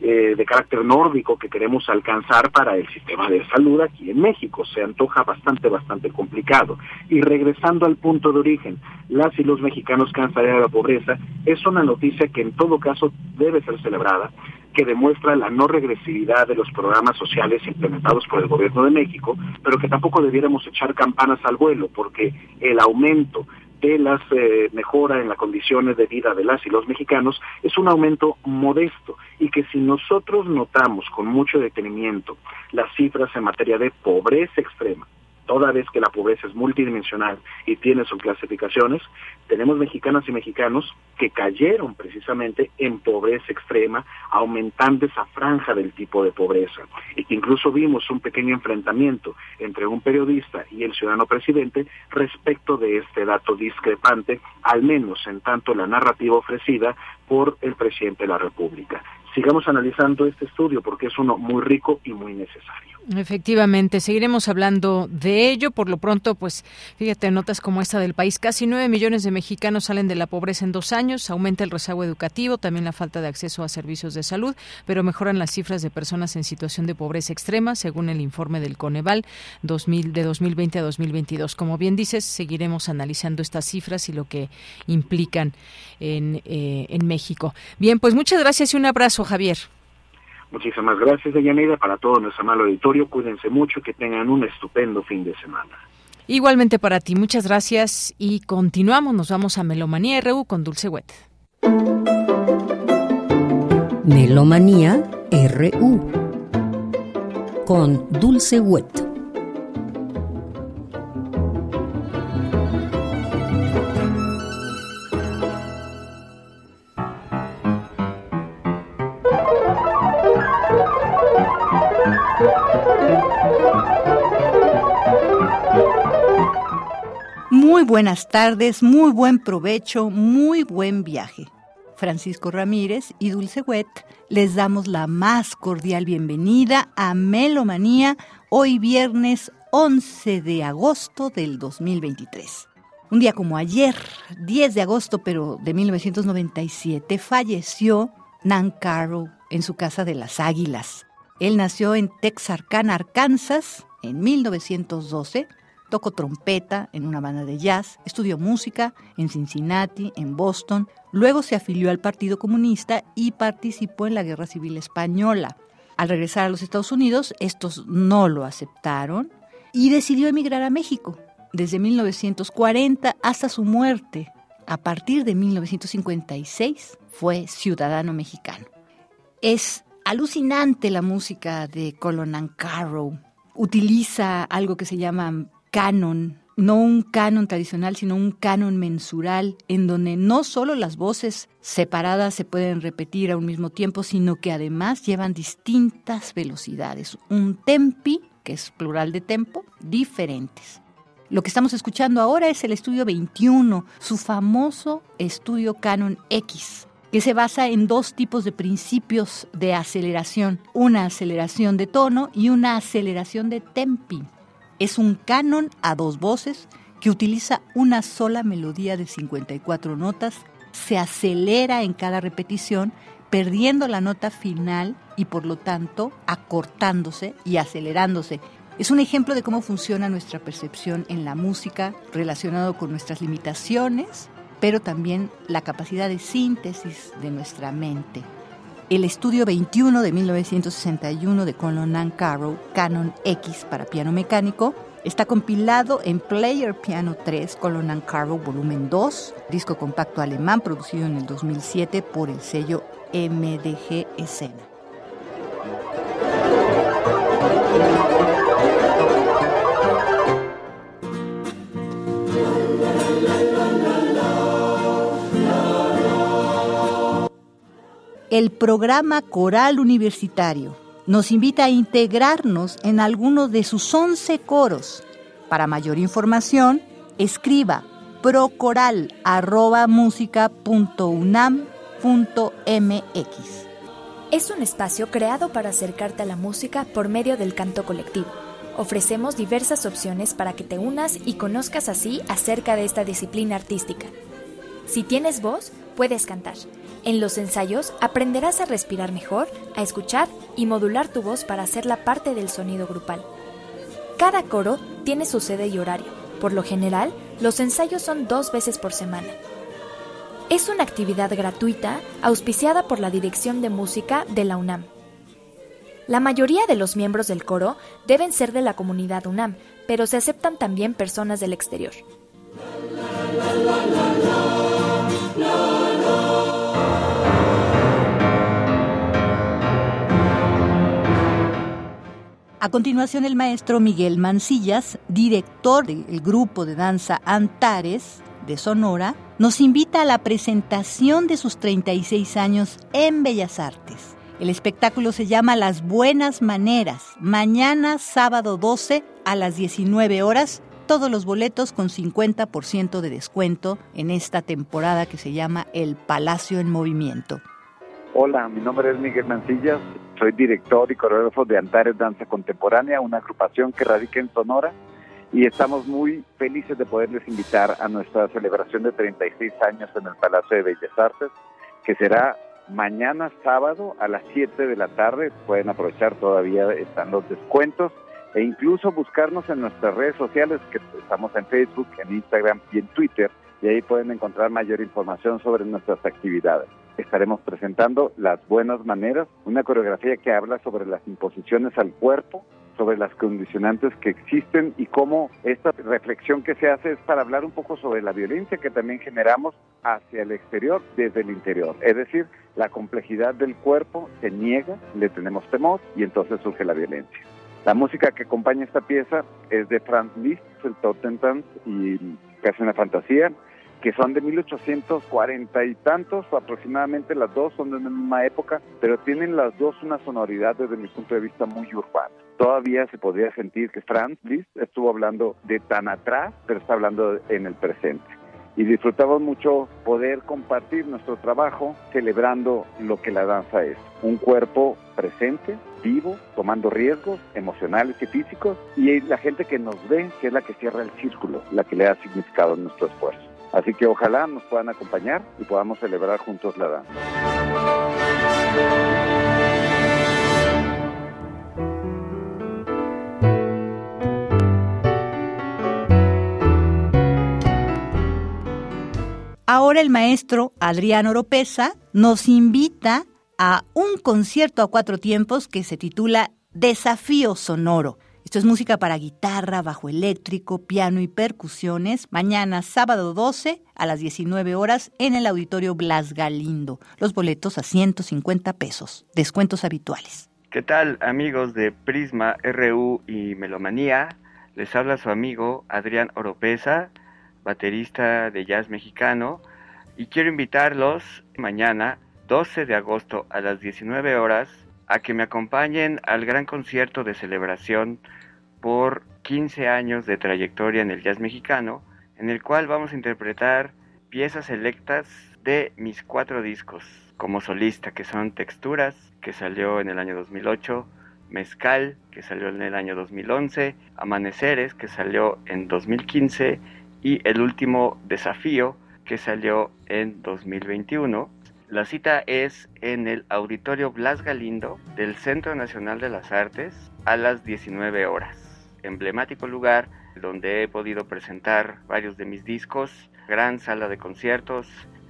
S34: eh, de carácter nórdico que queremos alcanzar para el sistema de salud aquí en México. Se antoja bastante, bastante complicado. Y regresando al punto de origen, las y los mexicanos salido de la pobreza, es una noticia que en todo caso debe ser celebrada que demuestra la no regresividad de los programas sociales implementados por el gobierno de México, pero que tampoco debiéramos echar campanas al vuelo, porque el aumento de las eh, mejoras en las condiciones de vida de las y los mexicanos es un aumento modesto y que si nosotros notamos con mucho detenimiento las cifras en materia de pobreza extrema, toda vez que la pobreza es multidimensional y tiene sus clasificaciones, tenemos mexicanas y mexicanos que cayeron precisamente en pobreza extrema, aumentando esa franja del tipo de pobreza. Que incluso vimos un pequeño enfrentamiento entre un periodista y el ciudadano presidente respecto de este dato discrepante, al menos en tanto la narrativa ofrecida por el presidente de la República. sigamos analizando este estudio porque es uno muy rico y muy necesario.
S1: Efectivamente, seguiremos hablando de ello. Por lo pronto, pues fíjate, notas como esta del país, casi nueve millones de mexicanos salen de la pobreza en dos años, aumenta el rezago educativo, también la falta de acceso a servicios de salud, pero mejoran las cifras de personas en situación de pobreza extrema, según el informe del Coneval 2000, de 2020 a 2022. Como bien dices, seguiremos analizando estas cifras y lo que implican en, eh, en México. Bien, pues muchas gracias y un abrazo, Javier.
S34: Muchísimas gracias, Deyanira, para todo nuestro amable auditorio. Cuídense mucho, que tengan un estupendo fin de semana.
S1: Igualmente para ti, muchas gracias y continuamos. Nos vamos a Melomanía RU con Dulce Wet.
S5: Melomanía RU con Dulce Wet.
S31: Muy buenas tardes, muy buen provecho, muy buen viaje. Francisco Ramírez y Dulce Wet les damos la más cordial bienvenida a Melomanía hoy viernes 11 de agosto del 2023. Un día como ayer, 10 de agosto pero de 1997, falleció Nan Caro en su casa de las Águilas. Él nació en Texarkana, Arkansas, en 1912 Tocó trompeta en una banda de jazz, estudió música en Cincinnati, en Boston, luego se afilió al Partido Comunista y participó en la Guerra Civil Española. Al regresar a los Estados Unidos, estos no lo aceptaron y decidió emigrar a México. Desde 1940 hasta su muerte, a partir de 1956, fue ciudadano mexicano. Es alucinante la música de Colonel Carrow. Utiliza algo que se llama canon, no un canon tradicional, sino un canon mensural, en donde no solo las voces separadas se pueden repetir a un mismo tiempo, sino que además llevan distintas velocidades, un tempi, que es plural de tempo, diferentes. Lo que estamos escuchando ahora es el estudio 21, su famoso estudio Canon X, que se basa en dos tipos de principios de aceleración, una aceleración de tono y una aceleración de tempi. Es un canon a dos voces que utiliza una sola melodía de 54 notas, se acelera en cada repetición, perdiendo la nota final y por lo tanto acortándose y acelerándose. Es un ejemplo de cómo funciona nuestra percepción en la música relacionado con nuestras limitaciones, pero también la capacidad de síntesis de nuestra mente. El estudio 21 de 1961 de Colonel Carroll, Canon X para piano mecánico, está compilado en Player Piano 3 Colonel Carroll Volumen 2, disco compacto alemán producido en el 2007 por el sello MDG Escena. El programa Coral Universitario nos invita a integrarnos en alguno de sus 11 coros. Para mayor información, escriba procoral.musica.unam.mx.
S35: Es un espacio creado para acercarte a la música por medio del canto colectivo. Ofrecemos diversas opciones para que te unas y conozcas así acerca de esta disciplina artística. Si tienes voz, puedes cantar. En los ensayos aprenderás a respirar mejor, a escuchar y modular tu voz para hacerla parte del sonido grupal. Cada coro tiene su sede y horario. Por lo general, los ensayos son dos veces por semana. Es una actividad gratuita auspiciada por la Dirección de Música de la UNAM. La mayoría de los miembros del coro deben ser de la comunidad UNAM, pero se aceptan también personas del exterior.
S31: A continuación, el maestro Miguel Mancillas, director del grupo de danza Antares de Sonora, nos invita a la presentación de sus 36 años en Bellas Artes. El espectáculo se llama Las Buenas Maneras, mañana sábado 12 a las 19 horas, todos los boletos con 50% de descuento en esta temporada que se llama El Palacio en Movimiento.
S36: Hola, mi nombre es Miguel Mancillas, soy director y coreógrafo de Antares Danza Contemporánea, una agrupación que radica en Sonora y estamos muy felices de poderles invitar a nuestra celebración de 36 años en el Palacio de Bellas Artes, que será mañana sábado a las 7 de la tarde. Pueden aprovechar, todavía están los descuentos e incluso buscarnos en nuestras redes sociales, que estamos en Facebook, en Instagram y en Twitter, y ahí pueden encontrar mayor información sobre nuestras actividades. Estaremos presentando Las Buenas Maneras, una coreografía que habla sobre las imposiciones al cuerpo, sobre las condicionantes que existen y cómo esta reflexión que se hace es para hablar un poco sobre la violencia que también generamos hacia el exterior desde el interior. Es decir, la complejidad del cuerpo se niega, le tenemos temor y entonces surge la violencia. La música que acompaña esta pieza es de Franz Liszt, el Totentanz y Casi una fantasía, que son de 1840 y tantos, aproximadamente las dos son de la misma época, pero tienen las dos una sonoridad desde mi punto de vista muy urbana. Todavía se podría sentir que Franz Liszt estuvo hablando de tan atrás, pero está hablando en el presente y disfrutamos mucho poder compartir nuestro trabajo celebrando lo que la danza es. Un cuerpo presente, vivo, tomando riesgos emocionales y físicos y la gente que nos ve, que es la que cierra el círculo, la que le da significado a nuestro esfuerzo. Así que ojalá nos puedan acompañar y podamos celebrar juntos la danza.
S31: Ahora el maestro Adrián Oropesa nos invita a un concierto a cuatro tiempos que se titula Desafío Sonoro. Esto es música para guitarra, bajo eléctrico, piano y percusiones. Mañana, sábado 12, a las 19 horas, en el Auditorio Blas Galindo. Los boletos a 150 pesos. Descuentos habituales.
S37: ¿Qué tal, amigos de Prisma RU y Melomanía? Les habla su amigo Adrián Oropesa baterista de jazz mexicano, y quiero invitarlos mañana, 12 de agosto a las 19 horas, a que me acompañen al gran concierto de celebración por 15 años de trayectoria en el jazz mexicano, en el cual vamos a interpretar piezas selectas de mis cuatro discos como solista, que son Texturas, que salió en el año 2008, Mezcal, que salió en el año 2011, Amaneceres, que salió en 2015, y el último desafío que salió en 2021. La cita es en el Auditorio Blas Galindo del Centro Nacional de las Artes a las 19 horas. Emblemático lugar donde he podido presentar varios de mis discos, gran sala de conciertos.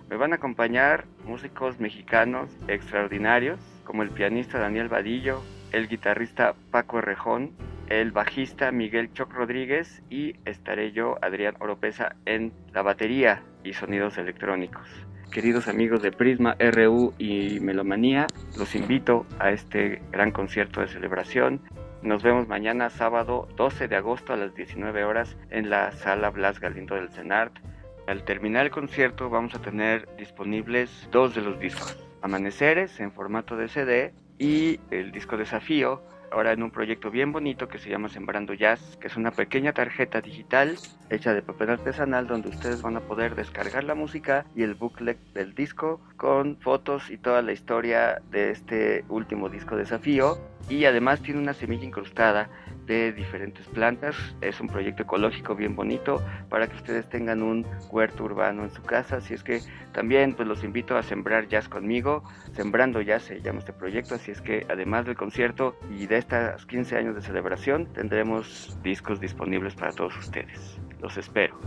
S37: Me van a acompañar músicos mexicanos extraordinarios como el pianista Daniel Vadillo, el guitarrista Paco Rejón, el bajista Miguel Choc Rodríguez y estaré yo, Adrián Oropesa, en la batería y sonidos electrónicos. Queridos amigos de Prisma RU y Melomanía, los invito a este gran concierto de celebración. Nos vemos mañana sábado 12 de agosto a las 19 horas en la sala Blas Galindo del CENART. Al terminar el concierto vamos a tener disponibles dos de los discos. Amaneceres en formato de CD y el disco Desafío ahora en un proyecto bien bonito que se llama Sembrando Jazz, que es una pequeña tarjeta digital hecha de papel artesanal donde ustedes van a poder descargar la música y el booklet del disco con fotos y toda la historia de este último disco desafío y además tiene una semilla incrustada de diferentes plantas. Es un proyecto ecológico bien bonito para que ustedes tengan un huerto urbano en su casa. Así es que también pues los invito a sembrar jazz conmigo. Sembrando Jazz se llama este proyecto. Así es que además del concierto y de estos 15 años de celebración tendremos discos disponibles para todos ustedes. Los espero.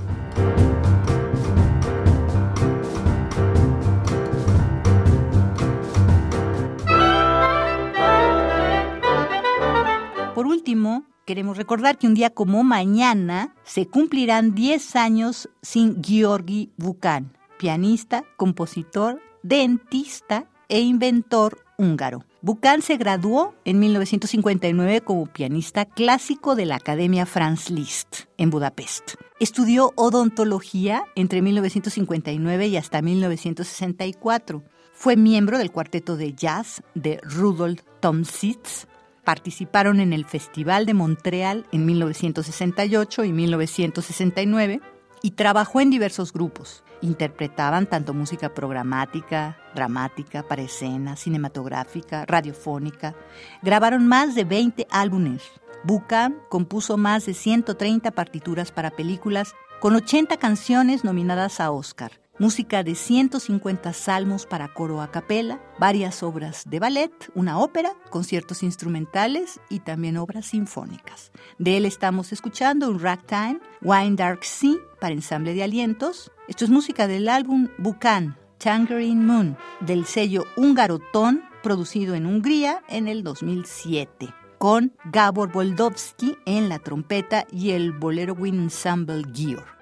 S31: Queremos recordar que un día como mañana se cumplirán 10 años sin Georgi Bukan, pianista, compositor, dentista e inventor húngaro. Bukan se graduó en 1959 como pianista clásico de la Academia Franz Liszt en Budapest. Estudió odontología entre 1959 y hasta 1964. Fue miembro del cuarteto de jazz de Rudolf Tomsitz participaron en el Festival de Montreal en 1968 y 1969 y trabajó en diversos grupos. Interpretaban tanto música programática, dramática, para escena, cinematográfica, radiofónica. Grabaron más de 20 álbumes. Buchan compuso más de 130 partituras para películas con 80 canciones nominadas a Oscar música de 150 salmos para coro a capela, varias obras de ballet, una ópera, conciertos instrumentales y también obras sinfónicas. De él estamos escuchando un ragtime, Wine Dark Sea para ensamble de alientos. Esto es música del álbum Bucan, Tangerine Moon, del sello húngaro Ton, producido en Hungría en el 2007 con Gabor Boldovsky en la trompeta y el Bolero Wind Ensemble Gear.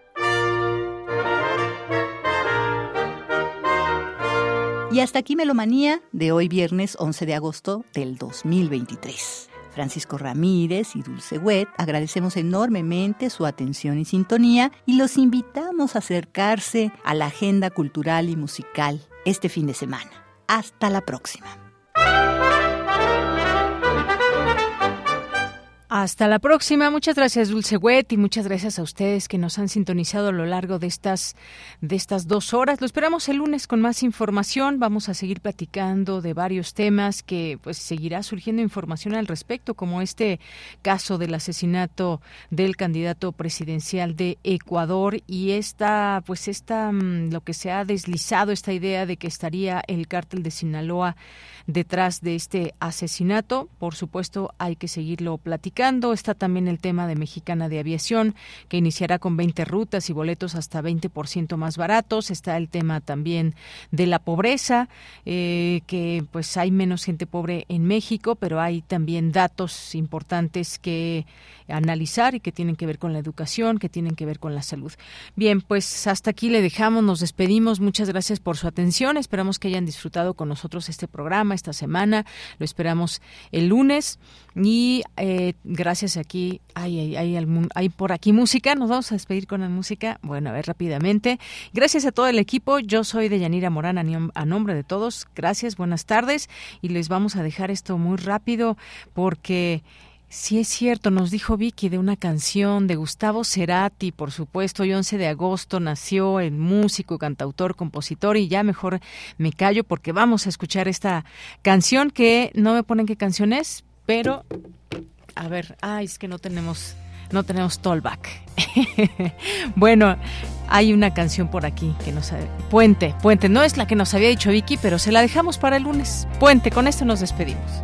S31: Y hasta aquí Melomanía de hoy viernes 11 de agosto del 2023. Francisco Ramírez y Dulce Wet, agradecemos enormemente su atención y sintonía y los invitamos a acercarse a la agenda cultural y musical este fin de semana. Hasta la próxima.
S1: Hasta la próxima. Muchas gracias, Dulce Wet, y muchas gracias a ustedes que nos han sintonizado a lo largo de estas, de estas dos horas. Lo esperamos el lunes con más información. Vamos a seguir platicando de varios temas que pues seguirá surgiendo información al respecto, como este caso del asesinato del candidato presidencial de Ecuador y esta, pues esta, mm, lo que se ha deslizado, esta idea de que estaría el cártel de Sinaloa detrás de este asesinato. Por supuesto, hay que seguirlo platicando. Está también el tema de Mexicana de Aviación, que iniciará con 20 rutas y boletos hasta 20% más baratos. Está el tema también de la pobreza, eh, que pues hay menos gente pobre en México, pero hay también datos importantes que analizar y que tienen que ver con la educación, que tienen que ver con la salud. Bien, pues hasta aquí le dejamos, nos despedimos. Muchas gracias por su atención. Esperamos que hayan disfrutado con nosotros este programa esta semana. Lo esperamos el lunes. Y eh, gracias aquí, hay, hay, hay, por aquí música. Nos vamos a despedir con la música. Bueno, a ver rápidamente. Gracias a todo el equipo. Yo soy de Yanira Morán a nombre de todos. Gracias, buenas tardes. Y les vamos a dejar esto muy rápido porque Sí, es cierto, nos dijo Vicky de una canción de Gustavo Cerati, por supuesto, y 11 de agosto nació el músico, cantautor, compositor, y ya mejor me callo porque vamos a escuchar esta canción que no me ponen qué canción es, pero a ver, ay, es que no tenemos no tenemos tollback. bueno, hay una canción por aquí que nos Puente, Puente, no es la que nos había dicho Vicky, pero se la dejamos para el lunes. Puente, con esto nos despedimos.